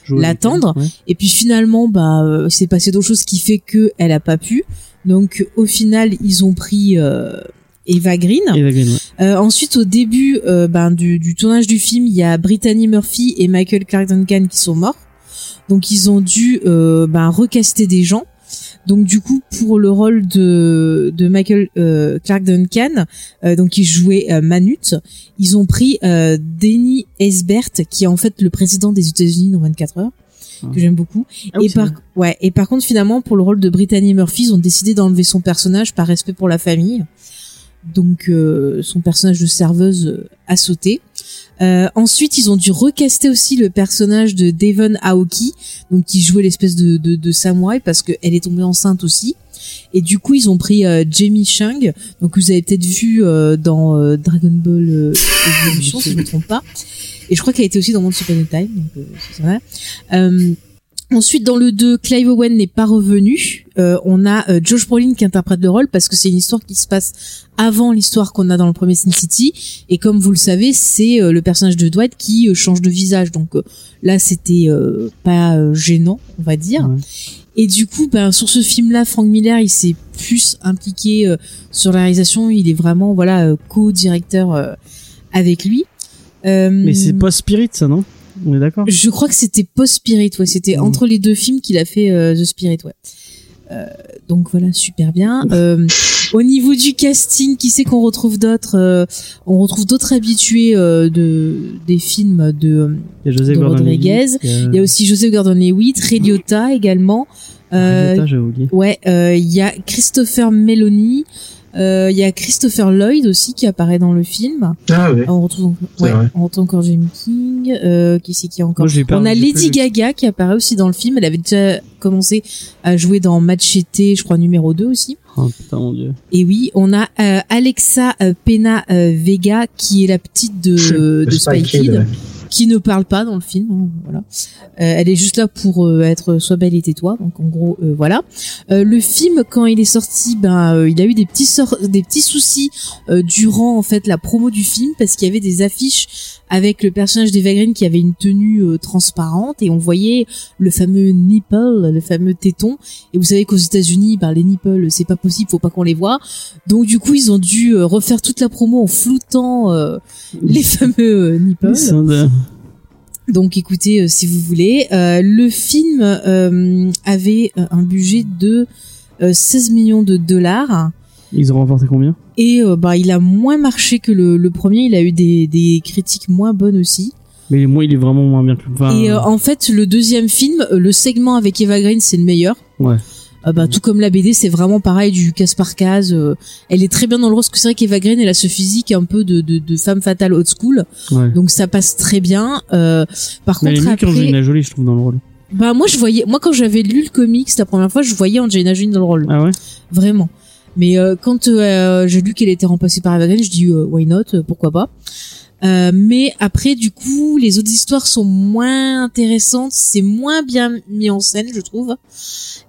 L'attendre. ouais. et puis finalement, bah, euh, c'est passé d'autres choses qui fait que elle a pas pu. Donc au final, ils ont pris euh, Eva Green. Eva Green, ouais. Euh, ensuite, au début euh, ben, du, du tournage du film, il y a Brittany Murphy et Michael Clark Duncan qui sont morts. Donc ils ont dû euh, ben, recaster des gens. Donc du coup, pour le rôle de, de Michael euh, Clark Duncan, euh, donc qui jouait euh, Manute, ils ont pris euh, Denny Esbert, qui est en fait le président des États-Unis dans 24 heures, que j'aime beaucoup. Ah et par ouais, et par contre finalement pour le rôle de Brittany Murphy, ils ont décidé d'enlever son personnage par respect pour la famille. Donc euh, son personnage de serveuse euh, a sauté. Euh, ensuite, ils ont dû recaster aussi le personnage de Devon Aoki, donc qui jouait l'espèce de, de, de samouraï parce qu'elle est tombée enceinte aussi. Et du coup, ils ont pris euh, Jamie Chung, donc vous avez peut-être vu euh, dans euh, Dragon Ball euh, Evolution, si je ne me trompe pas. Et je crois qu'elle était aussi dans Once Upon a Time, donc euh, c'est vrai. Ensuite, dans le 2, Clive Owen n'est pas revenu. Euh, on a euh, Josh Brolin qui interprète le rôle parce que c'est une histoire qui se passe avant l'histoire qu'on a dans le premier Sin City. Et comme vous le savez, c'est euh, le personnage de Dwight qui euh, change de visage. Donc euh, là, c'était euh, pas euh, gênant, on va dire. Ouais. Et du coup, ben, sur ce film-là, Frank Miller, il s'est plus impliqué euh, sur la réalisation. Il est vraiment voilà euh, co-directeur euh, avec lui. Euh, Mais c'est pas Spirit, ça, non? On est d'accord? Je crois que c'était Post Spirit, ouais. C'était Mhm. entre les deux films qu'il a fait euh, The Spirit, ouais. Euh, donc voilà, super bien. Euh, au niveau du casting, qui c'est qu'on retrouve d'autres On retrouve d'autres habitués de des films de. Il y a José de Rodriguez. Il y a, Il y a aussi Joseph Gordon-Levitt, Ray Liotta également. Euh, j'ai oublié. ouais, il y a Christopher Meloni. Euh, Il y a Christopher Lloyd aussi qui apparaît dans le film. Ah ouais. On retrouve, C'est ouais, vrai. on retrouve encore Jamie King. Euh, qui c'est qui est encore Moi, on a Lady. Gaga qui apparaît aussi dans le film. Elle avait déjà commencé à jouer dans Machete, je crois numéro 2 aussi. Oh putain, mon dieu. Et oui, on a euh, Alexa euh, Pena euh, Vega qui est la petite de, de Spy Kid, qui ne parle pas dans le film. hein, voilà, Euh, elle est juste là pour euh, être soit belle et tais-toi. Donc en gros, euh, voilà. Le film, quand il est sorti, ben il a eu des petits des petits soucis durant en fait la promo du film parce qu'il y avait des affiches avec le personnage d'Eva Green qui avait une tenue euh, transparente et on voyait le fameux nipple, le fameux téton. Et vous savez qu'aux États-Unis, ben, les nipples, c'est pas possible, faut pas qu'on les voit. Donc du coup, ils ont dû euh, refaire toute la promo en floutant euh, les fameux nipples. Donc écoutez, si vous voulez, le film avait un budget de euh, 16 millions de dollars. Ils ont remporté combien? Et euh, bah, il a moins marché que le, le premier. Il a eu des, des critiques moins bonnes aussi. Mais moi, il est vraiment moins bien que le. Enfin, Et euh, en fait, le deuxième film, euh, le segment avec Eva Green, c'est le meilleur. Ouais. Euh, bah, tout comme la BD, c'est vraiment pareil du case par case. euh, elle est très bien dans le rôle parce que c'est vrai qu'Eva Green, elle a ce physique un peu de, de, de femme fatale old school. ouais. Donc ça passe très bien. Par Mais elle est contre, mieux après, qu'Angelina Jolie, je trouve, dans le rôle. Bah moi je voyais, moi quand j'avais lu le comics la première fois, je voyais Angelina Jolie dans le rôle, Ah ouais? Vraiment. Mais euh, quand euh, j'ai lu qu'elle était remplacée par Eva Green, je dis euh, why not, pourquoi pas. Euh, mais après du coup, les autres histoires sont moins intéressantes, c'est moins bien mis en scène, je trouve.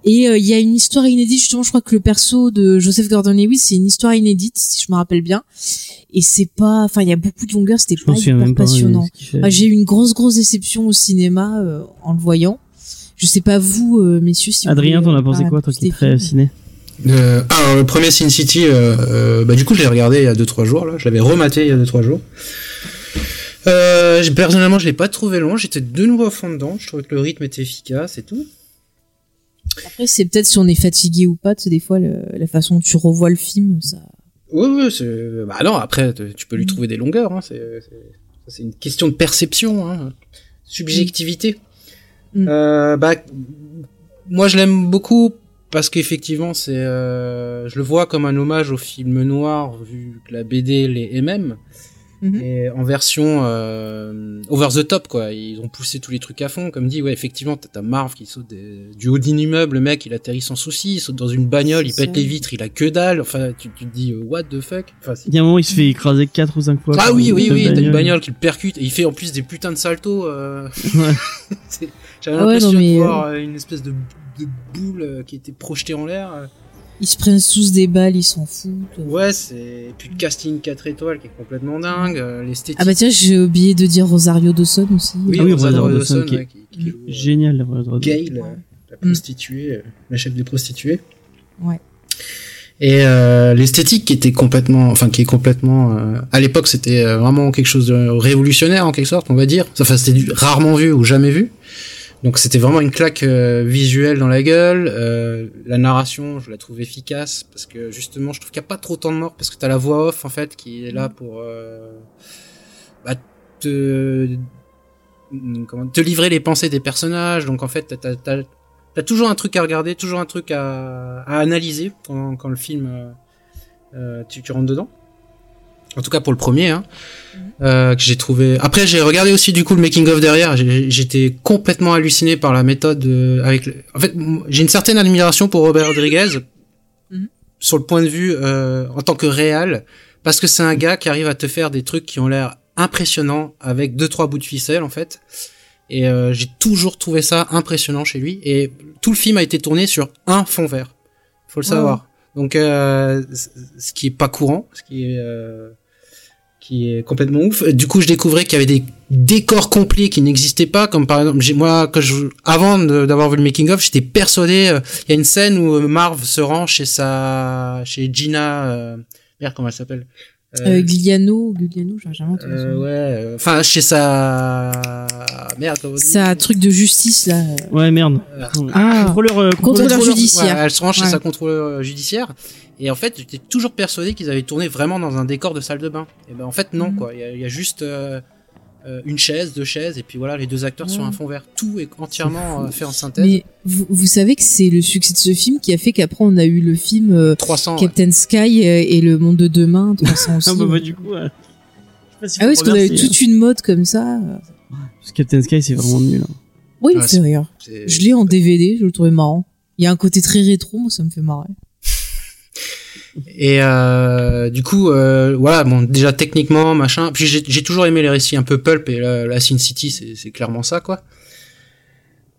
Et euh, il y a une histoire inédite, justement, je crois que le perso de Joseph Gordon-Levitt, c'est une histoire inédite, si je me rappelle bien. Et c'est pas, enfin, il y a beaucoup de longueur, c'était pas hyper passionnant. j'ai eu une grosse grosse déception au cinéma euh, en le voyant. Je sais pas vous, euh, messieurs, si vous Adrien, t'en as pensé quoi, toi qui es très ciné Euh, ah, le premier Sin City, euh, euh, bah du coup je l'ai regardé il y a 2-3 jours là, je l'avais rematé il y a 2-3 jours. Euh, personnellement je l'ai pas trouvé long, j'étais de nouveau à fond dedans, je trouvais que le rythme était efficace et tout. Après, c'est peut-être si on est fatigué ou pas, tu sais, des fois, le- la façon dont tu revois le film, ça. Oui, oui, c'est... Bah non, après tu peux lui trouver des longueurs, hein, c'est, une question de perception, hein, subjectivité. Mm. Euh, bah, moi je l'aime beaucoup parce qu'effectivement c'est, euh, je le vois comme un hommage au film noir vu que la BD l'est même. Mhm. Et en version euh, over the top quoi, ils ont poussé tous les trucs à fond. Comme dit, ouais effectivement, t'as ta Marv qui saute des- du haut d'un immeuble, le mec il atterrit sans souci, il saute dans une bagnole, il pète ça. les vitres, il a que dalle. Enfin, tu, tu te dis euh, what the fuck? Enfin, c'est- Il y a un moment, il se fait écraser 4 ou 5 fois. ah oui oui oui, t'as une bagnole. qui le percute et il fait en plus des putains de saltos. Euh... Ouais. J'avais Ah ouais, l'impression mais, de voir euh, une espèce de, de boule euh, qui était projetée en l'air. euh. Ils se prennent tous des balles, ils s'en foutent. Ouais, c'est et puis le casting 4 étoiles qui est complètement dingue, euh, l'esthétique. Ah bah tiens, j'ai oublié de dire Rosario Dawson aussi. oui, Ah oui, Rosario Rosario Dawson, qui est- ouais, qui- qui joue, euh, Génial. Gail, euh, la Mm. prostituée, euh, la chef des prostituées. Ouais. Et euh, l'esthétique qui était complètement, enfin qui est complètement, euh, à l'époque c'était vraiment quelque chose de révolutionnaire en quelque sorte, on va dire. Enfin c'était rarement vu ou jamais vu. Donc c'était vraiment une claque euh, visuelle dans la gueule. Euh, la narration, je la trouve efficace parce que justement, je trouve qu'il n'y a pas trop de temps de mort parce que t'as la voix off en fait qui est là pour euh, bah, te comment, te livrer les pensées des personnages. Donc en fait, t'as, t'as, t'as, t'as toujours un truc à regarder, toujours un truc à, à analyser quand, quand le film euh, tu, tu rentres dedans. En tout cas pour le premier, hein, euh, que j'ai trouvé. Après, j'ai regardé aussi du coup le making of derrière. J'ai- J'étais complètement halluciné par la méthode. euh, avec, le- en fait, j'ai une certaine admiration pour Robert Rodriguez Mhm. sur le point de vue euh, en tant que réal, parce que c'est un gars qui arrive à te faire des trucs qui ont l'air impressionnants avec deux trois bouts de ficelle en fait. Et euh, j'ai toujours trouvé ça impressionnant chez lui. Et tout le film a été tourné sur un fond vert. Faut le Oh. savoir. Donc, euh, ce qui est pas courant, ce qui est euh, qui est complètement ouf. Du coup, je découvrais qu'il y avait des décors complets qui n'existaient pas, comme par exemple, j'ai- moi, quand je, avant d'avoir vu le making of, j'étais persuadé. euh, Il y a une scène où euh, Marv se rend chez sa, chez Gina. Euh, merde, comment elle s'appelle? Euh, Giuliano, Giuliano, j'ai jamais entendu euh, nom. ouais, euh, enfin chez sa merde. un truc de justice, là. Ouais, merde. Ah. Contrôleur, euh, Contrôleur Contrôleur- judiciaire. ouais, elle se range chez Ouais. sa contrôleur euh, judiciaire. Et en fait, j'étais toujours persuadé qu'ils avaient tourné vraiment dans un décor de salle de bain. Et ben en fait non Mhm. quoi. Il y a, il y a juste euh, euh, une chaise, deux chaises, et puis voilà les deux acteurs sur un fond vert. Tout est entièrement euh, fait en synthèse. Mais vous, vous savez que c'est le succès de ce film qui a fait qu'après on a eu le film euh, 300. ouais. Captain Sky et le monde de demain 300 aussi. Ah bah, bah, du coup, ouais. Je sais pas si Ah oui, parce qu'on a eu toute une mode comme ça. hein. Parce que Captain Sky, c'est vraiment nul. hein. Oui, il me Ouais, fait rire. C'est- Je l'ai en DVD, je le trouvais marrant. Il y a un côté très rétro, moi ça me fait marrer. Et euh, du coup, euh, voilà, bon, déjà techniquement, machin. Puis j'ai toujours aimé les récits un peu pulp et la, la Sin City, c'est c'est clairement ça, quoi.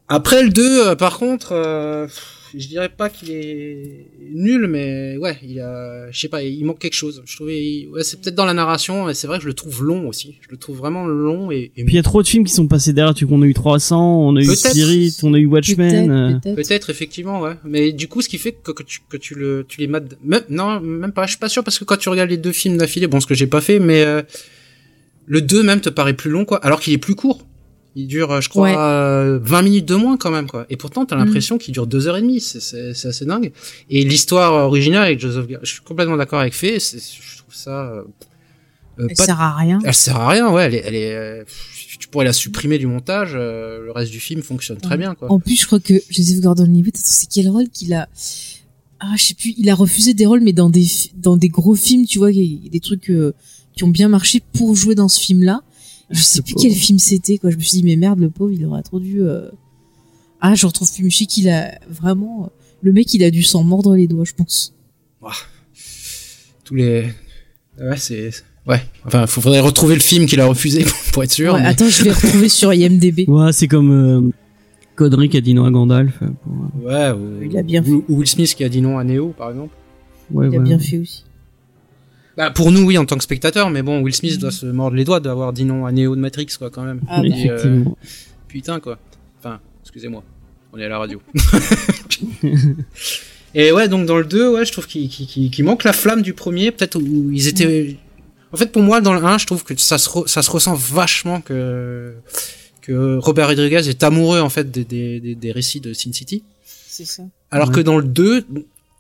Après le 2, euh, par contre, euh, je dirais pas qu'il est nul, mais ouais, il a, je sais pas, il manque quelque chose. Je trouvais, ouais, c'est peut-être dans la narration, et c'est vrai que je le trouve long aussi. Je le trouve vraiment long et, et Puis il y a trop de films qui sont passés derrière. Tu on a eu 300, on a eu. Spirit, on a eu Watchmen. euh, Peut-être, effectivement, ouais. Mais du coup, ce qui fait que, que tu que tu le tu les mates même non même pas. Je suis pas sûr parce que quand tu regardes les deux films d'affilée, bon, ce que j'ai pas fait, mais euh, le 2 même te paraît plus long quoi, alors qu'il est plus court. Il dure, euh, je crois, Ouais. euh, 20 minutes de moins quand même quoi. Et pourtant, t'as Mm. l'impression qu'il dure deux heures et demie. C'est assez dingue. Et l'histoire originale avec Joseph, Gar- je suis complètement d'accord avec Faye. Je trouve ça euh, euh, Elle pas sert à rien. elle sert à rien, ouais. Elle est, elle est, euh, tu pourrais la supprimer du montage. euh, le reste du film fonctionne très Ouais. bien, quoi. En plus, je crois que Joseph Gordon-Levitt, c'est quel rôle qu'il a? Ah, je sais plus. Il a refusé des rôles, mais dans des dans des gros films, tu vois, il y a des trucs euh, qui ont bien marché pour jouer dans ce film-là. Je sais plus quel film c'était, quoi. Je me suis dit, mais merde, le pauvre, il aurait trop dû. euh, Ah, je retrouve plus Michik, il a vraiment le mec, il a dû s'en mordre les doigts, je pense. Tous les. Ouais, c'est. Ouais. Enfin, faut- faudrait retrouver le film qu'il a refusé pour être sûr. Ouais, mais- attends, je vais retrouver sur IMDb. Ouais, c'est comme euh, Connery qui a dit non à Gandalf. euh, pour- Ouais. Ou, Il a bien ou- ou Will Smith qui a dit non à Neo, par exemple. Ouais, Il a voilà. bien fait aussi. Bah, pour nous, oui, en tant que spectateur, mais bon, Will Smith doit se mordre les doigts d'avoir dit non à Neo de Matrix, quoi, quand même. Ah. Et, euh, putain, quoi. Enfin, excusez-moi. On est à la radio. Et ouais, donc dans le 2, ouais, je trouve qu'il manque la flamme du premier, peut-être où ils étaient... En fait, pour moi, dans le 1, je trouve que ça se, re- ça se ressent vachement que, que Robert Rodriguez est amoureux, en fait, des, des, des, des récits de Sin City. C'est ça. Alors Ouais. que dans le 2,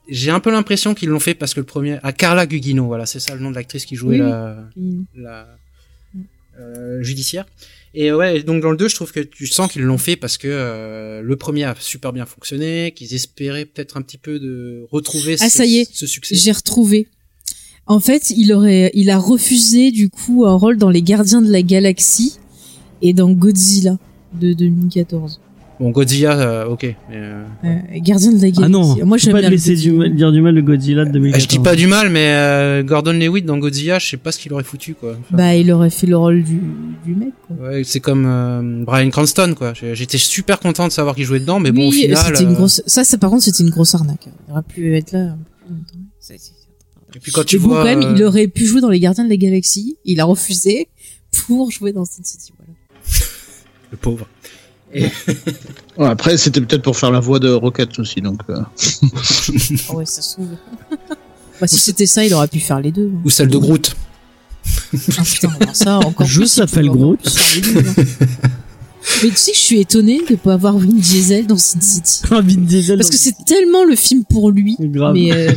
j'ai un peu l'impression qu'ils l'ont fait parce que le premier... Ah, Carla Gugino, voilà, c'est ça le nom de l'actrice qui jouait Oui, oui. la Mm. la euh, judiciaire. Et ouais, donc dans le 2, je trouve que tu sens qu'ils l'ont fait parce que euh, le premier a super bien fonctionné, qu'ils espéraient peut-être un petit peu de retrouver Ah, ce, ça y est. ce succès. J'ai retrouvé. En fait, il aurait, il a refusé du coup un rôle dans Les Gardiens de la Galaxie et dans Godzilla de 2014. Bon, Godzilla, euh, ok. mais, euh, Euh, Gardiens de la Galaxie. Ah non, moi j'aime pas bien laisser du Godzilla. mal, dire du mal de Godzilla de 2014. je dis pas du mal, mais euh, Gordon Lewitt dans Godzilla, je sais pas ce qu'il aurait foutu, quoi. Enfin, Bah, il aurait fait le rôle du, du mec. Quoi. ouais, c'est comme euh, Brian Cranston, quoi. J'étais super content de savoir qu'il jouait dedans, mais bon, au final. c'était une grosse. Ça, ça par contre, c'était une grosse arnaque. Il aurait pu être là. un peu plus longtemps. Ça, Et puis quand tu vois, quand même, euh, il aurait pu jouer dans Les Gardiens de la Galaxie. Il a refusé pour jouer dans Sin City. Voilà. le pauvre. Ouais, après, c'était peut-être pour faire la voix de Rocket aussi, donc. euh, Ah ouais, ça se trouve. bah, si c'était ça, il aurait pu faire les deux. Ou celle de Groot. Ah, putain, alors ça, encore Je s'appelle Groot. deux, hein. Mais tu sais que je suis étonnée de pas avoir Vin Diesel dans Sin City. Ah, Vin Diesel. Parce que c'est tellement le film pour lui. grave. Mais euh,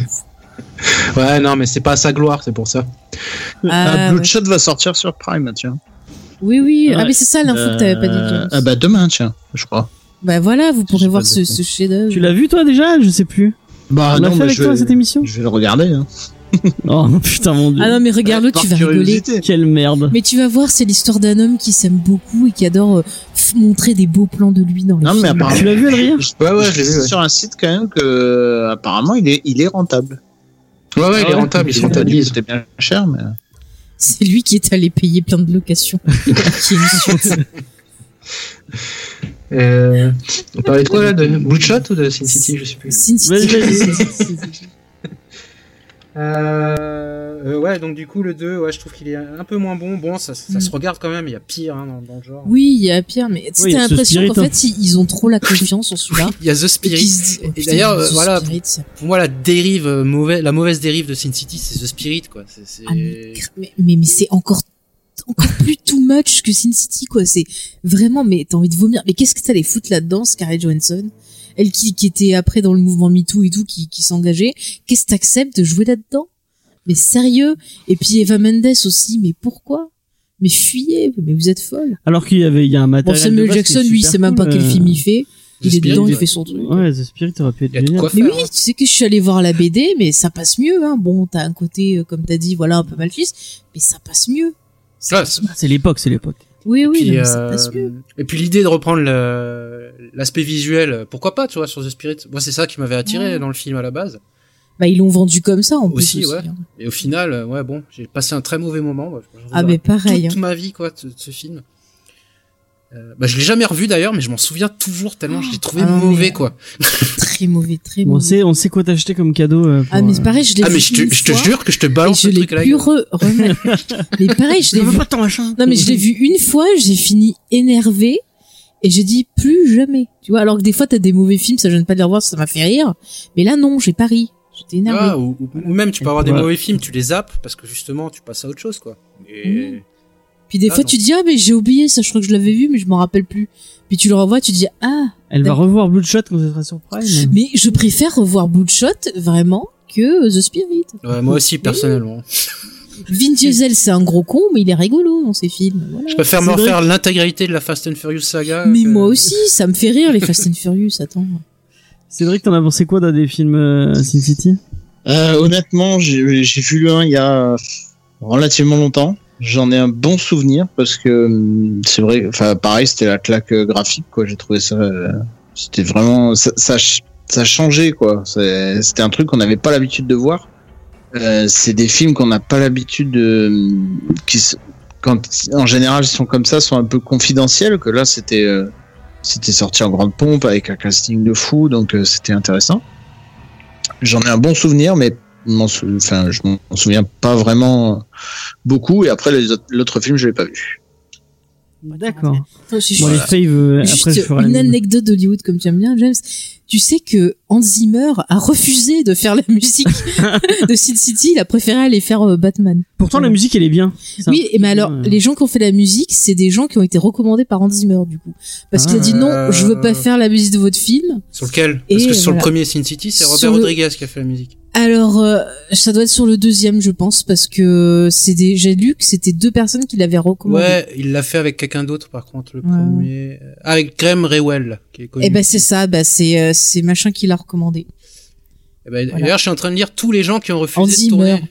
Ouais, non, mais c'est pas sa gloire, c'est pour ça. ah, ah, ouais. Bloodshot va sortir sur Prime, tiens. Oui, oui. Ah, mais c'est ça l'info que t'avais pas dit. Euh, James. Ah bah demain, tiens, je crois. Bah voilà, vous pourrez voir ce, de- ce chef-d'œuvre. Tu l'as vu toi déjà? Je sais plus. Bah On l'a fait mais avec je toi vais- cette émission? Je vais le regarder. Hein. Oh putain mon dieu. Ah non, mais regarde-le, Par tu vas rigoler. curiosité. Quelle merde. Mais tu vas voir, c'est l'histoire d'un homme qui s'aime beaucoup et qui adore euh, f- montrer des beaux plans de lui dans les Non, mais films. apparemment- Tu l'as vu Adrien? Ouais, ouais, je l'ai sais vu, ouais. sur un site quand même que euh, apparemment il est il est rentable. Ouais, ouais, il est Ah rentable, Ils ont dit que rentabilise. C'était bien cher, mais. C'est lui qui est allé payer plein de locations. qui est une suite. Euh, on parlait de quoi là De Bloodshot ou de Sin City Je sais plus. Sin City. Euh, euh, ouais, donc du coup, le 2, ouais, je trouve qu'il est un peu moins bon. Bon, ça, ça Mm. se regarde quand même, il y a pire hein, dans, dans le genre. Oui, il y a pire, mais tu sais, Oui, t'as l'impression qu'en spirit, hein. fait, ils, ils ont trop la confiance en celui-là. Il y a The Spirit. oh, Et putain, d'ailleurs, The voilà. Spirit, Pour moi, la dérive euh, mauvaise, la mauvaise dérive de Sin City, c'est The Spirit, quoi. Ah, mais, mais, mais, mais c'est encore encore plus too much que Sin City quoi c'est vraiment mais t'as envie de vomir mais qu'est-ce que t'allais foutre là-dedans Scarlett Johansson? Elle qui, qui était après dans le mouvement MeToo et tout qui, qui s'engageait qu'est-ce que t'acceptes de jouer là-dedans? Mais sérieux? Et puis Eva Mendes aussi mais pourquoi? Mais fuyez mais vous êtes folle Alors qu'il y avait il y a un bon matériel. de Samuel base qui Jackson lui il sait même pas quel euh, film il fait il est dedans il fait son truc Ouais, The Spirit aurait pu être de génial. mais oui, hein. tu sais que je suis allée voir la BD, mais ça passe mieux. Hein. Bon, t'as un côté, euh, comme t'as dit, voilà, un peu mal fixe, mais ça passe mieux. Ah, C'est l'époque, c'est l'époque. Oui, oui, Puis, non, euh, et puis l'idée de reprendre l'aspect visuel, pourquoi pas, tu vois, sur The Spirit. Moi, c'est ça qui m'avait attiré Ouais. dans le film à la base. Bah, ils l'ont vendu comme ça, en Aussi, plus. ouais. hein. Et au final, euh, ouais, bon, j'ai passé un très mauvais moment. Moi. Ah, mais pareil. Toute hein. ma vie, quoi, de ce film. Euh, bah, je l'ai jamais revu d'ailleurs, mais je m'en souviens toujours tellement je l'ai trouvé Ah mauvais, mais- quoi. Très mauvais, très Bon, on mauvais. sait, on sait quoi t'acheter comme cadeau. euh, pour, Ah, mais c'est euh, pareil, je l'ai Ah, vu mais je te, une je te fois, jure que je te balance je le l'ai truc à la plus gueule. re remettre. mais pareil, je l'ai vu. ton machin. Non, mais je l'ai vu une fois, j'ai fini énervé et j'ai dit plus jamais. Tu vois, alors que des fois, t'as des mauvais films, ça gêne pas de les revoir, ça m'a fait rire. Mais là, non, j'ai pas ri. J'étais énervé. Ah, ou, même tu peux avoir des Ouais. mauvais films, tu les zappes parce que justement tu passes à autre chose, quoi. Et... Puis des Ah, fois, non. tu dis, ah, mais j'ai oublié ça, je crois que je l'avais vu, mais je m'en rappelle plus. Puis tu le revois, tu dis, ah, Elle va revoir Bloodshot quand elle sera sur Prime. mais je préfère revoir Bloodshot, vraiment, que The Spirit. Ouais, moi aussi personnellement. Vin Diesel, c'est un gros con, mais il est rigolo dans ses films. Voilà. Je préfère me C'est vrai refaire l'intégralité de la Fast and Furious saga. Mais que- moi aussi, ça me fait rire, les Fast and Furious, attends. Cédric, t'en as pensé quoi dans des films euh, Sin City? Euh, honnêtement, j'ai j'ai vu le 1 il y a relativement longtemps. J'en ai un bon souvenir parce que hum, c'est vrai, enfin pareil, c'était la claque euh, graphique quoi. J'ai trouvé ça euh, C'était vraiment ça, ça, ça changé quoi. C'était un truc qu'on n'avait pas l'habitude de voir. Euh, c'est des films qu'on n'a pas l'habitude de qui s- quand en général ils sont comme ça sont un peu confidentiels que là c'était euh, c'était sorti en grande pompe avec un casting de fou donc euh, c'était intéressant. J'en ai un bon souvenir mais sou- enfin je m'en souviens pas vraiment beaucoup et après l'autre film je l'ai pas vu. D'accord. Attends, je- Bon, les faves, euh, une même. anecdote d'Hollywood comme tu aimes bien, James. Tu sais que Hans Zimmer a refusé de faire la musique de Sin City. Il a préféré aller faire euh, Batman. Pourtant, la musique, elle est bien. Oui, et mais alors, euh, les gens qui ont fait la musique, c'est des gens qui ont été recommandés par Hans Zimmer, du coup. Parce qu'il a dit non, Ah. je veux pas faire la musique de votre film. Sur lequel? Parce Et que sur le voilà. premier Sin City, c'est Robert Sur le- Rodriguez qui a fait la musique. Alors, euh, ça doit être sur le deuxième, je pense, parce que c'est des, j'ai lu que c'était deux personnes qui l'avaient recommandé. Ouais, il l'a fait avec quelqu'un d'autre, par contre, le Ouais. premier. Ah, Avec Graham Rewell, qui est connu. Et ben c'est ça, bah c'est euh, c'est machin qui l'a recommandé. Eh ben, voilà. D'ailleurs, je suis en train de lire tous les gens qui ont refusé de tourner.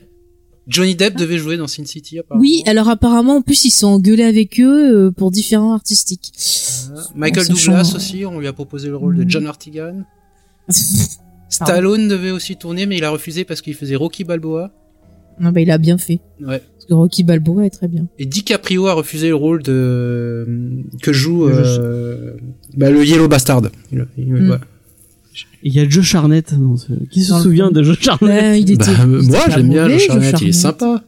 Johnny Depp devait jouer dans Sin City, apparemment. Oui, alors apparemment en plus ils sont engueulés avec eux pour différents artistiques. Ah, Michael Douglas aussi, on lui a proposé le rôle de Mhm. John Artigan. Stallone devait aussi tourner, mais il a refusé parce qu'il faisait Rocky Balboa. non bah il a bien fait Ouais. parce que Rocky Balboa est très bien. Et DiCaprio a refusé le rôle de que joue Le euh, bah, le Yellow Bastard. Il- il- Mm. ouais. Il y a Joe Charnette. dans ce- Qui se le souvient de Joe Charnette? Ouais, il était, Bah, euh, moi, pas j'aime bien mauvais, le Joe Charnette, il est Charnette. sympa.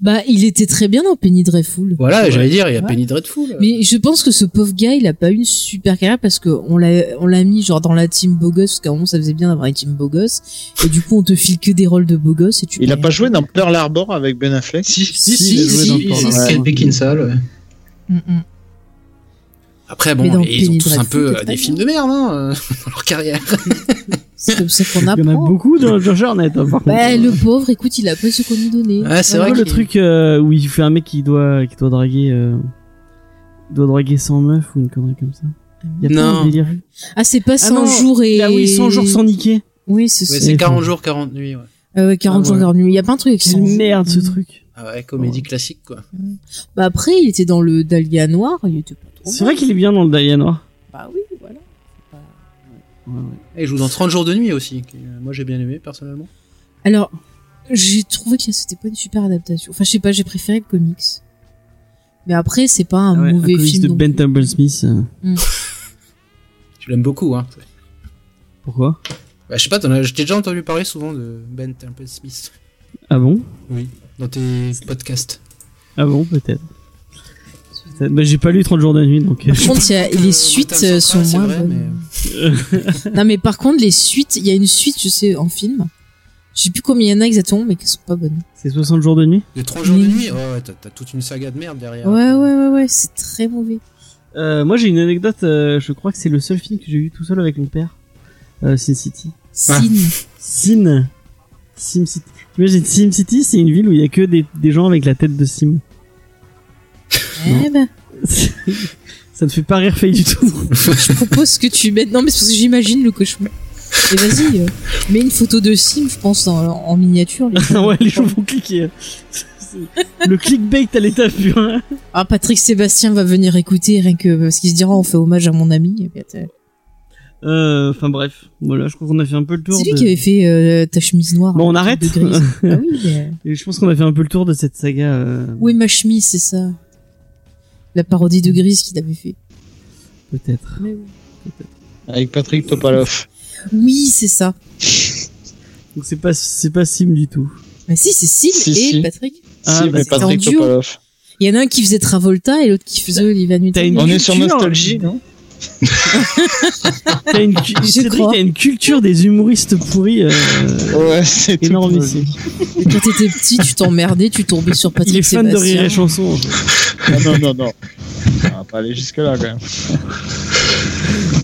Bah il était très bien dans Penny Dreadful. Voilà, j'allais dire, il y a Ouais. Penny Dreadful. Mais je pense que ce pauvre gars, il a pas eu une super carrière parce que on l'a, on l'a mis genre dans la team beau gosse, parce qu'à un moment ça faisait bien d'avoir une team beau gosse. Et du coup, on te file que des rôles de beau gosse et tu. Il a pas joué dans Pearl Harbor avec Ben Affleck? Si, si, il a joué dans Pearl Harbor. Kate Beckinsale, ouais. Mm, mm. Après, bon, dans ils ont tous un peu euh, des films de merde, hein, euh, dans leur carrière. C'est comme ça qu'on Il y en a apprend. beaucoup dans Joe Charnette. hein, par Bah, contre. le pauvre, écoute, il a pris ce qu'on lui donnait. Ouais, c'est C'est vrai le truc euh, où il fait un mec qui doit qui doit draguer euh, doit draguer 100 meufs ou une connerie comme ça. Il y a pas Non. un délire. Ah, c'est pas 100 non, jours et. Ah oui, 100 jours sans niquer. Oui, c'est Ouais, c'est Et- 40 jours, 40 nuits, ouais. Ah ouais, 40 Ah jours, ouais. 40 nuits. Il y a pas un truc avec C'est 100 une merde ce Mm. truc. Ah ouais, comédie classique, quoi. Bah après, il était dans le Dahlia Noir, il était pas C'est vrai qu'il est bien dans le Dahlia Noir. Bah oui, voilà. Ouais, ouais. Et il joue dans 30 jours de nuit aussi. euh, moi, j'ai bien aimé, personnellement. Alors, j'ai trouvé que c'était pas une super adaptation. Enfin, je sais pas, j'ai préféré le comics. Mais après, c'est pas un Ah ouais, mauvais un comics film. de non Ben. Temple Smith. euh, Tu l'aimes beaucoup, hein. Pourquoi? Bah, je sais pas, t'en as, j'ai déjà entendu parler souvent de Ben Temple Smith. Ah bon? Dans tes podcasts. Ah bon, peut-être. Bah, j'ai pas lu 30 jours de nuit donc. euh, Par contre, il y a- les suites Gotham euh, sont moins vrai, bonnes. Non, mais par contre, les suites, il y a une suite, je sais, en film. Je sais plus combien il y en a exactement, mais qui sont pas bonnes. C'est 60 jours de nuit. Les 30 jours de nuit, ouais, ouais, t'as, toute une saga de merde derrière. Ouais, ouais, ouais, ouais, c'est très mauvais. Euh, moi j'ai une anecdote. euh, je crois que c'est le seul film que j'ai vu tout seul avec mon père. Euh, Sin City. Sin. Sin. Sim City. T'imagines Sim City, c'est une ville où il y a que des, des gens avec la tête de Sim. Eh ben, Ça ne fait pas rire Faye du tout. je propose que tu mettes. Non, mais c'est parce que j'imagine le cauchemar. Et vas-y, euh, mets une photo de Sim, je pense, en, en miniature. ouais, les gens vont cliquer. Le clickbait à l'état pur. hein. Ah, Patrick Sébastien va venir écouter, rien que parce qu'il se dira, on fait hommage à mon ami. Euh, Enfin bref, voilà, je crois qu'on a fait un peu le tour. C'est lui de- qui avait fait euh, ta chemise noire. Bon, on arrête. ah oui, mais... Et je pense qu'on a fait un peu le tour de cette saga. euh, Où est ma chemise, c'est ça? La parodie de Grise qu'il avait fait. Peut-être. Mais oui. avec Patrick Topalov. Oui, c'est ça. Donc c'est pas c'est pas Sim du tout. Mais si, c'est Sim Si, et si. Patrick. Ah, si, bah, mais c'était Patrick. Topalov. Il y en a un qui faisait Travolta et l'autre qui faisait Olivia T'as Newton. une- On est sur. Nostalgie, non T'as une, crois. une culture des humoristes pourris euh, Ouais, c'est énorme ici. Quand t'étais petit, tu t'emmerdais, tu tombais sur Patrick Il est fan de rire et chanson. en fait. Non, non, non, non. On va pas aller jusque-là, quand même.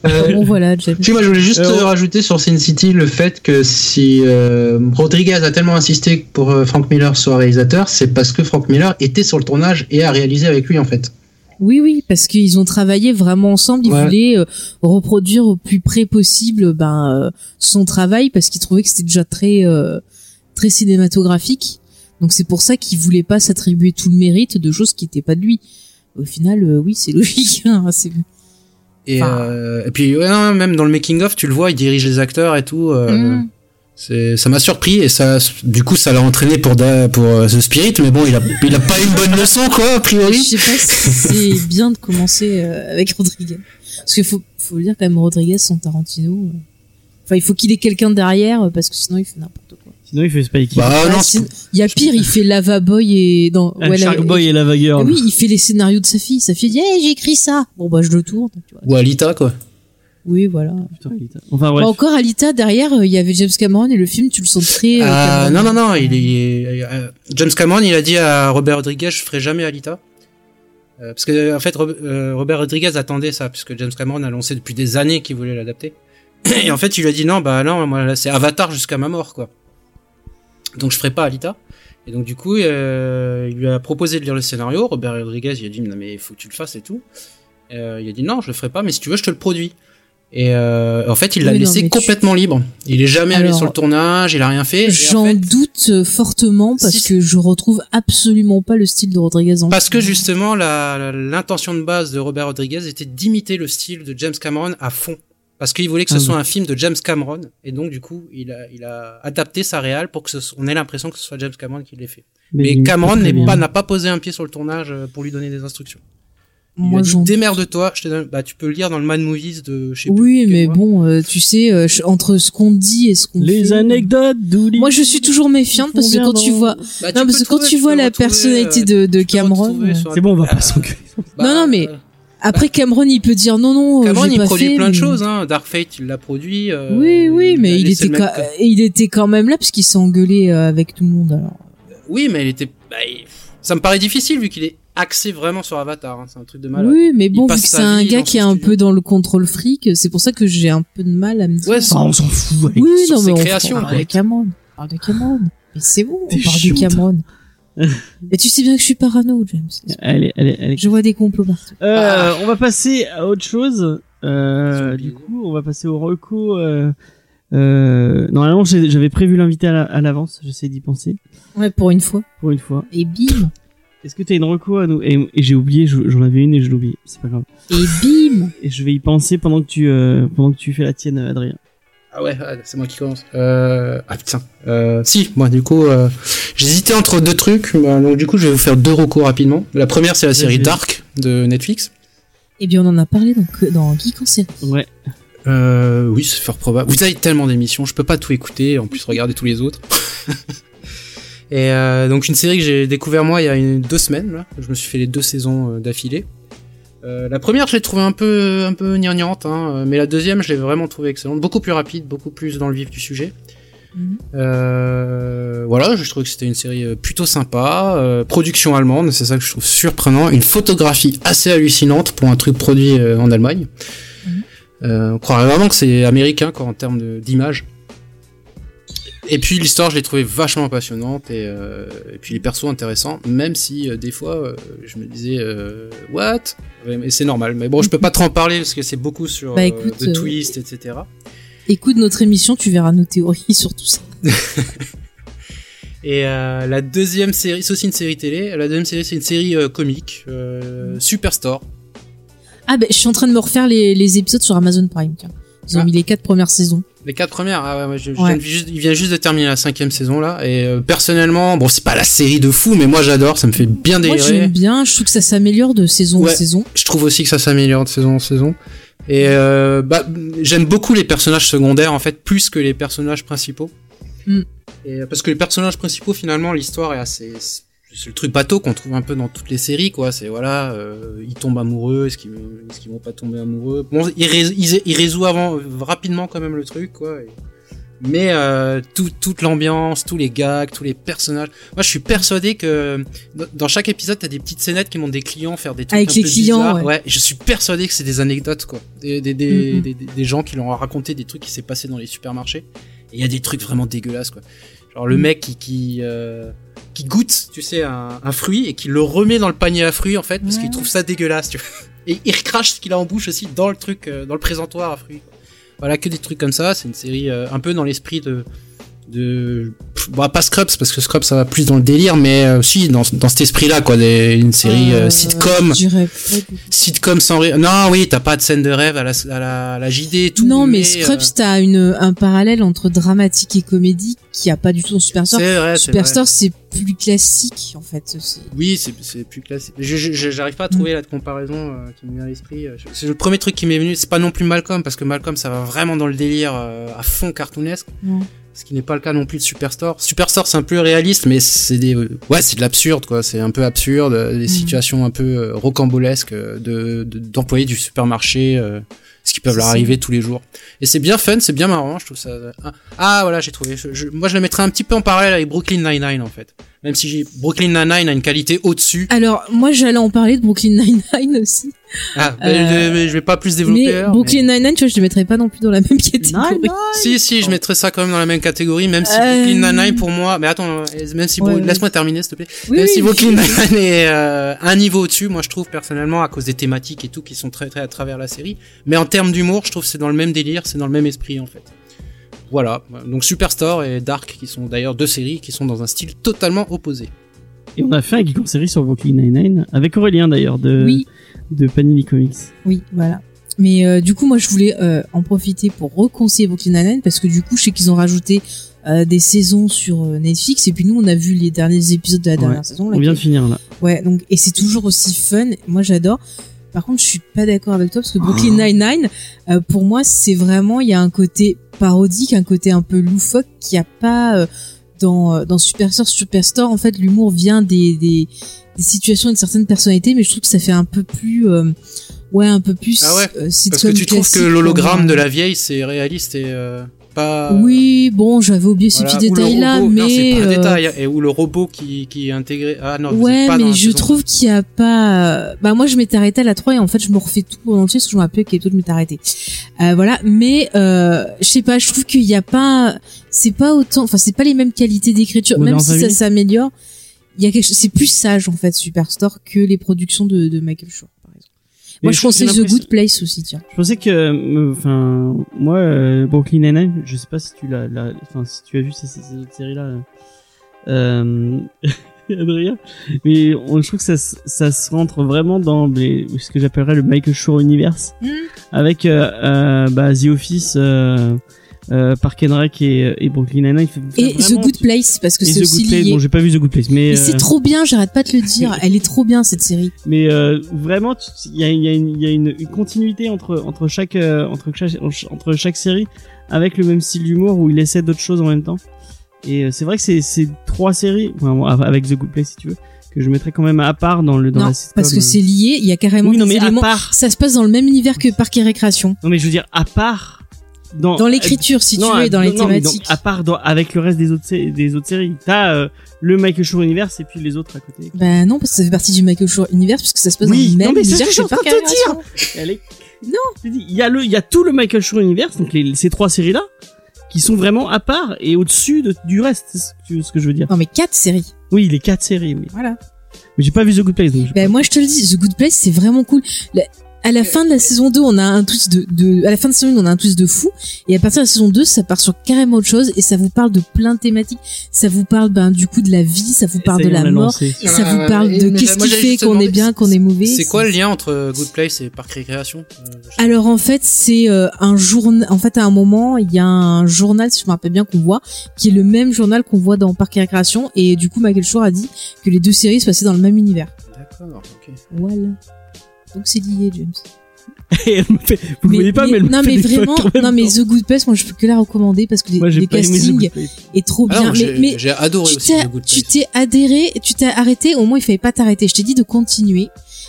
Euh, Bon, voilà, James. Si moi je voulais juste Euh, euh, rajouter sur Sin City le fait que si euh, Rodriguez a tellement insisté pour euh, Frank Miller soit réalisateur, c'est parce que Frank Miller était sur le tournage et a réalisé avec lui en fait. Oui, oui, parce qu'ils ont travaillé vraiment ensemble. Ils Ouais. voulaient euh, reproduire au plus près possible ben, euh, son travail parce qu'ils trouvaient que c'était déjà très, euh, très cinématographique. Donc c'est pour ça qu'ils voulaient pas s'attribuer tout le mérite de choses qui n'étaient pas de lui. Au final, euh, oui, c'est logique. hein, c'est- Et, Enfin. euh, et puis ouais, non, même dans le making of, tu le vois, il dirige les acteurs et tout. euh, Mm. C'est, ça m'a surpris et ça, du coup, ça l'a entraîné pour da- pour euh, The Spirit, mais bon, il a, il a pas eu une bonne leçon quoi, a Je priori. sais pas si c'est bien de commencer euh, avec Rodriguez. Parce qu'il faut, faut le dire quand même, Rodriguez sans Tarantino. euh, Enfin, il faut qu'il ait quelqu'un derrière parce que sinon il fait n'importe quoi. Sinon, il fait Spike. Bah non, il y a pire, il fait Lava Boy et dans Ah, ouais, Shark la- Boy et Lava Ah Girl. oui, il fait les scénarios de sa fille. Sa fille dit, hey, j'ai écrit ça. Bon bah je le tourne. Tu vois. ou Alita quoi. Oui, voilà. Putain, Enfin, bref. Bah, encore Alita derrière, euh, il y avait James Cameron et le film, tu le sens très. euh, Ah, non, non, non, il est, euh, James Cameron, il a dit à Robert Rodriguez, je ferai jamais Alita. Euh, parce que, en fait, Rob- Robert Rodriguez attendait ça, puisque James Cameron a lancé depuis des années qu'il voulait l'adapter. Et en fait, il lui a dit non, bah non, moi, là, c'est Avatar jusqu'à ma mort, quoi. Donc, je ferai pas Alita. Et donc, du coup, euh, il lui a proposé de lire le scénario. Robert Rodriguez, il a dit, non, mais il faut que tu le fasses et tout. Euh, il a dit, non, je le ferai pas, mais si tu veux, je te le produis. Et euh, en fait, il l'a non, laissé tu- complètement libre. Il est jamais allé sur le tournage, il a rien fait. En J'en fait, doute euh, fortement parce Si- que je retrouve absolument pas le style de Rodriguez en Parce que justement, l'intention de base de Robert Rodriguez était d'imiter le style de James Cameron à fond. Parce qu'il voulait que ce Ah soit un film de James Cameron. Et donc, du coup, il a, il a adapté sa réal pour que ce, on ait l'impression que ce soit James Cameron qui l'ait fait. Mais, Cameron pas, n'a pas posé un pied sur le tournage euh, pour lui donner des instructions. Il Moi, a dit, j'en démerde-toi, je te donne, bah, tu peux le lire dans le Mad Movies de, je sais plus Oui, mais bon, euh, tu sais, euh, je- entre ce qu'on dit et ce qu'on fait. Les anecdotes d'Ouli. Moi, je suis toujours méfiante parce que quand tu vois, Bah, non, parce que quand tu vois la personnalité euh, de, de Cameron, euh, sur C'est bon, on va pas s'engueuler. Bah, Non, non, mais euh, après Cameron, il peut dire non, non, euh, Cameron, j'ai il pas produit fait, plein de choses, hein. Dark Fate, il l'a produit. euh, Oui, oui, mais il était, ca- il était quand même là parce qu'il s'est engueulé avec tout le monde. Alors. Oui, mais il était. bah, il- Ça me paraît difficile vu qu'il est axé vraiment sur Avatar. hein. C'est un truc de malade. Oui, mais bon, vu que c'est un gars qui est un peu dans le contrôle fric, c'est pour ça que j'ai un peu de mal à me dire. Ouais, Ah, on s'en fout. avec- oui, non, mais on créations, parle de Cameron. On parle de Cameron. Mais c'est bon, on parle de Cameron. mais tu sais bien que je suis parano, James. Est, elle est- Je vois des complots partout. Euh, on va passer à autre chose. Euh, du coup, on va passer au reco. Euh, euh, normalement, j'avais prévu l'inviter à la- à l'avance. J'essaie d'y penser Ouais, pour une fois. pour une fois. Et bim. Est-ce que tu as une reco à nous? Et, et j'ai oublié, je- j'en avais une et je l'ai oublié. C'est pas grave. Et bim. Et je vais y penser pendant que tu euh, pendant que tu fais la tienne, Adrien. Ah ouais, ah, c'est moi qui commence. Euh... Ah putain. Euh... Si, moi du coup, euh... j'hésitais entre deux trucs. Bah, donc du coup, je vais vous faire deux recours rapidement. La première, c'est la série. Dark de Netflix. Eh bien, on en a parlé donc, dans Geek en série. Ouais. Euh, oui, c'est fort probable. Vous avez tellement d'émissions, je peux pas tout écouter, en plus regarder tous les autres. Et euh, donc une série que j'ai découvert moi il y a une, deux semaines, là. Je me suis fait les deux saisons euh, d'affilée. Euh, la première, je l'ai trouvée un peu, un peu gnangnante, hein, mais la deuxième, je l'ai vraiment trouvée excellente, beaucoup plus rapide, beaucoup plus dans le vif du sujet. Mhm. Euh, voilà, je trouve que c'était une série plutôt sympa, euh, production allemande, c'est ça que je trouve surprenant, une photographie assez hallucinante pour un truc produit en Allemagne. Mhm. On croirait vraiment que c'est américain quoi en termes d'image. Et puis l'histoire, je l'ai trouvée vachement passionnante et, euh, et puis les persos intéressants, même si euh, des fois euh, je me disais what, mais c'est normal. Mais bon, je peux pas trop en parler parce que c'est beaucoup sur Bah, écoute, de twists, etc. Écoute notre émission, tu verras nos théories sur tout ça. Et la deuxième série, c'est aussi une série télé. La deuxième série, c'est une série comique, Superstore. Ah ben, je suis en train de me refaire les, les épisodes sur Amazon Prime. Tiens. Ils ont Ah. mis les quatre premières saisons. Les quatre premières, ah ouais, ouais, je- je Ouais. viens juste- il vient juste de terminer la cinquième saison là. Et euh, personnellement, bon, c'est pas la série de fou, mais moi j'adore, ça me fait bien Moi, délirer. j'aime bien. Je trouve que ça s'améliore de saison Ouais. en saison. Je trouve aussi que ça s'améliore de saison en saison. Et euh, bah, j'aime beaucoup les personnages secondaires en fait, plus que les personnages principaux. Mm. Et, euh, parce que les personnages principaux, finalement, l'histoire est assez. C'est le truc bateau qu'on trouve un peu dans toutes les séries, quoi. C'est voilà, euh, ils tombent amoureux, est-ce qu'ils qu'ils vont pas tomber amoureux? Bon, ils, ils résout avant rapidement quand même le truc, quoi. Et- mais euh, tout, toute l'ambiance, tous les gags, tous les personnages. Moi, je suis persuadé que dans- chaque épisode, t'as des petites scénettes qui montrent des clients faire des trucs Avec un les peu clients, bizarres. ouais. je suis persuadé que c'est des anecdotes, quoi. Des, des, des, des, des- des gens qui leur ont raconté des trucs qui s'est passé dans les supermarchés. Et il y a des trucs vraiment dégueulasses, quoi. Genre le mec qui qui, euh, qui goûte, tu sais, un, un fruit et qui le remet dans le panier à fruits en fait parce Ouais. qu'il trouve ça dégueulasse. Tu vois. Et il recrache ce qu'il a en bouche aussi dans le truc, euh, dans le présentoir à fruits. Voilà que des trucs comme ça. C'est une série euh, un peu dans l'esprit de de bon, pas Scrubs parce que Scrubs ça va plus dans le délire, mais euh, si dans, dans cet esprit-là quoi, des, une série euh, Euh, sitcom, sitcom sans ré- Non, oui, t'as pas de scène de rêve à la, à la, à la JD tout. non, mais, mais Scrubs, euh, t'as une un parallèle entre dramatique et comédie qui a pas du tout dans Superstore. vrai. Superstore, c'est plus classique en fait. Oui, c'est plus classique. J'arrive pas à trouver la comparaison euh, qui me vient à l'esprit. Euh, C'est le premier truc qui m'est venu. C'est pas non plus Malcolm parce que Malcolm ça va vraiment dans le délire à fond cartoonesque. Ouais. Ce qui n'est pas le cas non plus de Superstore. Superstore c'est un peu réaliste, mais c'est des ouais c'est de l'absurde quoi. C'est un peu absurde, euh, des situations un peu euh, rocambolesques euh, de de- d'employés du supermarché. euh, ce qui peuvent leur arriver tous les jours. Et c'est bien fun, c'est bien marrant, je trouve ça. Ah, ah, voilà, j'ai trouvé. Je- je- moi, je le mettrais un petit peu en parallèle avec Brooklyn Nine-Nine en fait. Même si Brooklyn Nine-Nine a une qualité au-dessus. Alors, moi, j'allais en parler de Brooklyn Nine-Nine aussi. Ah, Euh, mais je, je vais pas plus développer. Mais alors, Brooklyn Nine-Nine, tu vois, je le mettrais pas non plus dans la même catégorie. Nine, Si, si, je mettrais ça quand même dans la même catégorie, même si Euh, Brooklyn Nine-Nine pour moi. Mais attends, euh, même si Ouais, Bro- ouais. laisse-moi terminer s'il te plaît. Oui, même oui, si. Brooklyn Nine-Nine est euh, un niveau au-dessus, moi je trouve personnellement à cause des thématiques et tout qui sont très très à travers la série. Mais en termes d'humour, je trouve que c'est dans le même délire, c'est dans le même esprit en fait. Voilà, donc Superstore et Dark qui sont d'ailleurs deux séries qui sont dans un style totalement opposé. Et on a fait un geek en série sur Brooklyn Nine-Nine avec Aurélien d'ailleurs de Oui, de Panini Comics. oui, voilà. Mais euh, du coup, moi, je voulais euh, en profiter pour reconseiller Brooklyn Nine-Nine parce que du coup, je sais qu'ils ont rajouté euh, des saisons sur Netflix et puis nous, on a vu les derniers épisodes de la dernière Ouais. saison. On vient de finir là. Ouais, donc et c'est toujours aussi fun. Moi, j'adore. Par contre, je suis pas d'accord avec toi parce que Brooklyn Ah. Nine-Nine, euh, pour moi, c'est vraiment il y a un côté parodique, un côté un peu loufoque qu'il n'y a pas euh, dans euh, dans Superstore. Superstore, en fait, l'humour vient des, des des situations et de certaines personnalités, mais je trouve que ça fait un peu plus euh, ouais, un peu plus Ah ouais, euh, Parce que tu trouves que l'hologramme de la vieille c'est réaliste et euh, pas. Oui, bon, j'avais oublié ce Voilà, petit ou le détail là, robot- mais non, c'est pas un euh, détail et où le robot qui qui est intégré ah non vous êtes Ouais, pas mais je saison. trouve qu'il y a pas. Bah moi, je m'étais arrêtée à la 3 et en fait, je me refais tout en entier parce que je me rappelais quel épisode je m'étais arrêtée. Euh, voilà, mais euh, je sais pas, je trouve qu'il y a pas. C'est pas autant. Enfin, c'est pas les mêmes qualités d'écriture, même si ça s'améliore. Il y a quelque chose. C'est plus sage en fait, Superstore que les productions de, de Michael exemple. Moi, je conseille The Good Place aussi, tiens. Je pensais que, euh, enfin, moi, euh, Brooklyn Nine-Nine, je sais pas si tu l'as, enfin, si tu as vu ces, autres séries-là, euh, Adrien, mais on, je trouve que ça, se- ça se rentre vraiment dans les, ce que j'appellerais le Michael Shore Universe, Hmm. avec euh, euh, bah, The Office, euh, Park and Rec et, et Brooklyn Nine-Nine. Et The Good Place parce que c'est aussi Good Place. lié. Bon, j'ai pas vu The Good Place, mais Mais c'est euh, trop bien, j'arrête pas de le dire. Elle est trop bien cette série. mais euh, vraiment il y a, il y a, une, y a une, une continuité entre entre chaque euh, entre chaque entre chaque série avec le même style d'humour où il essaie d'autres choses en même temps et euh, c'est vrai que c'est trois séries enfin, avec The Good Place si tu veux que je mettrais quand même à part dans le dans non, la sitcom parce que c'est lié. Il y a carrément oui non des mais à part Ça se passe dans le même univers que Parc et Récréation. non mais je veux dire à part dans Dans l'écriture, si non, tu veux, dans les non, thématiques. à part dans- avec le reste des autres des autres séries t'as euh, le Michael Shore Universe et puis les autres à côté Bah non, parce que ça fait partie du Michael Shore Universe, parce que ça se passe Oui, dans le même non, mais c'est ce que je suis en train de te dire. Dis, Il y a le, il y a tout le Michael Shore Universe, donc les, ces trois séries-là, qui sont vraiment à part et au-dessus de- du reste, c'est ce que, je veux dire. Non, mais quatre séries. Oui, les quatre séries, oui. Voilà. Mais j'ai pas vu The Good Place, donc. Bah moi, je te le dis, The Good Place, c'est vraiment cool. La- à la fin de la saison 2, on a un twist de, de, à la fin de saison 1, on a un twist de fou. Et à partir de la saison 2, ça part sur carrément autre chose et ça vous parle de plein de thématiques. Ça vous parle, ben, du coup, de la vie, ça vous parle de la mort. lancé. Ça vous parle de qu'est-ce qui j'allais fait qu'on est bien, qu'on est mauvais. C'est quoi le lien entre Good Place et Parc Récréation Euh, Alors en fait c'est euh, un journal. En fait à un moment il y a un journal si je me rappelle bien qu'on voit qui est le même journal qu'on voit dans Parc et Récréation et du coup Michael Shore a dit que les deux séries se passaient dans le même univers. D'accord, ok. Voilà. Donc c'est lié James. Et elle me fait- vous le voyez pas, mais elle me non fait mais des vraiment non mais temps. The Good Place moi je peux que la recommander parce que les, Moi, castings est trop Ah bien non, mais j'ai mais adoré tu aussi The Good tu Place. t'es adhéré tu t'es arrêté au moins il fallait pas t'arrêter je t'ai dit de continuer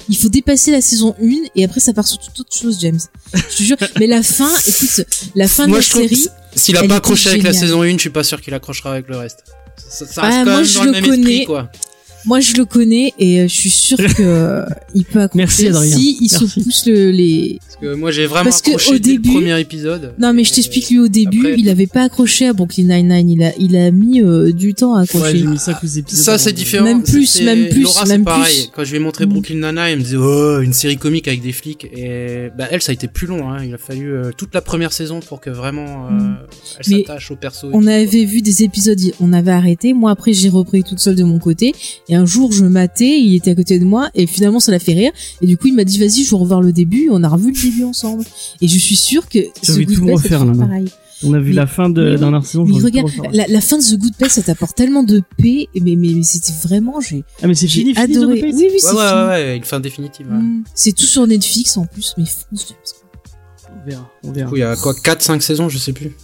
il faut dépasser la saison 1 et après ça part sur toute autre chose James je te jure mais la fin écoute la fin Moi, de la série s'il a elle pas accroché avec la saison 1, je suis pas sûr qu'il accrochera avec le reste. Ça, ça Ah, reste quand moi, même je dans le le même connais. esprit, quoi. Moi, je le connais et euh, je suis sûre que euh, il peut accrocher Merci, Adrien. si il Merci. se pousse le, les. Parce que moi, j'ai vraiment Parce que accroché au dès début- le premier épisode. Non, mais je t'explique lui au début, après- il avait pas accroché à Brooklyn Nine-Nine. Il a, il a mis euh, du temps à Ouais, accrocher. j'ai mis 5 ou 6 épisodes. Ça, c'est différent. Même plus, même plus, Laura, même c'est pareil. plus. Quand je lui ai montré Mm. Brooklyn Nine-Nine, elle me disait, oh, une série comique avec des flics. Et, bah, elle, ça a été plus long, hein. Il a fallu euh, toute la première saison pour que vraiment, euh, Mm. elle Mais s'attache au perso. On tout, avait vu des épisodes, on avait arrêté. Moi, après, j'ai repris toute seule de mon côté. Et un jour, je matais, il était à côté de moi, et finalement, ça l'a fait rire. Et du coup, il m'a dit, vas-y, je veux revoir le début. On a revu le début ensemble. Et je suis sûre que J'ai The envie de Good tout refaire, ça fait là, pareil. On a vu Mais- la fin de mais la oui. dernière saison. Mais regarde, la, la fin de The Good Place, ça t'apporte tellement de paix. Mais, mais, mais c'était vraiment, j'ai Ah, mais c'est fini, fini, The adoré. Good Place oui, oui, Ouais, c'est ouais, fini. ouais, ouais, une fin définitive. ouais. Mm. C'est tout sur Netflix en plus, mais fonce. On verra, on Du verra. coup, il y a quoi, 4, 5 saisons, je sais plus.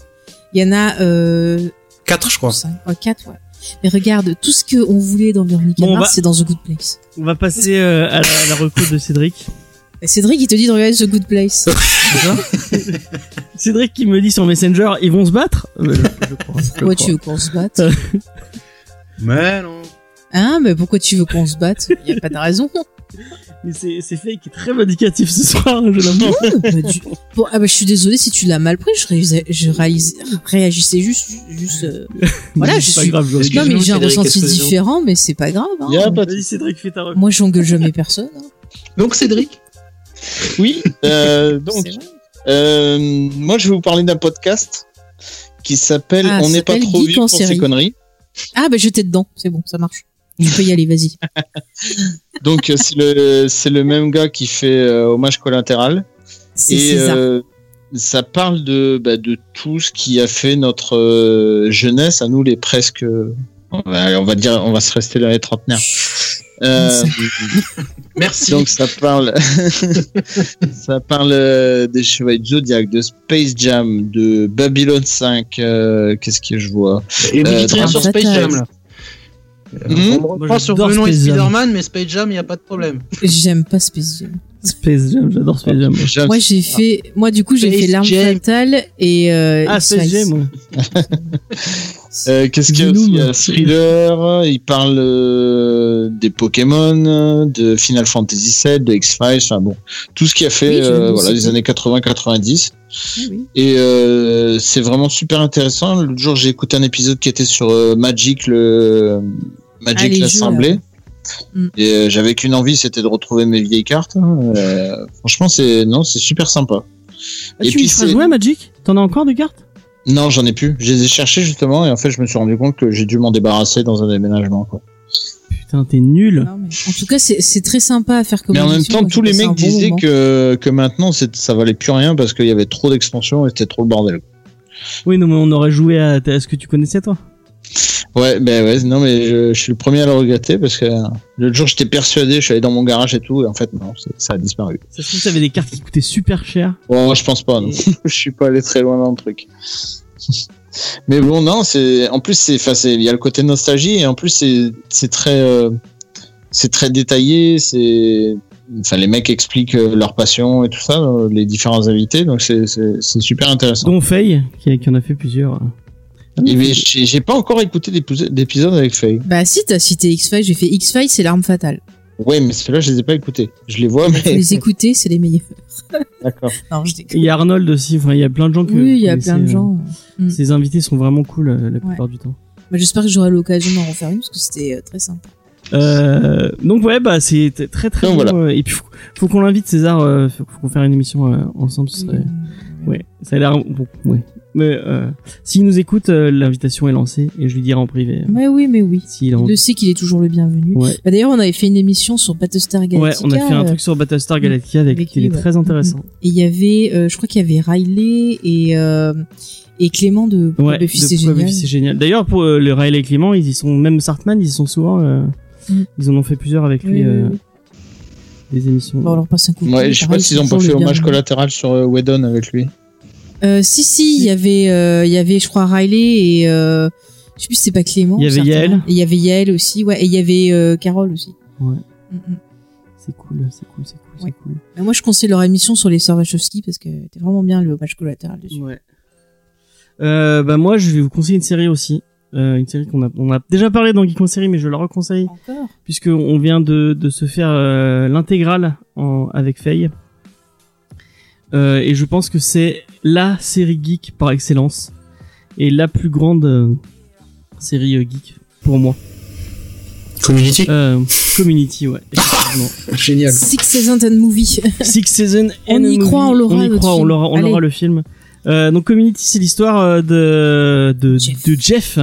Il y en a euh, 4, je crois. cinq, ouais, quatre, ouais. Mais regarde, tout ce qu'on voulait dans Veronica Bon, on Mars, va- c'est dans The Good Place. On va passer euh, à la, la de Cédric. Et Cédric, il te dit de regarder The Good Place. Cédric qui me dit sur Messenger, ils vont se battre Euh, je, je crois. je pourquoi crois. tu veux qu'on se batte Mais non. Hein Mais pourquoi tu veux qu'on se batte? Il y a pas de raison. Mais c'est c'est fake qui est très vindicatif ce soir, je l'avoue. Bah, du- Bon, ah bah, je suis désolée si tu l'as mal pris. Je, réalisais- je réagissais juste, juste. euh, Voilà, je c'est pas suis- grave, je. Non, mais j'ai un ressenti différent, mais c'est pas grave. hein. Y a pas de- Vas-y Cédric, fais ta reco. Moi, j'engueule jamais personne. hein. Donc Cédric, Oui, euh, donc, euh, moi je vais vous parler d'un podcast qui s'appelle Ah, On n'est pas trop vieux pour ces conneries. Ah bah j'étais dedans. C'est bon, ça marche. Tu peux y aller, vas-y. Donc euh, c'est le c'est le même gars qui fait euh, Hommage collatéral C'est et César. euh, ça parle de bah, de tout ce qui a fait notre euh, jeunesse à nous les presque on va, on va dire on va se rester dans les trentenaires. Euh, merci. donc ça parle ça parle des Chevaliers de Zodiac, de Space Jam, de Babylon 5, euh, qu'est-ce que je vois? Et vous euh, dites rien sur. Space Jam là. Me Moi, reprend sur j'adore Bruno et Space Jam. Spider-Man, mais Space Jam, il n'y a pas de problème. J'aime pas Space Jam. Space Jam, j'adore Space Jam. moi. J'ai fait, moi du coup j'ai fait l'arme fatale et euh, Ah, Space. Jam. Euh, Qu'est-ce qu'il y a aussi? Il y a Thriller, il parle euh, des Pokémon, de Final Fantasy VII, de X-Files, enfin bon, tout ce qui a fait Oui, euh, voilà, les années 80-90. Oui, oui. Et euh, c'est vraiment super intéressant. L'autre jour, j'ai écouté un épisode qui était sur euh, Magic, le Ah, Magic l'Assemblée. Mm. Et euh, j'avais qu'une envie, c'était de retrouver mes vieilles cartes. hein. Euh, franchement, c'est non, c'est super sympa. Ah, Et tu puis feras jouer à Magic? T'en as encore des cartes? Non, j'en ai plus. Je les ai cherchées justement, et en fait, je me suis rendu compte que j'ai dû m'en débarrasser dans un déménagement. Quoi. Putain, t'es nul. Non, mais en tout cas c'est très sympa à faire comme Mais en même temps, moi, tous les mecs disaient que, que maintenant, ça valait plus rien parce qu'il y avait trop d'expansions et c'était trop le bordel. Oui, non, mais on aurait joué à, à ce que tu connaissais, toi. Ouais, ben ouais, non, mais je, je suis le premier à le regretter parce que euh, l'autre jour, j'étais persuadé, je suis allé dans mon garage et tout, et en fait, non, ça a disparu. Ça se trouve, t'avais des cartes qui coûtaient super cher. Bon, moi, je pense pas, non. je suis pas allé très loin dans le truc. mais bon, non, c'est, en plus, c'est, enfin, c'est, il y a le côté nostalgie et en plus, c'est, c'est très, euh, c'est très détaillé, c'est, enfin, les mecs expliquent euh, leur passion et tout ça, euh, les différents invités, donc c'est, c'est, c'est super intéressant. Dont Faye, qui, qui en a fait plusieurs. Mais j'ai j'ai pas encore écouté d'épis- d'épisodes avec Faye. Bah si t'as cité X-Files, j'ai fait X-Files c'est l'arme fatale. Ouais, mais ceux-là, je les ai pas écoutés. Je les vois, mais. les écouter, c'est les meilleurs. D'accord. Il y a Arnold aussi, enfin, il y a plein de gens que. Oui, il y a plein de connaissez, gens. euh, Mm. Ces invités sont vraiment cool euh, la plupart du temps. Bah, J'espère que j'aurai l'occasion d'en refaire une parce que c'était euh, très sympa. Euh, donc ouais, bah c'est très très Donc, bon. voilà. euh, Et puis faut, faut qu'on l'invite César, euh, faut, faut qu'on fasse une émission euh, ensemble. Ce serait... Ouais, ça a l'air bon. Ouais. Mais euh, s'il nous écoute, euh, l'invitation est lancée et je lui dirai en privé euh, Mais oui, mais oui. s'il a Il le sait qu'il est toujours le bienvenu. Ouais. Bah, D'ailleurs, on avait fait une émission sur Battlestar Ouais, Galactica. on a fait un euh, truc sur Battlestar Galactica avec, avec qui il est ouais. très intéressant. Et il y avait, euh, je crois qu'il y avait Riley et euh, et Clément de Ouais, Buffy de c'est génial. Buffy, c'est génial. D'ailleurs, pour euh, le Riley et Clément, ils y sont, même Sartman, ils y sont souvent, euh, Mm. ils en ont fait plusieurs avec lui, Oui, euh, des émissions. Bon, on leur passe un coup. de Ouais, je sais pas s'ils ont pas fait hommage collatéral sur euh, Whedon avec lui. Euh, si si, il y avait euh, il y avait je crois Riley et euh, je sais plus si c'est pas Clément. Il y avait. Yael. Et il y avait Yael aussi, ouais, et il y avait Carole aussi. Ouais. Mm, mm. C'est cool, c'est cool, c'est cool, Ouais. c'est cool. Mais moi je conseille leur émission sur les sœurs Wachowski parce que c'était vraiment bien le hommage collatéral dessus. Ouais. Bah moi, je vais vous conseiller une série aussi. euh, une série qu'on a on a déjà parlé dans Geek en série, mais je la reconseille Encore? Puisque on vient de de se faire euh, l'intégrale avec Faye. Euh, et je pense que c'est la série geek par excellence et la plus grande euh, série euh, geek pour moi. Community. Euh, Community, ouais. Génial. Six Seasons and Movie. Six Seasons On and a y croit, Movie. on l'aura, On y croit, on film. l'aura, on aura le film. Euh, donc Community, c'est l'histoire de de Jeff. de Jeff,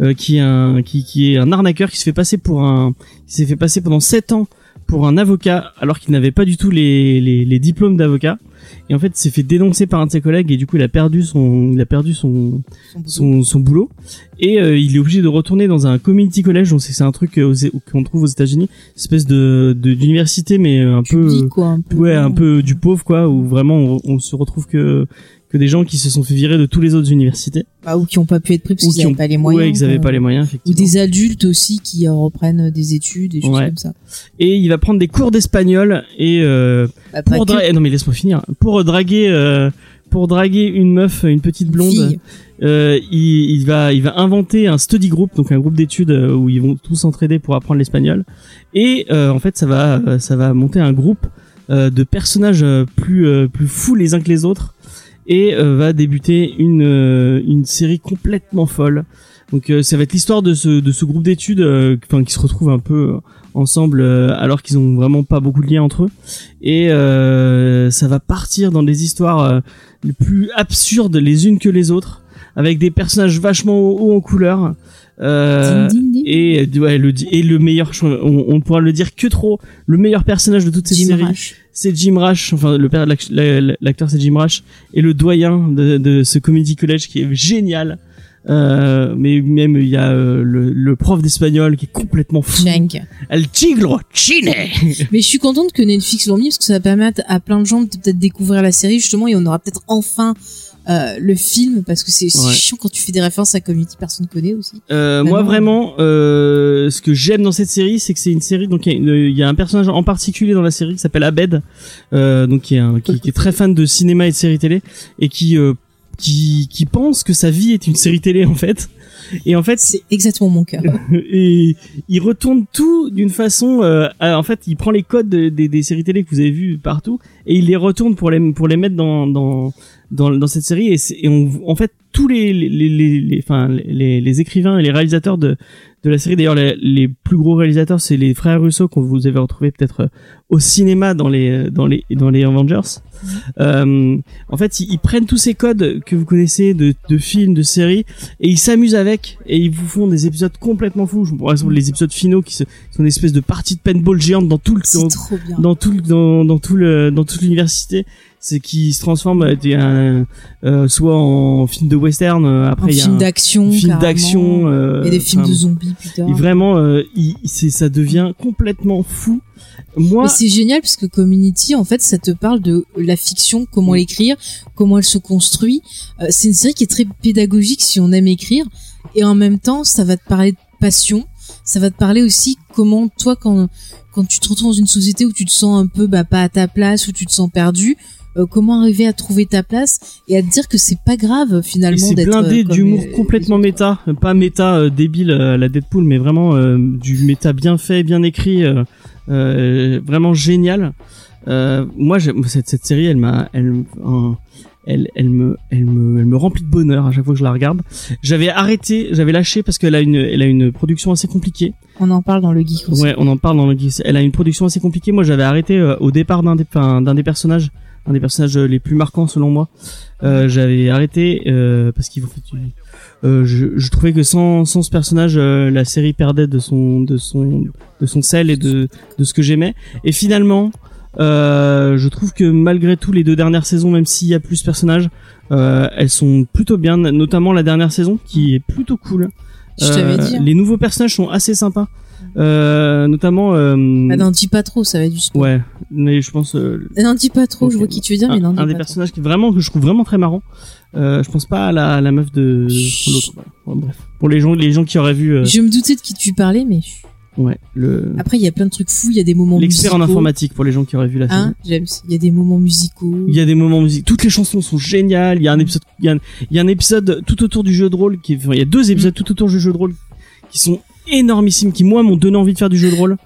euh, qui est un qui, qui est un arnaqueur qui se fait passer pour un qui s'est fait passer pendant sept ans pour un avocat alors qu'il n'avait pas du tout les les, les diplômes d'avocat. Et en fait, s'est fait dénoncer par un de ses collègues et du coup, il a perdu son il a perdu son son, son boulot et euh, il est obligé de retourner dans un community college donc c'est c'est un truc euh, qu'on trouve aux États-Unis espèce de de- d'université mais euh, un peu Public, quoi. Un peu. ouais un peu du pauvre quoi où vraiment on, on se retrouve que que des gens qui se sont fait virer de tous les autres universités Bah, ou qui ont pas pu être pris parce qu'ils qui n'avaient pas les moyens. ouais ils avaient quoi. pas les moyens Ou des adultes aussi qui reprennent des études, des choses Ouais. comme ça. et il va prendre des cours d'espagnol et euh, Bah, pour que. dra- eh non mais laisse-moi finir pour draguer euh, pour draguer une meuf une petite blonde euh, il, il va il va inventer un study group donc un groupe d'études euh, où ils vont tous s'entraider pour apprendre l'espagnol et euh, en fait ça va euh, ça va monter un groupe euh, de personnages plus plus fous les uns que les autres et euh, va débuter une euh, une série complètement folle donc euh, ça va être l'histoire de ce de ce groupe d'études euh, enfin qui se retrouvent un peu ensemble euh, alors qu'ils ont vraiment pas beaucoup de liens entre eux et euh, ça va partir dans des histoires euh, les plus absurdes les unes que les autres avec des personnages vachement hauts en couleur euh, Ding, ding, ding. et ouais, le et le meilleur on, on pourra le dire que trop le meilleur personnage de toute cette Jim série Rash. C'est Jim Rash enfin le père de l'ac- la- l'acteur c'est Jim Rash et le doyen de, de ce comedy college qui est génial. Euh, mais même il y a euh, le, le prof d'espagnol qui est complètement fou. El Tigre Chine. Mais je suis contente que Netflix l'ont mis parce que ça va permettre à plein de gens de peut-être découvrir la série justement et on aura peut-être enfin euh, le film parce que c'est Ouais. chiant quand tu fais des références à Community personne connaît aussi. Euh, moi non. vraiment, euh, ce que j'aime dans cette série, c'est que c'est une série. Donc il y, y a un personnage en particulier dans la série qui s'appelle Abed, euh, donc qui est, un, qui, qui est très fan de cinéma et de séries télé et qui euh, qui qui pense que sa vie est une série télé en fait. Et en fait, C'est exactement mon cas. et il retourne tout d'une façon euh, en fait il prend les codes de- des, des séries télé que vous avez vues partout et il les retourne pour les pour les mettre dans dans dans, dans cette série et, et on en fait tous les les les les, les- enfin les, les écrivains et les réalisateurs de de la série. D'ailleurs les, les plus gros réalisateurs c'est les frères Russo qu'on vous avez retrouvé peut-être euh, au cinéma dans les dans les dans les Avengers. Euh, en fait ils, ils prennent tous ces codes que vous connaissez de, de films de séries et ils s'amusent avec et ils vous font des épisodes complètement fous. Je- par exemple les épisodes finaux qui se- sont des espèces de parties de paintball géantes dans tout le dans, dans tout le- dans, dans tout le dans toute l'université c'est qui se transforme euh, un- euh, soit en film de western euh, Un après il y a film d'action. film d'action euh, Et des films de zombies plus tard. et vraiment euh, il, c'est ça devient complètement fou moi Mais c'est génial parce que Community, en fait, ça te parle de la fiction, comment l'écrire, comment elle se construit. Euh, c'est une série qui est très pédagogique si on aime écrire. Et en même temps, ça va te parler de passion. Ça va te parler aussi comment toi, quand, quand tu te retrouves dans une société où tu te sens un peu bah, pas à ta place, où tu te sens perdu, euh, comment arriver à trouver ta place et à te dire que c'est pas grave finalement d'être blindé euh, d'humour complètement méta, pas méta euh, débile à la Deadpool, mais vraiment du méta bien fait, bien écrit, vraiment génial. Moi, cette, cette série, elle m'a, elle, un- elle, elle me, elle me, elle me remplit de bonheur à chaque fois que je la regarde. J'avais arrêté, j'avais lâché parce qu'elle a une, elle a une production assez compliquée. On en parle dans le geek aussi. Ouais, on en parle dans le Geeks. Elle a une production assez compliquée. Moi, j'avais arrêté euh, au départ d'un des, d'un des personnages, un des personnages les plus marquants selon moi. Euh, j'avais arrêté euh, parce qu'il fait du- euh, je, je trouvais que sans, sans ce personnage, euh, la série perdait de son, de son, de son sel et de, de ce que j'aimais. Et finalement, je trouve que malgré tout, les deux dernières saisons, même s'il y a plus de personnages, elles sont plutôt bien. Notamment la dernière saison, qui est plutôt cool. Je t'avais dit. hein. Les nouveaux personnages sont assez sympas. Euh, notamment. Euh, Bah, n'en dis pas trop, ça va être du spoil. ouais, mais je pense. euh, N'en dis pas trop, je vois qui tu veux dire, mais un, n'en dis un pas des trop. personnages qui est vraiment que je trouve vraiment très marrant. Euh, je pense pas à la, à la meuf de l'autre. Bref, pour les gens, les gens qui auraient vu. euh, Je me doutais de qui tu parlais, mais Ouais, le Après, il y a plein de trucs fous. Il y a des moments l'expert en musicaux. informatique pour les gens qui auraient vu la série. Hein, James Il y a des moments musicaux. Il y a des moments musiques. Toutes les chansons sont géniales. Il y a un épisode, il y a un, il y a un épisode tout autour du jeu de rôle qui, enfin, il y a deux épisodes tout autour du jeu de rôle qui sont énormissimes, qui moi m'ont donné envie de faire du jeu de rôle.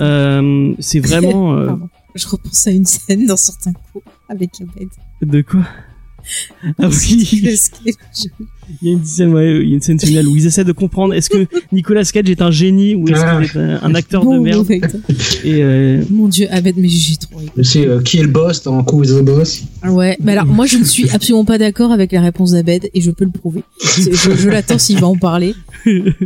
Euh, c'est vraiment euh. Je repense à une scène dans certains cours avec la bête. de quoi? Ah oui. Il y a une scène, ouais, il y a une scène géniale où ils essaient de comprendre est-ce que Nicolas Cage est un génie ou est-ce qu'il est un, un acteur Bon, de merde. Et euh, Mon dieu, Abed, mais j'ai trop sais euh, qui est le boss dans Who is the Boss. Ouais, mais alors moi je ne suis absolument pas d'accord avec la réponse d'Abed et je peux le prouver. C'est- Je, je l'attends s'il va en parler.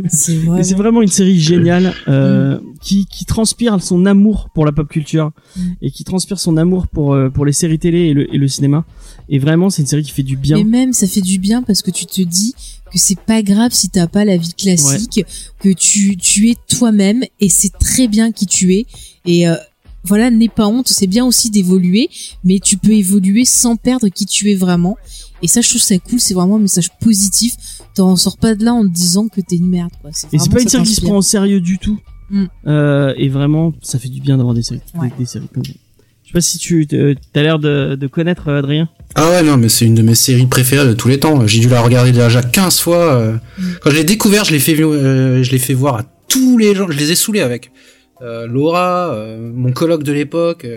C'est Et vraiment. c'est vraiment une série géniale euh, qui, qui transpire son amour pour la pop culture Mm. et qui transpire son amour pour euh, pour les séries télé et le, et le cinéma. Et vraiment, c'est une série qui fait du bien. Mais même ça fait du bien parce que tu te dis que c'est pas grave si t'as pas la vie classique, que tu tu es toi-même et c'est très bien qui tu es et euh, voilà, n'aie pas honte, c'est bien aussi d'évoluer, mais tu peux évoluer sans perdre qui tu es vraiment. Et ça, je trouve ça cool, c'est vraiment un message positif. T'en sors pas de là en te disant que t'es une merde, quoi. Et c'est pas une série qui se prend au sérieux du tout. Mm. Euh, et vraiment, ça fait du bien d'avoir des séries, des, séries comme ça. Je sais pas si tu euh, t'as l'air de, de connaître euh, Adrien. Ah ouais, non, mais c'est une de mes séries préférées de tous les temps. J'ai dû la regarder déjà 15 fois. euh. Mm. Quand je l'ai découvert, je l'ai fait, euh, je l'ai fait voir à tous les gens. Je les ai saoulés avec. Euh, Laura, euh, mon coloc de l'époque.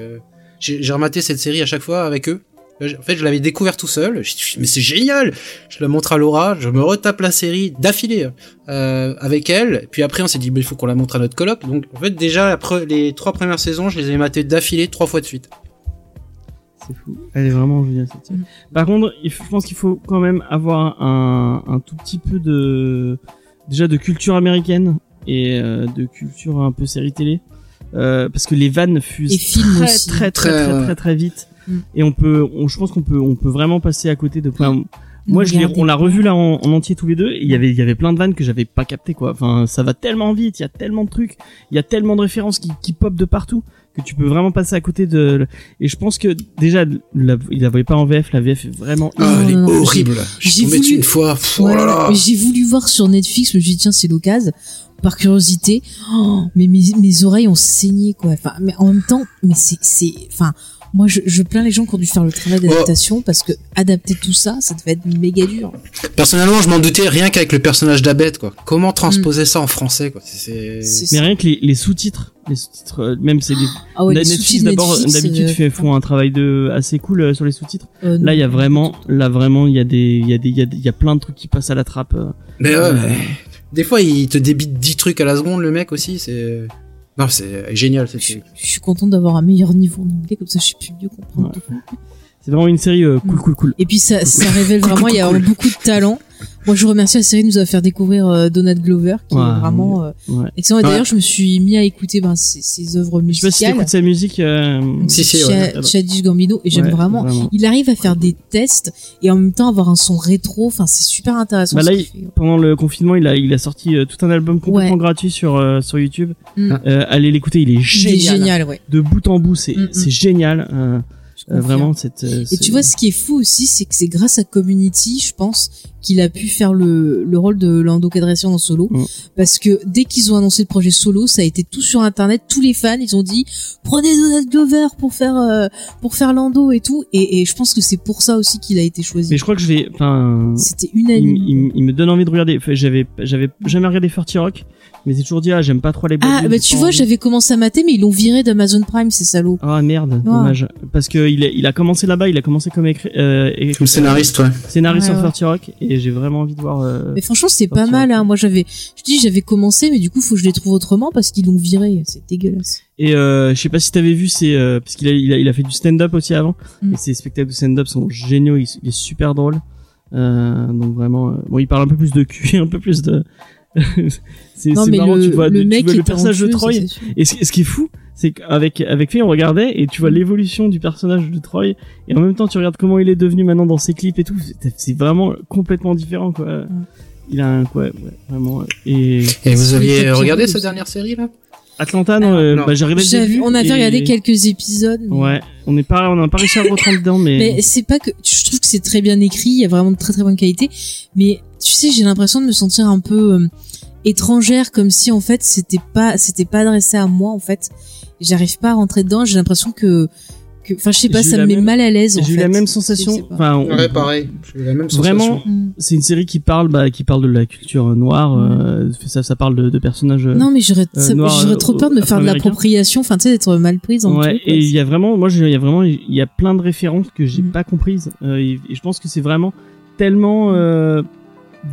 j'ai j'ai rematé cette série à chaque fois avec eux. En fait, je l'avais découvert tout seul. Je dis, mais c'est génial Je la montre à Laura. Je me retape la série d'affilée euh, avec elle. Puis après, on s'est dit, bah, il faut qu'on la montre à notre coloc. Donc, en fait, déjà, les trois premières saisons, je les ai matées d'affilée trois fois de suite. C'est fou. Elle est vraiment géniale cette série. Mm. Par contre, je pense qu'il faut quand même avoir un, un tout petit peu de déjà de culture américaine et euh, de culture un peu série télé. Euh, parce que les vannes fusent très, aussi. très, très, très, Très, très, vite. Mm. Et on peut, on, je pense qu'on peut, on peut vraiment passer à côté de. Enfin, moi, je on l'a revu là en, en entier tous les deux. Et il y avait, il y avait plein de vannes que j'avais pas capté quoi. Enfin, ça va tellement vite. Il y a tellement de trucs. Il y a tellement de références qui, qui pop de partout que tu peux vraiment passer à côté de. Et je pense que déjà, la, il la voyait pas en VF. La VF est vraiment. Ah, elle est non, horrible. J'ai voulu- une fois. Pff, Ouais, oh là là. mais j'ai voulu voir sur Netflix, je me suis dit tiens c'est l'occasion, par curiosité. Oh, mais mes, mes oreilles ont saigné quoi. Enfin, mais en même temps, mais c'est c'est, enfin, moi je, je plains les gens qui ont dû faire le travail d'adaptation parce que adapter tout ça, ça devait être méga dur. Personnellement, je m'en doutais rien qu'avec le personnage d'Abed, quoi. Comment transposer ça en français, quoi? C'est... C'est- Mais rien que les, les sous-titres, les sous-titres, euh, même c'est des Ah ouais, Netflix sous-titres d'abord Netflix, d'habitude euh, fait- font un travail de assez cool euh, sur les sous-titres. euh, Là, il y a vraiment, là vraiment, il y a des, il y a des, il y a, y plein de trucs qui passent à la trappe. euh. Mais ouais, Euh, mais Des fois, il te débite 10 trucs à la seconde, le mec aussi, c'est... Non, c'est génial, cette Je, série. je suis contente d'avoir un meilleur niveau en anglais comme ça, je sais plus mieux comprendre. Ouais. C'est vraiment une série euh, cool, Mm. cool, cool. Et puis ça, ça révèle vraiment, il y a beaucoup de talent. Moi, je remercie la série de nous avoir fait découvrir euh, Donald Glover, qui Ouais, est vraiment euh, Ouais. excellent. Et Ouais. d'ailleurs, je me suis mis à écouter ben, ses, ses œuvres Je sais pas si musicales. t'écoutes sa musique. Euh... Si, si, Cha- ouais. Childish Gambino, et j'aime Ouais, vraiment. Il arrive à faire des tests et en même temps avoir un son rétro. Enfin, c'est super intéressant. Bah ce là, fait. Pendant le confinement, il a, il a sorti euh, tout un album complètement gratuit sur euh, sur YouTube. Mm. Euh, allez l'écouter, il est Il est génial. génial, ouais. De bout en bout, c'est Mm, mm. c'est génial. Euh, vraiment, cette. euh, Et tu vois, ce qui est fou aussi, c'est que c'est grâce à Community, je pense, qu'il a pu faire le, le rôle de Lando Calrissian dans Solo. Mm. Parce que dès qu'ils ont annoncé le projet Solo, ça a été tout sur Internet, tous les fans, ils ont dit, prenez Donald Glover pour faire, euh, pour faire Lando et tout. Et, et je pense que c'est pour ça aussi qu'il a été choisi. Mais je crois que je vais. Enfin, C'était il, unanime. il- il me donne envie de regarder. J'avais j'avais jamais regardé 30 Rock, mais j'ai toujours dit ah j'aime pas trop les. Ah, bah tu vois, j'avais commencé à mater, mais ils l'ont viré d'Amazon Prime, ces salauds. Ah merde, dommage. Parce que il a, il a commencé là-bas, il a commencé comme écrit, euh, Comme scénariste, ouais. scénariste Ouais, sur ouais. 30 Rock, et j'ai vraiment envie de voir. euh, Mais franchement, c'est pas mal, hein. Moi, j'avais, je dis, j'avais commencé, mais du coup, faut que je les trouve autrement parce qu'ils l'ont viré. C'est dégueulasse. Et euh, je sais pas si t'avais vu, c'est euh, parce qu'il a, il a, il a fait du stand-up aussi avant. Mm. Et ses spectacles de stand-up sont géniaux, il, il est super drôle. Euh, donc vraiment, euh, bon, il parle un peu plus de cul, un peu plus de. c'est Non, c'est mais marrant, le, tu vois, le tu mec vois est le personnage de Troy. Et ce, ce qui est fou, c'est qu'avec avec lui, on regardait et tu vois l'évolution du personnage de Troy et en même temps tu regardes comment il est devenu maintenant dans ses clips et tout. C'est- vraiment complètement différent quoi. Il a un quoi, ouais, vraiment. Et Et vous aviez regardé cette dernière série, là? Atlanta, non, euh, non. bah, j'ai regardé le début on avait et- regardé quelques épisodes. Mais... Ouais, on n'est pas, on n'a pas réussi à rentrer dedans, mais. Mais c'est pas que je trouve que c'est très bien écrit, il y a vraiment de très très bonne qualité. Mais tu sais, j'ai l'impression de me sentir un peu euh, étrangère, comme si en fait c'était pas c'était pas adressé à moi en fait. J'arrive pas à rentrer dedans. J'ai l'impression que enfin je sais pas, ça me met même- mal à l'aise. en J'ai eu la même sensation. Enfin, on- Ouais, pareil. J'ai eu la même Vraiment, sensation. Mm. c'est une série qui parle, bah, qui parle de la culture noire. euh, ça, ça parle de, de personnages. euh, Non mais j'aurais euh, trop peur de me faire de l'appropriation, enfin tu sais d'être mal prise le Ouais, truc. et il y a vraiment, moi, il y a vraiment, il y a plein de références que j'ai Mm. pas comprises. Euh, et, et je pense que c'est vraiment tellement euh,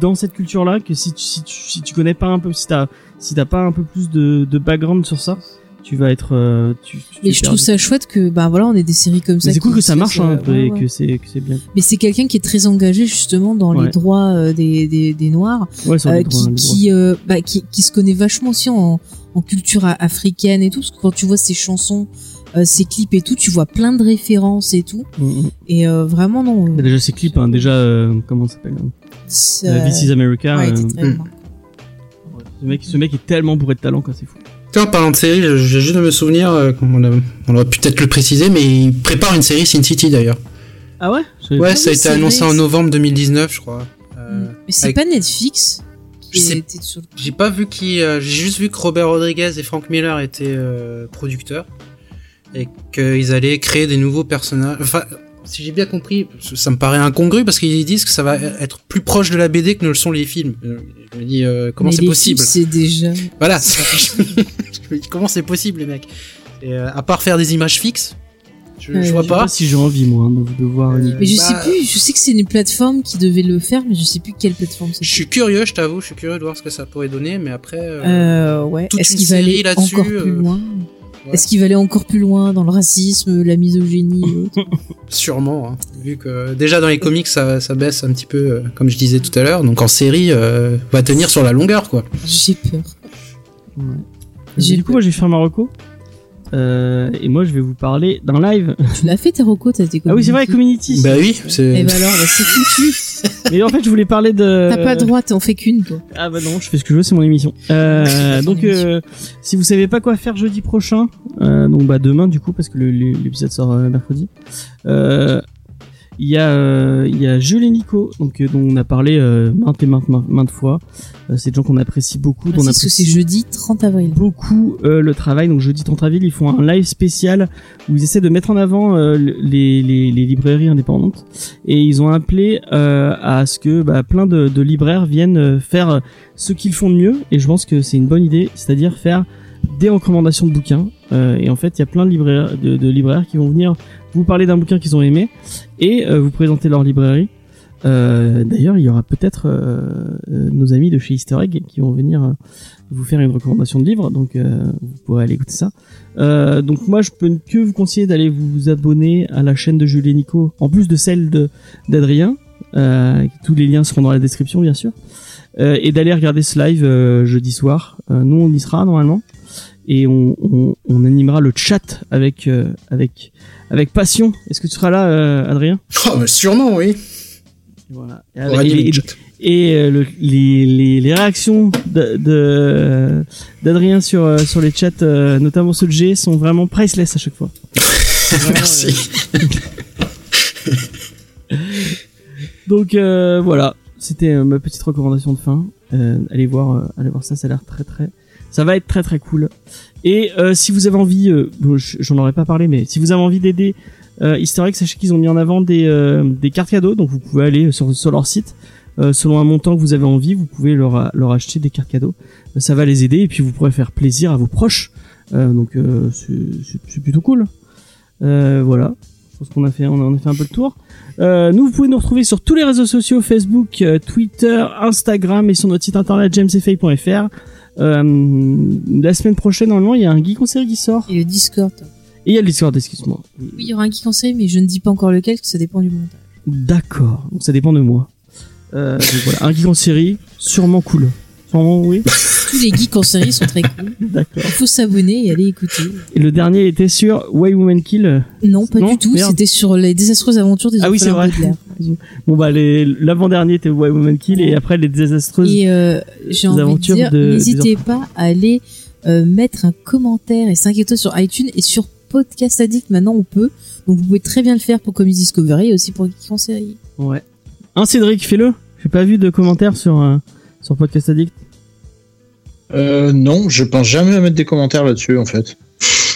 dans cette culture-là que si tu, si tu, si tu connais pas un peu, si t'as, si t'as pas un peu plus de, de background sur ça, tu vas être, euh, tu, tu Mais je trouve ça chouette que ben voilà on ait des séries comme ça. C'est cool que ça marche, hein, euh, et ouais, ouais. que c'est, que c'est bien. Mais c'est quelqu'un qui est très engagé justement dans Ouais. les droits euh, des, des, des noirs, euh, droits, qui qui, euh, bah, qui qui se connaît vachement aussi en, en culture africaine et tout, parce que quand tu vois ses chansons, euh, ses clips et tout, tu vois plein de références et tout, Mm, mm. et euh, vraiment non. Déjà, ces clips, hein, déjà, euh, comment ça s'appelle hein c'est- Euh, This is America. ouais, euh, mm. ce, mec, ce mec est tellement bourré de talent, quoi, c'est fou. Tiens, en parlant de série, j'ai juste de me souvenir, euh, on, a- on aurait pu peut-être le préciser, mais il prépare une série Sin City d'ailleurs. Ah ouais? Ouais, ça a été c'est annoncé en c'est- novembre 2019, je crois. Euh, Mais c'est avec- pas Netflix J'ai pas vu qui, euh, j'ai juste vu que Robert Rodriguez et Frank Miller étaient euh, producteurs et qu'ils allaient créer des nouveaux personnages. Enfin, si j'ai bien compris, ça me paraît incongru parce qu'ils disent que ça va être plus proche de la BD que ne le sont les films. Euh, Je me dis euh, comment c'est possible. C'est déjà. Voilà. je me dis comment c'est possible les mecs. Et euh, à part faire des images fixes, je, vois Je sais pas. pas si j'ai envie, moi, de, voir. Euh, une- Mais je Bah- sais plus, je sais que c'est une plateforme qui devait le faire, mais je sais plus quelle plateforme c'est. Je suis curieux, je t'avoue, je suis curieux de voir ce que ça pourrait donner, mais après. euh, Euh, ouais. Est-ce qu'il va aller encore plus euh, loin? Ouais. Est-ce qu'il va aller encore plus loin dans le racisme, la misogynie et autres Sûrement, hein, vu que déjà dans les comics ça, ça baisse un petit peu, euh, comme je disais tout à l'heure, donc en série euh, va tenir sur la longueur quoi. J'ai peur. Ouais. J'ai Du coup, moi, je vais faire Marocco. Euh, et moi, je vais vous parler d'un live. Tu l'as fait, Taroko, t'as été Ah oui, c'est vrai, Community. Bah oui, Eh c'est. ben alors, bah, c'est foutu. Mais en fait, je voulais parler de. T'as pas droit, t'en fais qu'une, toi. Ah bah non, je fais ce que je veux, c'est mon émission. Euh, donc, euh, si vous savez pas quoi faire jeudi prochain, euh, donc bah demain du coup, parce que l'épisode sort euh, mercredi. Il y a euh, il y a Jules et Nico, donc euh, dont on a parlé euh, maintes et maintes, maintes, maintes fois. Euh, c'est des gens qu'on apprécie beaucoup, dont on que c'est apprécie jeudi 30 avril. beaucoup euh, le travail. Donc jeudi 30 avril, ils font un live spécial où ils essaient de mettre en avant euh, le- les, les, les librairies indépendantes et ils ont appelé euh, à ce que bah, plein de, de libraires viennent faire ce qu'ils font de mieux et je pense que c'est une bonne idée, c'est-à-dire faire des recommandations de bouquins. Euh, et en fait, il y a plein de libraires, de, de libraires qui vont venir vous parler d'un bouquin qu'ils ont aimé et euh, vous présenter leur librairie. Euh, D'ailleurs, il y aura peut-être euh, nos amis de chez Easter Egg qui vont venir vous faire une recommandation de livre, donc vous pourrez aller écouter ça. Donc moi, je peux que vous conseiller d'aller vous abonner à la chaîne de Jules et Nico, en plus de celle d'Adrien. Tous les liens seront dans la description, bien sûr. Et d'aller regarder ce live jeudi soir. Nous, on y sera normalement et on, on, on animera le chat avec euh, avec avec passion. Est-ce que tu seras là, euh, Adrien? Oh, bah, sûrement oui. Voilà. Et, avec- et- et, euh, le- les, les, les réactions de- de- d'Adrien sur euh, sur les chats, euh, notamment ceux de G, sont vraiment priceless à chaque fois. Vraiment, Merci. Donc euh, voilà, c'était ma petite recommandation de fin. Euh, allez voir, euh, allez voir ça, ça a l'air très très, ça va être très très cool. Et euh, si vous avez envie, euh, j'en aurais pas parlé, mais si vous avez envie d'aider euh, Easter Egg, sachez qu'ils ont mis en avant des euh, des cartes cadeaux, donc vous pouvez aller sur sur leur site. Euh, selon un montant que vous avez envie, vous pouvez leur leur acheter des cartes cadeaux. Euh, ça va les aider et puis vous pourrez faire plaisir à vos proches. Euh, donc euh, c'est plutôt cool. Euh, voilà. Je pense qu'on a fait, on a, fait un peu le tour. Euh, nous, vous pouvez nous retrouver sur tous les réseaux sociaux, Facebook, euh, Twitter, Instagram et sur notre site internet jamesfay.fr. Euh, la semaine prochaine, normalement, il y a un geek en série qui sort. Et le Discord. Et il y a le Discord, excuse-moi. Oui, il y aura un qui conseille, mais je ne dis pas encore lequel, parce que ça dépend du montage. D'accord. Donc ça dépend de moi. Euh, donc voilà, un geek en série, sûrement cool. Sûrement, oui. Tous les geeks en série sont très cool. D'accord. Il faut s'abonner et aller écouter. Et le dernier était sur Why Women Kill? Non, pas Non, du tout. C'était sur les désastreuses aventures des Ah oui, c'est vrai. Bon bah l'avant-dernier était Why Women Kill et après les désastreuses. Et euh, j'ai envie de aventures dire, de- n'hésitez des pas à aller euh, mettre un commentaire et 5 étoiles sur iTunes et sur Podcast Addict. Maintenant, on peut. Donc, vous pouvez très bien le faire pour Comics Discovery et aussi pour Geek en série. Ouais. Un Cédric, fais-le. J'ai pas vu de commentaires sur euh, sur Podcast Addict. Euh, non, je pense jamais à mettre des commentaires là-dessus en fait.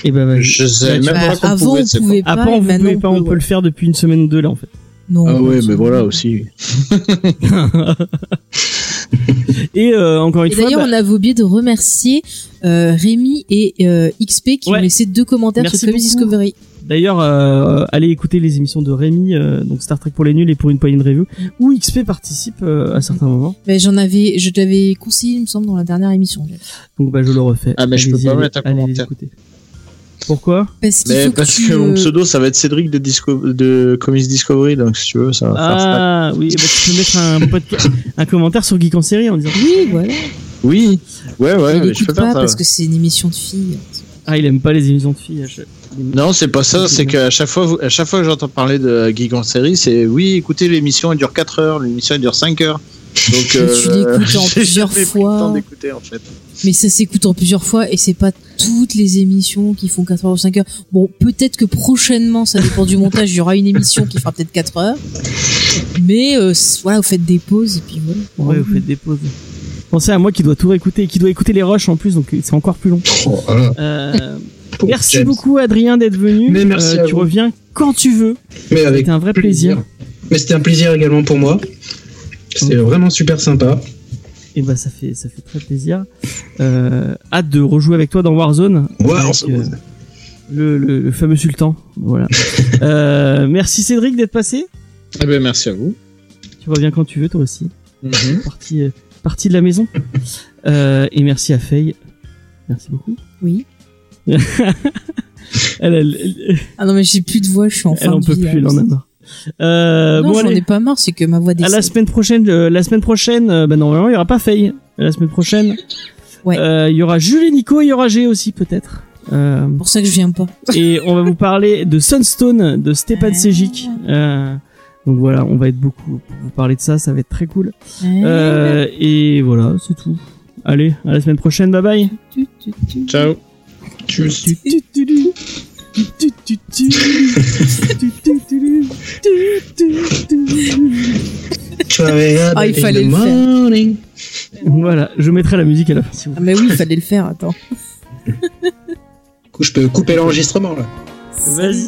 Et ben, vas-y. Je sais Bah, même pas qu'on avant, pouvait. on pouvait pas. Après, on, pouvez pas, on peut, peut le faire depuis une semaine ou deux là en fait. Non. Ah ouais, mais voilà aussi. Et euh, encore une Et fois, d'ailleurs, bah, on avait oublié de remercier euh, Rémi et euh, XP qui Ouais. ont laissé deux commentaires Merci sur Comics. Discovery. D'ailleurs, euh, allez écouter les émissions de Rémi, euh, donc Star Trek pour les nuls et pour une poignée de review, où XP participe euh, à certains moments. J'en avais, je t'avais conseillé, il me semble, dans la dernière émission. Donc bah je le refais. Ah, mais je peux pas mettre un commentaire. Pourquoi Parce Mais faut parce que, tu, que mon pseudo ça va être Cédric de, Disco... de Comics Discovery, donc si tu veux, ça va faire. Ah oui, bah, tu peux mettre un, podca- un commentaire sur Geek en série en disant Oui, voilà. Oui, ouais, ouais, je écoute peux pas faire parce que c'est une émission de filles. ah il aime pas les émissions de filles. je- Non, c'est pas ça, c'est qu'à chaque fois, vous- à chaque fois que j'entends parler de Geek en série, c'est oui, écoutez, l'émission elle dure 4 heures, l'émission elle dure 5 heures. Donc, l'écoutes en plusieurs fois. le temps d'écouter en fait. Mais ça s'écoute en plusieurs fois et c'est pas toutes les émissions qui font 4 heures ou 5 heures. Bon, peut-être que prochainement, ça dépend du montage, il y aura une émission qui fera peut-être 4 heures. Mais euh, voilà, vous faites des pauses et puis voilà. Ouais, vous faites des pauses. Pensez à moi qui dois tout réécouter, qui doit écouter les rushs en plus, donc c'est encore plus long. Oh, voilà. Euh, merci James. beaucoup Adrien d'être venu. Mais merci Euh, à tu vous. reviens quand tu veux. Mais avec C'était un vrai plaisir. Mais c'était un plaisir également pour moi. C'était Ok. vraiment super sympa. Et bah ça fait ça fait très plaisir. Euh, hâte de rejouer avec toi dans Warzone. Avec, euh, le, le, le fameux sultan. Voilà. euh, merci Cédric d'être passé. Eh ben, merci à vous. Tu reviens quand tu veux toi aussi. Partie euh, partie de la maison. Euh, et merci à Faye. Merci beaucoup. Oui. Elle, elle, elle, Ah non, mais j'ai plus de voix, je suis en elle fin en de peut vie, plus, elle en a marre. Euh, Non, bon j'en ai pas marre, c'est que ma voix À décède. la semaine prochaine, euh, la semaine prochaine, euh, bah normalement il y aura pas Faye. La semaine prochaine, Ouais. euh, il y aura Jules et Nico, il y aura G aussi peut-être. Euh, C'est pour ça que je viens pas. et on va vous parler de Sunstone de Stepan Ah. Sejic. Euh, donc voilà, on va être beaucoup pour vous parler de ça, ça va être très cool. Euh, et voilà, c'est tout. Allez, à la semaine prochaine, bye bye. Ciao. Ah, il fallait le faire. morning. Voilà, je mettrai la musique à la fin si vous Ah, mais oui, il fallait le faire, attends. Du coup, je peux couper l'enregistrement là. Vas-y.